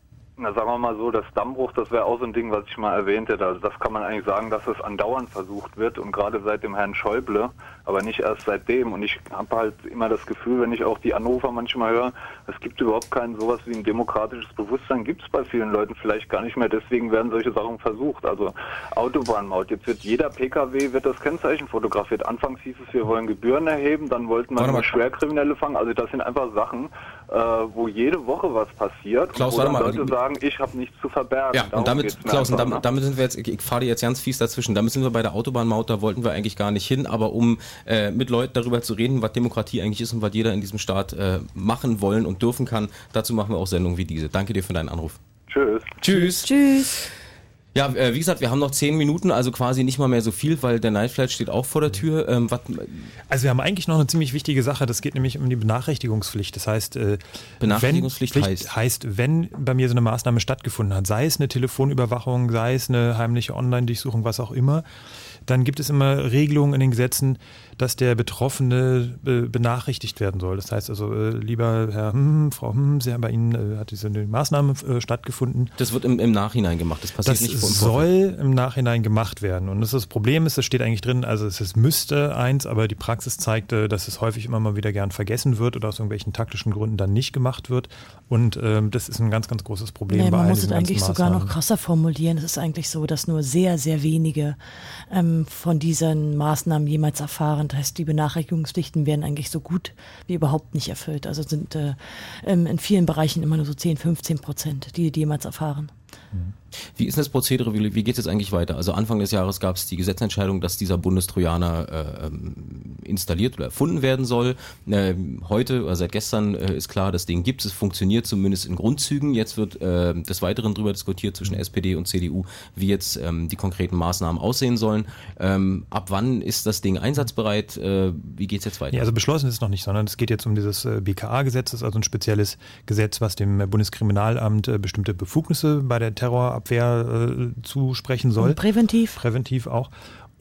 Na, sagen wir mal so, das Dammbruch, das wäre auch so ein Ding, was ich mal erwähnte. Also das kann man eigentlich sagen, dass es andauernd versucht wird und gerade seit dem Herrn Schäuble, aber nicht erst seitdem. Und ich habe halt immer das Gefühl, wenn ich auch die Anrufer manchmal höre, es gibt überhaupt kein sowas wie ein demokratisches Bewusstsein, gibt es bei vielen Leuten vielleicht gar nicht mehr. Deswegen werden solche Sachen versucht. Also Autobahnmaut, jetzt wird jeder Pkw, wird das Kennzeichen fotografiert. Anfangs hieß es, wir wollen Gebühren erheben, dann wollten wir. Schwerkriminelle fangen. Also das sind einfach Sachen, äh, wo jede Woche was passiert. Klaus, warte dann mal, Leute sagen, ich habe nichts zu verbergen. Ja, Darum und damit, Klaus, und damit, ne? damit sind wir jetzt, ich, ich fahre dir jetzt ganz fies dazwischen, damit sind wir bei der Autobahnmaut, da wollten wir eigentlich gar nicht hin, aber um äh, mit Leuten darüber zu reden, was Demokratie eigentlich ist und was jeder in diesem Staat äh, machen wollen und dürfen kann, dazu machen wir auch Sendungen wie diese. Danke dir für deinen Anruf. Tschüss. Tschüss. Tschüss. Ja, äh, wie gesagt, wir haben noch zehn Minuten, also quasi nicht mal mehr so viel, weil der Nightflight steht auch vor der Tür. Ähm, Also wir haben eigentlich noch eine ziemlich wichtige Sache, das geht nämlich um die Benachrichtigungspflicht. Das heißt, äh, Benachrichtigungspflicht wenn, heißt? heißt, wenn bei mir so eine Maßnahme stattgefunden hat, sei es eine Telefonüberwachung, sei es eine heimliche Online-Durchsuchung, was auch immer, dann gibt es immer Regelungen in den Gesetzen, dass der Betroffene äh, benachrichtigt werden soll. Das heißt also, äh, lieber Herr, hm, Frau, hm, sehr bei Ihnen äh, hat diese Maßnahme äh, stattgefunden. das wird im, im Nachhinein gemacht, das passiert Das nicht vor Vorfeld. soll im Nachhinein gemacht werden. Und das, das Problem ist, es steht eigentlich drin, also es ist, müsste eins, aber die Praxis zeigte, dass es häufig immer mal wieder gern vergessen wird oder aus irgendwelchen taktischen Gründen dann nicht gemacht wird. Und ähm, das ist ein ganz, ganz großes Problem Nee, bei man all muss es eigentlich sogar noch krasser formulieren. Es ist eigentlich so, dass nur sehr, sehr wenige ähm, von diesen Maßnahmen jemals erfahren. Das heißt, die Benachrichtigungspflichten werden eigentlich so gut wie überhaupt nicht erfüllt. Also sind äh, ähm, in vielen Bereichen immer nur so 10, 15 Prozent, die die jemals erfahren. Wie ist das Prozedere? Wie, wie geht es jetzt eigentlich weiter? Also Anfang des Jahres gab es die Gesetzentscheidung, dass dieser Bundestrojaner äh, ähm, installiert oder erfunden werden soll. Ähm, heute oder seit gestern äh, ist klar, das Ding gibt es. Funktioniert zumindest in Grundzügen. Jetzt wird äh, des Weiteren darüber diskutiert zwischen SPD und CDU, wie jetzt ähm, die konkreten Maßnahmen aussehen sollen. Ähm, ab wann ist das Ding einsatzbereit? Äh, wie geht es jetzt weiter? Ja, also beschlossen ist es noch nicht, sondern es geht jetzt um dieses äh, BKA-Gesetz, das ist also ein spezielles Gesetz, was dem äh, Bundeskriminalamt äh, bestimmte Befugnisse bei der Terrorabwehr äh, zusprechen soll. Und präventiv? Präventiv auch.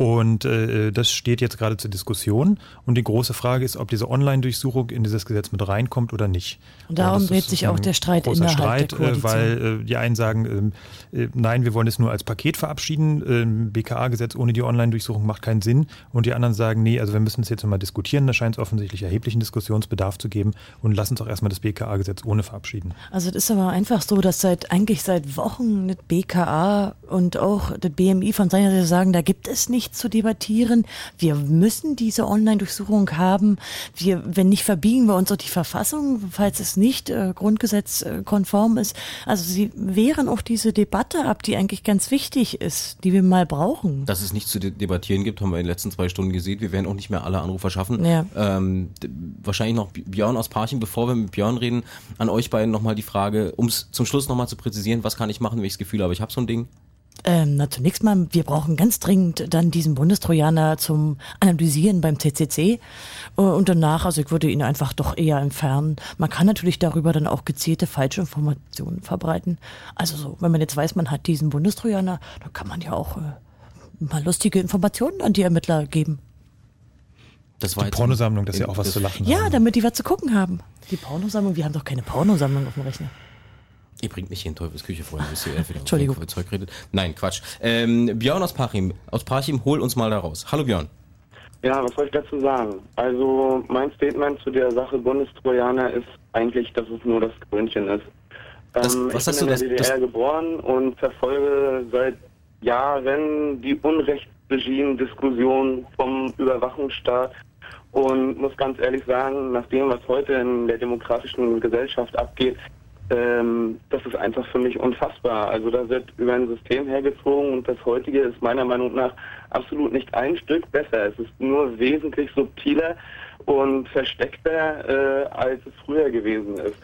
Und äh, das steht jetzt gerade zur Diskussion. Und die große Frage ist, ob diese Online-Durchsuchung in dieses Gesetz mit reinkommt oder nicht. Und darum das dreht sich auch der Streit großer innerhalb der Streit, äh, Koalition. weil äh, die einen sagen, ähm, äh, nein, wir wollen es nur als Paket verabschieden. Ähm, BKA-Gesetz ohne die Online-Durchsuchung macht keinen Sinn. Und die anderen sagen, nee, also wir müssen es jetzt mal diskutieren. Da scheint es offensichtlich erheblichen Diskussionsbedarf zu geben. Und lass uns auch erstmal das BKA-Gesetz ohne verabschieden. Also es ist aber einfach so, dass seit eigentlich seit Wochen das BKA und auch das BMI von seiner Seite sagen, da gibt es nichts zu debattieren. Wir müssen diese Online-Durchsuchung haben. Wir, wenn nicht, verbiegen wir uns auch die Verfassung, falls es nicht äh, grundgesetzkonform ist. Also sie wehren auch diese Debatte ab, die eigentlich ganz wichtig ist, die wir mal brauchen. Dass es nichts zu de debattieren gibt, haben wir in den letzten zwei Stunden gesehen. Wir werden auch nicht mehr alle Anrufer schaffen. Ja. Ähm, wahrscheinlich noch Björn aus Parchim. Bevor wir mit Björn reden, an euch beiden nochmal die Frage, um es zum Schluss nochmal zu präzisieren, was kann ich machen, wenn ich das Gefühl habe, ich habe so ein Ding? Ähm, na, zunächst mal, wir brauchen ganz dringend dann diesen Bundestrojaner zum Analysieren beim CCC. Äh, Und danach, also ich würde ihn einfach doch eher entfernen. Man kann natürlich darüber dann auch gezielte Falschinformationen verbreiten. Also so, wenn man jetzt weiß, man hat diesen Bundestrojaner, dann kann man ja auch äh, mal lustige Informationen an die Ermittler geben. Das Die Pornosammlung, das ist ja auch was zu lachen. Ja, damit die was zu gucken haben. Die Pornosammlung, wir haben doch keine Pornosammlung auf dem Rechner. Ihr bringt mich hier in Teufels Küche, Freunde, bis ihr entweder Entschuldigung. über Zeug redet. Nein, Quatsch. Ähm, Björn aus Parchim. Aus Parchim, hol uns mal da raus. Hallo Björn. Ja, was soll ich dazu sagen? Also mein Statement zu der Sache Bundestrojaner ist eigentlich, dass es nur das Gründchen ist. Das- ähm, was ich hast bin du in der das- DDR das- geboren und verfolge seit Jahren die Unrechtsregime-Diskussion vom Überwachungsstaat und muss ganz ehrlich sagen, nach dem, was heute in der demokratischen Gesellschaft abgeht, ähm, das ist einfach für mich unfassbar. Also da wird über ein System hergezogen und das heutige ist meiner Meinung nach absolut nicht ein Stück besser. Es ist nur wesentlich subtiler und versteckter, äh, als es früher gewesen ist.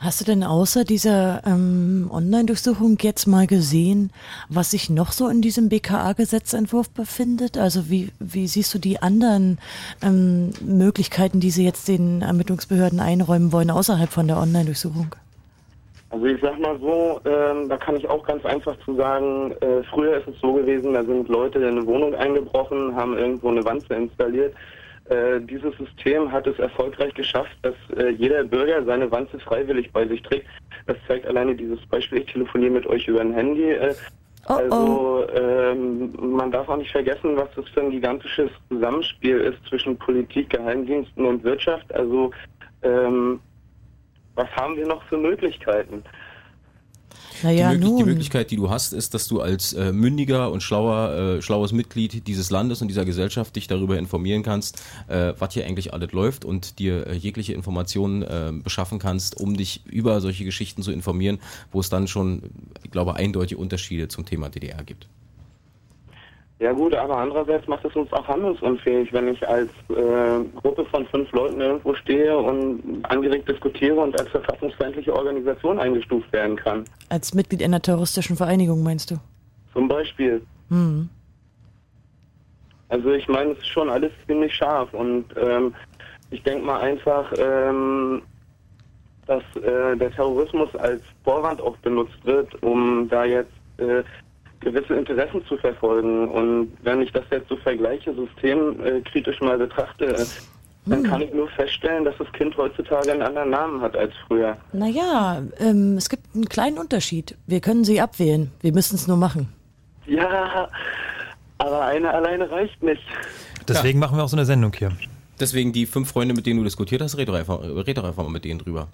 Hast du denn außer dieser ähm, Online-Durchsuchung jetzt mal gesehen, was sich noch so in diesem BKA-Gesetzentwurf befindet? Also wie, wie siehst du die anderen ähm, Möglichkeiten, die sie jetzt den Ermittlungsbehörden einräumen wollen, außerhalb von der Online-Durchsuchung? Also ich sag mal so, ähm, da kann ich auch ganz einfach zu sagen, äh, früher ist es so gewesen, da sind Leute in eine Wohnung eingebrochen, haben irgendwo eine Wanze installiert. Äh, dieses System hat es erfolgreich geschafft, dass äh, jeder Bürger seine Wanze freiwillig bei sich trägt. Das zeigt alleine dieses Beispiel, ich telefoniere mit euch über ein Handy. Äh, also ähm, man darf auch nicht vergessen, was das für ein gigantisches Zusammenspiel ist zwischen Politik, Geheimdiensten und Wirtschaft. Also ähm, was haben wir noch für Möglichkeiten? Naja, die, Möglich nun. die Möglichkeit, die du hast, ist, dass du als äh, mündiger und schlauer, äh, schlaues Mitglied dieses Landes und dieser Gesellschaft dich darüber informieren kannst, äh, was hier eigentlich alles läuft und dir äh, jegliche Informationen äh, beschaffen kannst, um dich über solche Geschichten zu informieren, wo es dann schon, ich glaube, eindeutige Unterschiede zum Thema DDR gibt. Ja gut, aber andererseits macht es uns auch handlungsunfähig, wenn ich als äh, Gruppe von fünf Leuten irgendwo stehe und angeregt diskutiere und als verfassungsfeindliche Organisation eingestuft werden kann. Als Mitglied einer terroristischen Vereinigung, meinst du? Zum Beispiel. Hm. Also ich meine, es ist schon alles ziemlich scharf und ähm, ich denke mal einfach, ähm, dass äh, der Terrorismus als Vorwand auch benutzt wird, um da jetzt äh, gewisse Interessen zu verfolgen. Und wenn ich das jetzt so vergleiche, systemkritisch mal betrachte, äh, dann kann ich nur feststellen, dass das Kind heutzutage einen anderen Namen hat als früher. Naja, ähm, es gibt einen kleinen Unterschied. Wir können sie abwählen. Wir müssen es nur machen. Ja, aber eine alleine reicht nicht. Deswegen machen wir auch so eine Sendung hier. Deswegen die fünf Freunde, mit denen du diskutiert hast, red doch einfach, red doch einfach mal mit denen drüber.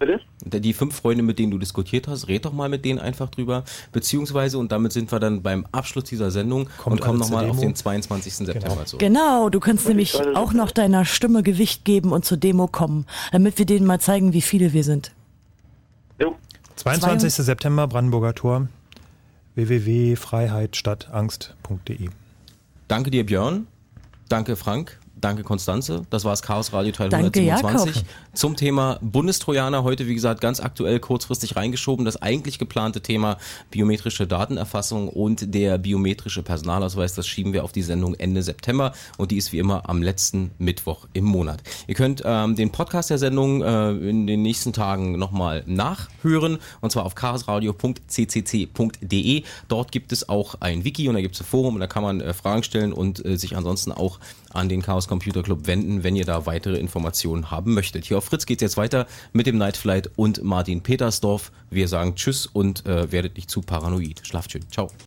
Bitte? Die fünf Freunde, mit denen du diskutiert hast, red doch mal mit denen einfach drüber. Beziehungsweise, und damit sind wir dann beim Abschluss dieser Sendung Kommt und kommen nochmal auf den 22. September zurück. Genau, du kannst nämlich auch noch deiner Stimme Gewicht geben und zur Demo kommen, damit wir denen mal zeigen, wie viele wir sind. 22. September, Brandenburger Tor, www.freiheitstadtangst.de. Danke dir, Björn. Danke, Frank. Danke, Konstanze. Das war das Chaos Radio Teil Danke, 127 Jakob. zum Thema Bundestrojaner. Heute, wie gesagt, ganz aktuell kurzfristig reingeschoben. Das eigentlich geplante Thema biometrische Datenerfassung und der biometrische Personalausweis. Das schieben wir auf die Sendung Ende September und die ist wie immer am letzten Mittwoch im Monat. Ihr könnt ähm, den Podcast der Sendung äh, in den nächsten Tagen nochmal nachhören und zwar auf chaosradio.ccc.de. Dort gibt es auch ein Wiki und da gibt es ein Forum und da kann man äh, Fragen stellen und äh, sich ansonsten auch an den Chaos Computer Club wenden, wenn ihr da weitere Informationen haben möchtet. Hier auf Fritz geht's jetzt weiter mit dem Night Flight und Martin Petersdorf. Wir sagen Tschüss und äh, werdet nicht zu paranoid. Schlaft schön. Ciao.